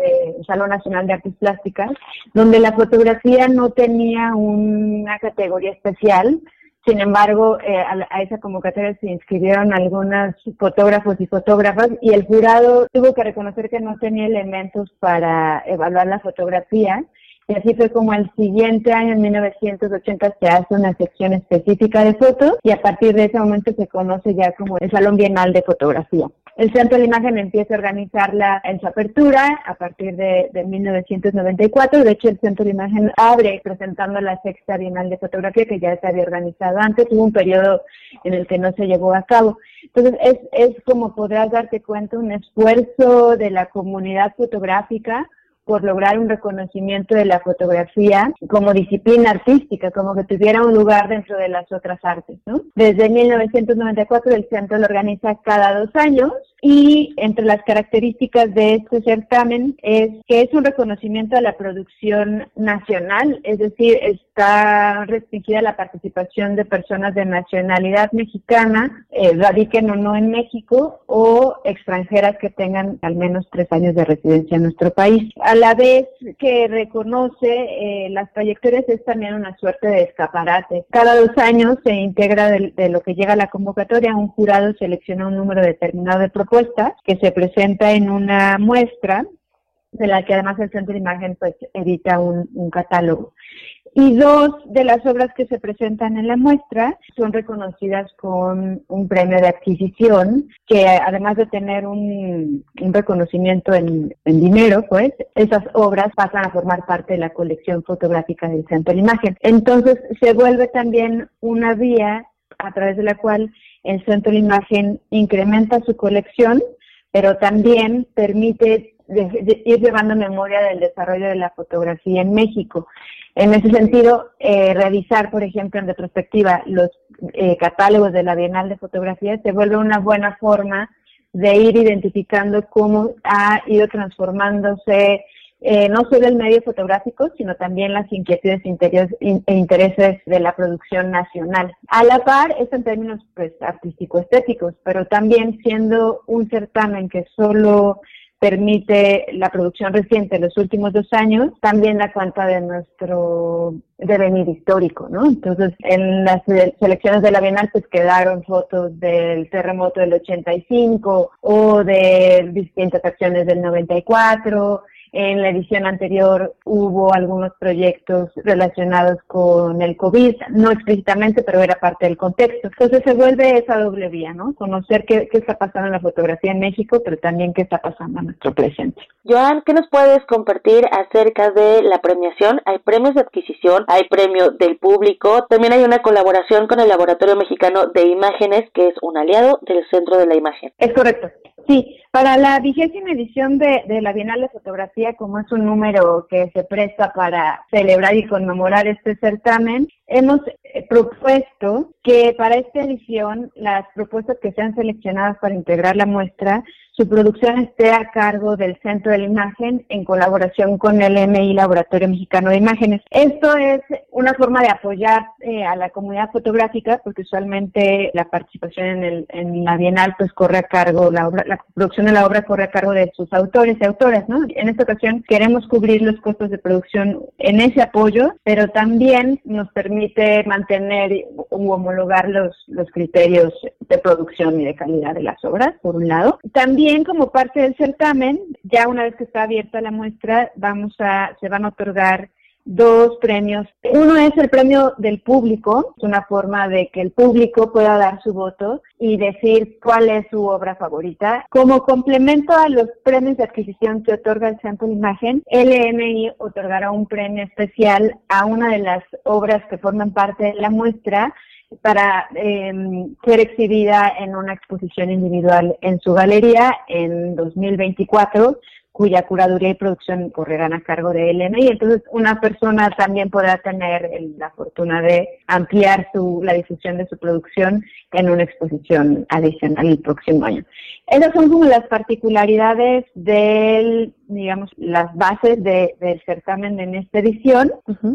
Salón Nacional de Artes Plásticas, donde la fotografía no tenía una categoría especial. Sin embargo, eh, a, esa convocatoria se inscribieron algunos fotógrafos y fotógrafas y el jurado tuvo que reconocer que no tenía elementos para evaluar la fotografía y así fue como el siguiente año, en 1980, se hace una sección específica de fotos y a partir de ese momento se conoce ya como el Salón Bienal de Fotografía. El Centro de Imagen empieza a organizarla en su apertura a partir de, 1994. De hecho, el Centro de Imagen abre presentando la sexta Bienal de Fotografía que ya se había organizado antes. Hubo un periodo en el que no se llevó a cabo. Entonces, es, es como podrás darte cuenta un esfuerzo de la comunidad fotográfica por lograr un reconocimiento de la fotografía como disciplina artística, como que tuviera un lugar dentro de las otras artes. ¿no? Desde 1994 el centro lo organiza cada dos años y entre las características de este certamen es que es un reconocimiento a la producción nacional, es decir, está restringida la participación de personas de nacionalidad mexicana, eh, radiquen o no en México, o extranjeras que tengan al menos tres años de residencia en nuestro país. A la vez que reconoce eh, las trayectorias es también una suerte de escaparate. Cada dos años se integra de, de lo que llega a la convocatoria, un jurado selecciona un número determinado de propuestas que se presenta en una muestra de la que además el Centro de Imagen pues edita un, catálogo. Y dos de las obras que se presentan en la muestra son reconocidas con un premio de adquisición, que además de tener un, reconocimiento en, en, dinero, pues esas obras pasan a formar parte de la colección fotográfica del Centro de Imagen. Entonces se vuelve también una vía a través de la cual el Centro de Imagen incrementa su colección, pero también permite ir llevando memoria del desarrollo de la fotografía en México. En ese sentido, eh, revisar, por ejemplo, en retrospectiva los eh, catálogos de la Bienal de Fotografía se vuelve una buena forma de ir identificando cómo ha ido transformándose eh, no solo el medio fotográfico, sino también las inquietudes e intereses de la producción nacional. A la par, esto en términos pues, artístico-estéticos, pero también siendo un certamen que solo permite la producción reciente de los últimos dos años, también da cuenta de nuestro devenir histórico, ¿no? Entonces, en las selecciones de la Bienal pues quedaron fotos del terremoto del 85 o de distintas acciones del 94, en la edición anterior hubo algunos proyectos relacionados con el COVID, no explícitamente, pero era parte del contexto. Entonces se vuelve esa doble vía, ¿no? Conocer qué, qué está pasando en la fotografía en México, pero también qué está pasando en nuestro presente. Joan, ¿qué nos puedes compartir acerca de la premiación? Hay premios de adquisición, hay premio del público, también hay una colaboración con el Laboratorio Mexicano de Imágenes, que es un aliado del Centro de la Imagen. Es correcto. Sí, para la vigésima edición de, de, la Bienal de Fotografía, como es un número que se presta para celebrar y conmemorar este certamen, hemos propuesto que para esta edición las propuestas que sean seleccionadas para integrar la muestra su producción esté a cargo del Centro de la Imagen en colaboración con el MI Laboratorio Mexicano de Imágenes. Esto es una forma de apoyar eh, a la comunidad fotográfica porque usualmente la participación en, el, la Bienal pues corre a cargo, la producción de la obra corre a cargo de sus autores y autoras, ¿no? En esta ocasión queremos cubrir los costos de producción en ese apoyo, pero también nos permite mantener u homologar los, los criterios de producción y de calidad de las obras, por un lado. También también como parte del certamen, ya una vez que está abierta la muestra, vamos a, se van a otorgar dos premios. Uno es el premio del público, es una forma de que el público pueda dar su voto y decir cuál es su obra favorita. Como complemento a los premios de adquisición que otorga el Centro de Imagen, LMI otorgará un premio especial a una de las obras que forman parte de la muestra para eh, ser exhibida en una exposición individual en su galería en 2024 cuya curaduría y producción correrán a cargo de LMI. Entonces, una persona también podrá tener la fortuna de ampliar su, la difusión de su producción en una exposición adicional el próximo año. Esas son como las particularidades del, digamos, las bases de, del certamen en esta edición.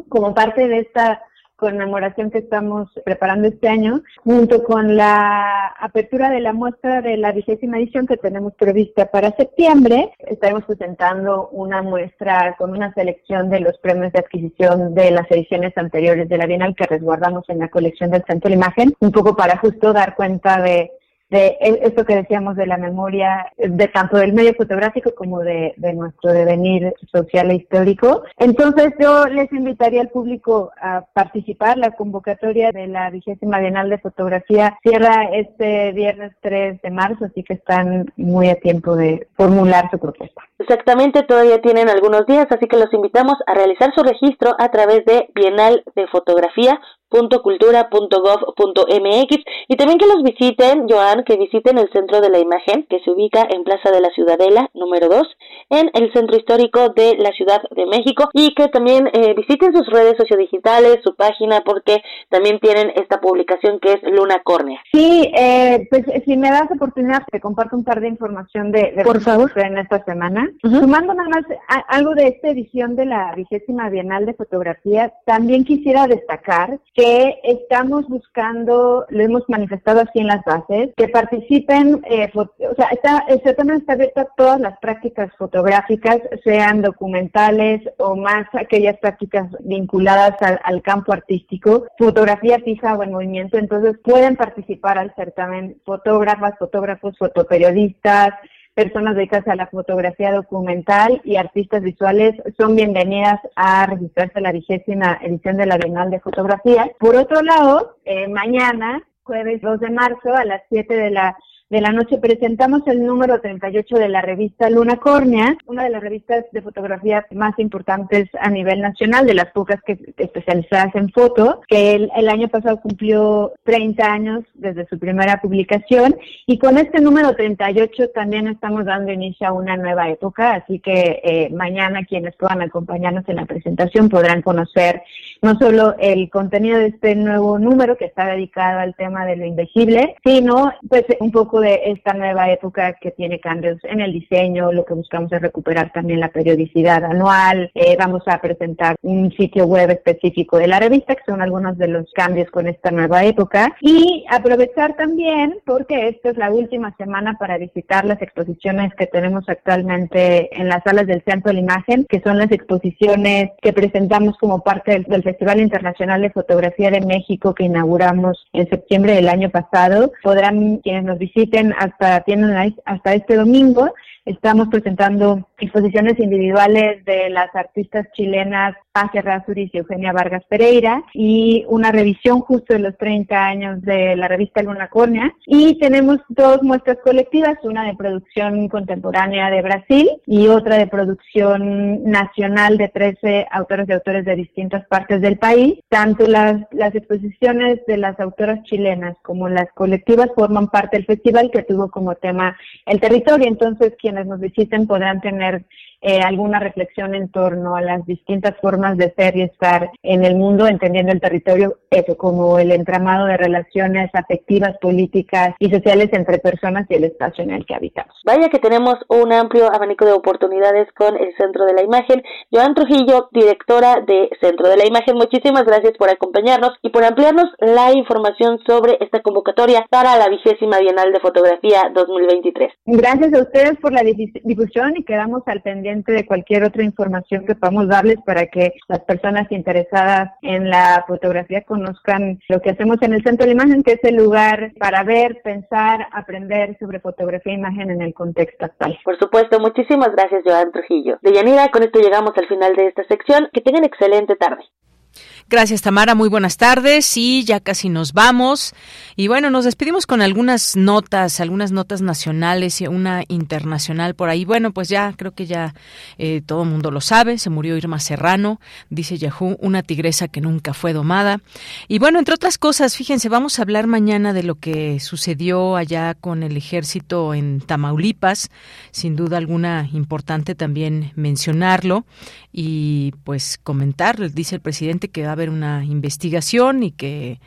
Como parte de esta conmemoración que estamos preparando este año, junto con la apertura de la muestra de la vigésima edición que tenemos prevista para septiembre. Estaremos presentando una muestra con una selección de los premios de adquisición de las ediciones anteriores de la Bienal que resguardamos en la colección del Centro de la Imagen, un poco para justo dar cuenta de de esto que decíamos de la memoria, de tanto del medio fotográfico como de, nuestro devenir social e histórico. Entonces yo les invitaría al público a participar. La convocatoria de la vigésima Bienal de Fotografía cierra este viernes 3 de marzo, así que están muy a tiempo de formular su propuesta. Exactamente, todavía tienen algunos días, así que los invitamos a realizar su registro a través de Bienal de Fotografía .cultura.gov.mx y también que los visiten, Joan, que visiten el Centro de la Imagen, que se ubica en Plaza de la Ciudadela, número 2, en el Centro Histórico de la Ciudad de México y que también eh, visiten sus redes sociodigitales, su página, porque también tienen esta publicación que es Luna Córnea. Sí, eh, pues si me das oportunidad, te comparto un par de información de, Por favor. en esta semana. Sumando nada más algo de esta edición de la vigésima Bienal de Fotografía, también quisiera destacar que estamos buscando, lo hemos manifestado así en las bases, que participen, eh, o sea, está, el certamen está abierto a todas las prácticas fotográficas, sean documentales o más aquellas prácticas vinculadas al, campo artístico, fotografía fija o en movimiento, entonces pueden participar al certamen fotógrafas, fotógrafos, fotoperiodistas, personas dedicadas a la fotografía documental y artistas visuales son bienvenidas a registrarse a la vigésima edición de la Bienal de Fotografía. Por otro lado, eh, mañana, jueves 2 de marzo, a las 7 de la de la noche presentamos el número 38 de la revista Luna Córnea, una de las revistas de fotografía más importantes a nivel nacional, de las pocas que especializadas en foto, que el, año pasado cumplió 30 años desde su primera publicación y con este número 38 también estamos dando inicio a una nueva época, así que eh, mañana quienes puedan acompañarnos en la presentación podrán conocer no solo el contenido de este nuevo número que está dedicado al tema de lo invisible, sino pues un poco de esta nueva época que tiene cambios en el diseño, lo que buscamos es recuperar también la periodicidad anual, eh, vamos a presentar un sitio web específico de la revista, que son algunos de los cambios con esta nueva época, y aprovechar también, porque esta es la última semana para visitar las exposiciones que tenemos actualmente en las salas del Centro de la Imagen, que son las exposiciones que presentamos como parte del, del Festival Internacional de Fotografía de México que inauguramos en septiembre del año pasado. Podrán quienes nos visiten hasta, tienen hasta este domingo. Estamos presentando exposiciones individuales de las artistas chilenas Paz Razuriz y Eugenia Vargas Pereira y una revisión justo de los 30 años de la revista Luna Córnea. Y tenemos dos muestras colectivas, una de producción contemporánea de Brasil y otra de producción nacional de 13 autores y autores de distintas partes del país. Tanto las, las exposiciones de las autoras chilenas como las colectivas forman parte del festival que tuvo como tema el territorio. Entonces, nos visiten podrán tener eh, alguna reflexión en torno a las distintas formas de ser y estar en el mundo, entendiendo el territorio eso como el entramado de relaciones afectivas, políticas y sociales entre personas y el espacio en el que habitamos. Vaya que tenemos un amplio abanico de oportunidades con el Centro de la Imagen. Joan Trujillo, directora de Centro de la Imagen, muchísimas gracias por acompañarnos y por ampliarnos la información sobre esta convocatoria para la vigésima Bienal de Fotografía 2023. Gracias a ustedes por la difusión y quedamos al pendiente de cualquier otra información que podamos darles para que las personas interesadas en la fotografía conozcan lo que hacemos en el Centro de la Imagen, que es el lugar para ver, pensar, aprender sobre fotografía e imagen en el contexto actual. Por supuesto, muchísimas gracias, Joan Trujillo. De Yanira, con esto llegamos al final de esta sección. Que tengan excelente tarde. Gracias, Tamara. Muy buenas tardes. Y ya casi nos vamos. Y bueno, nos despedimos con algunas notas, algunas notas nacionales y una internacional por ahí. Bueno, pues ya creo que ya eh, todo el mundo lo sabe. Se murió Irma Serrano, dice Yahoo, una tigresa que nunca fue domada. Y bueno, entre otras cosas, fíjense, vamos a hablar mañana de lo que sucedió allá con el ejército en Tamaulipas. Sin duda alguna importante también mencionarlo y pues comentar, dice el presidente que va haber una investigación y que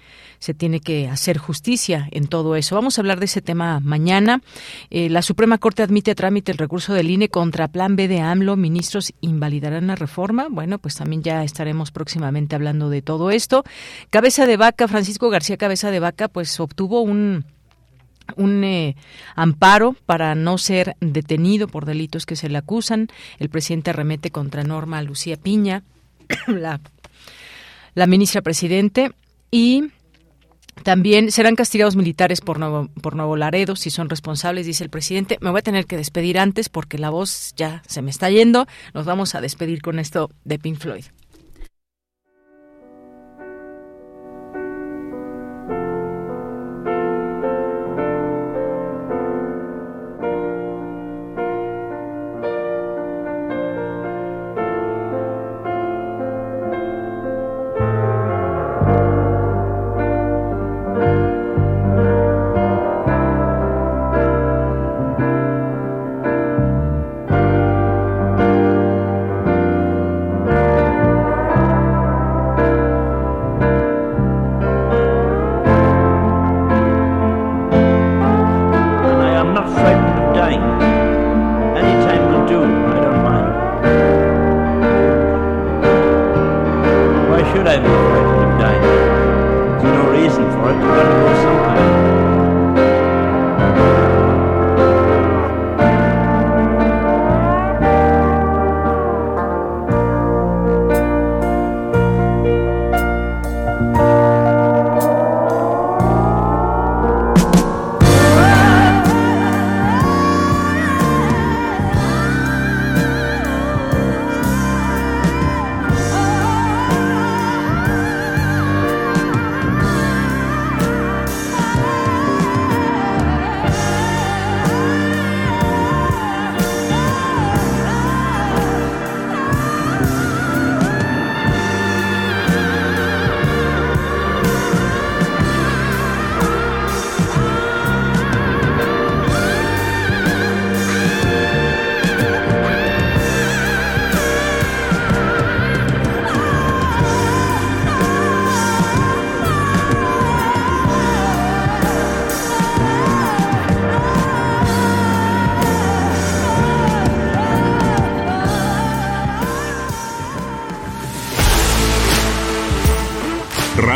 se tiene que hacer justicia en todo eso. Vamos a hablar de ese tema mañana. Eh, la Suprema Corte admite a trámite el recurso del INE contra Plan B de AMLO. Ministros invalidarán la reforma. Bueno, pues también ya estaremos próximamente hablando de todo esto. Cabeza de Vaca, Francisco García Cabeza de Vaca, pues obtuvo un un eh, amparo para no ser detenido por delitos que se le acusan. El presidente arremete contra Norma Lucía Piña, la, la ministra presidente, y también serán castigados militares por Nuevo, por Nuevo Laredo si son responsables, dice el presidente. Me voy a tener que despedir antes porque la voz ya se me está yendo. Nos vamos a despedir con esto de Pink Floyd.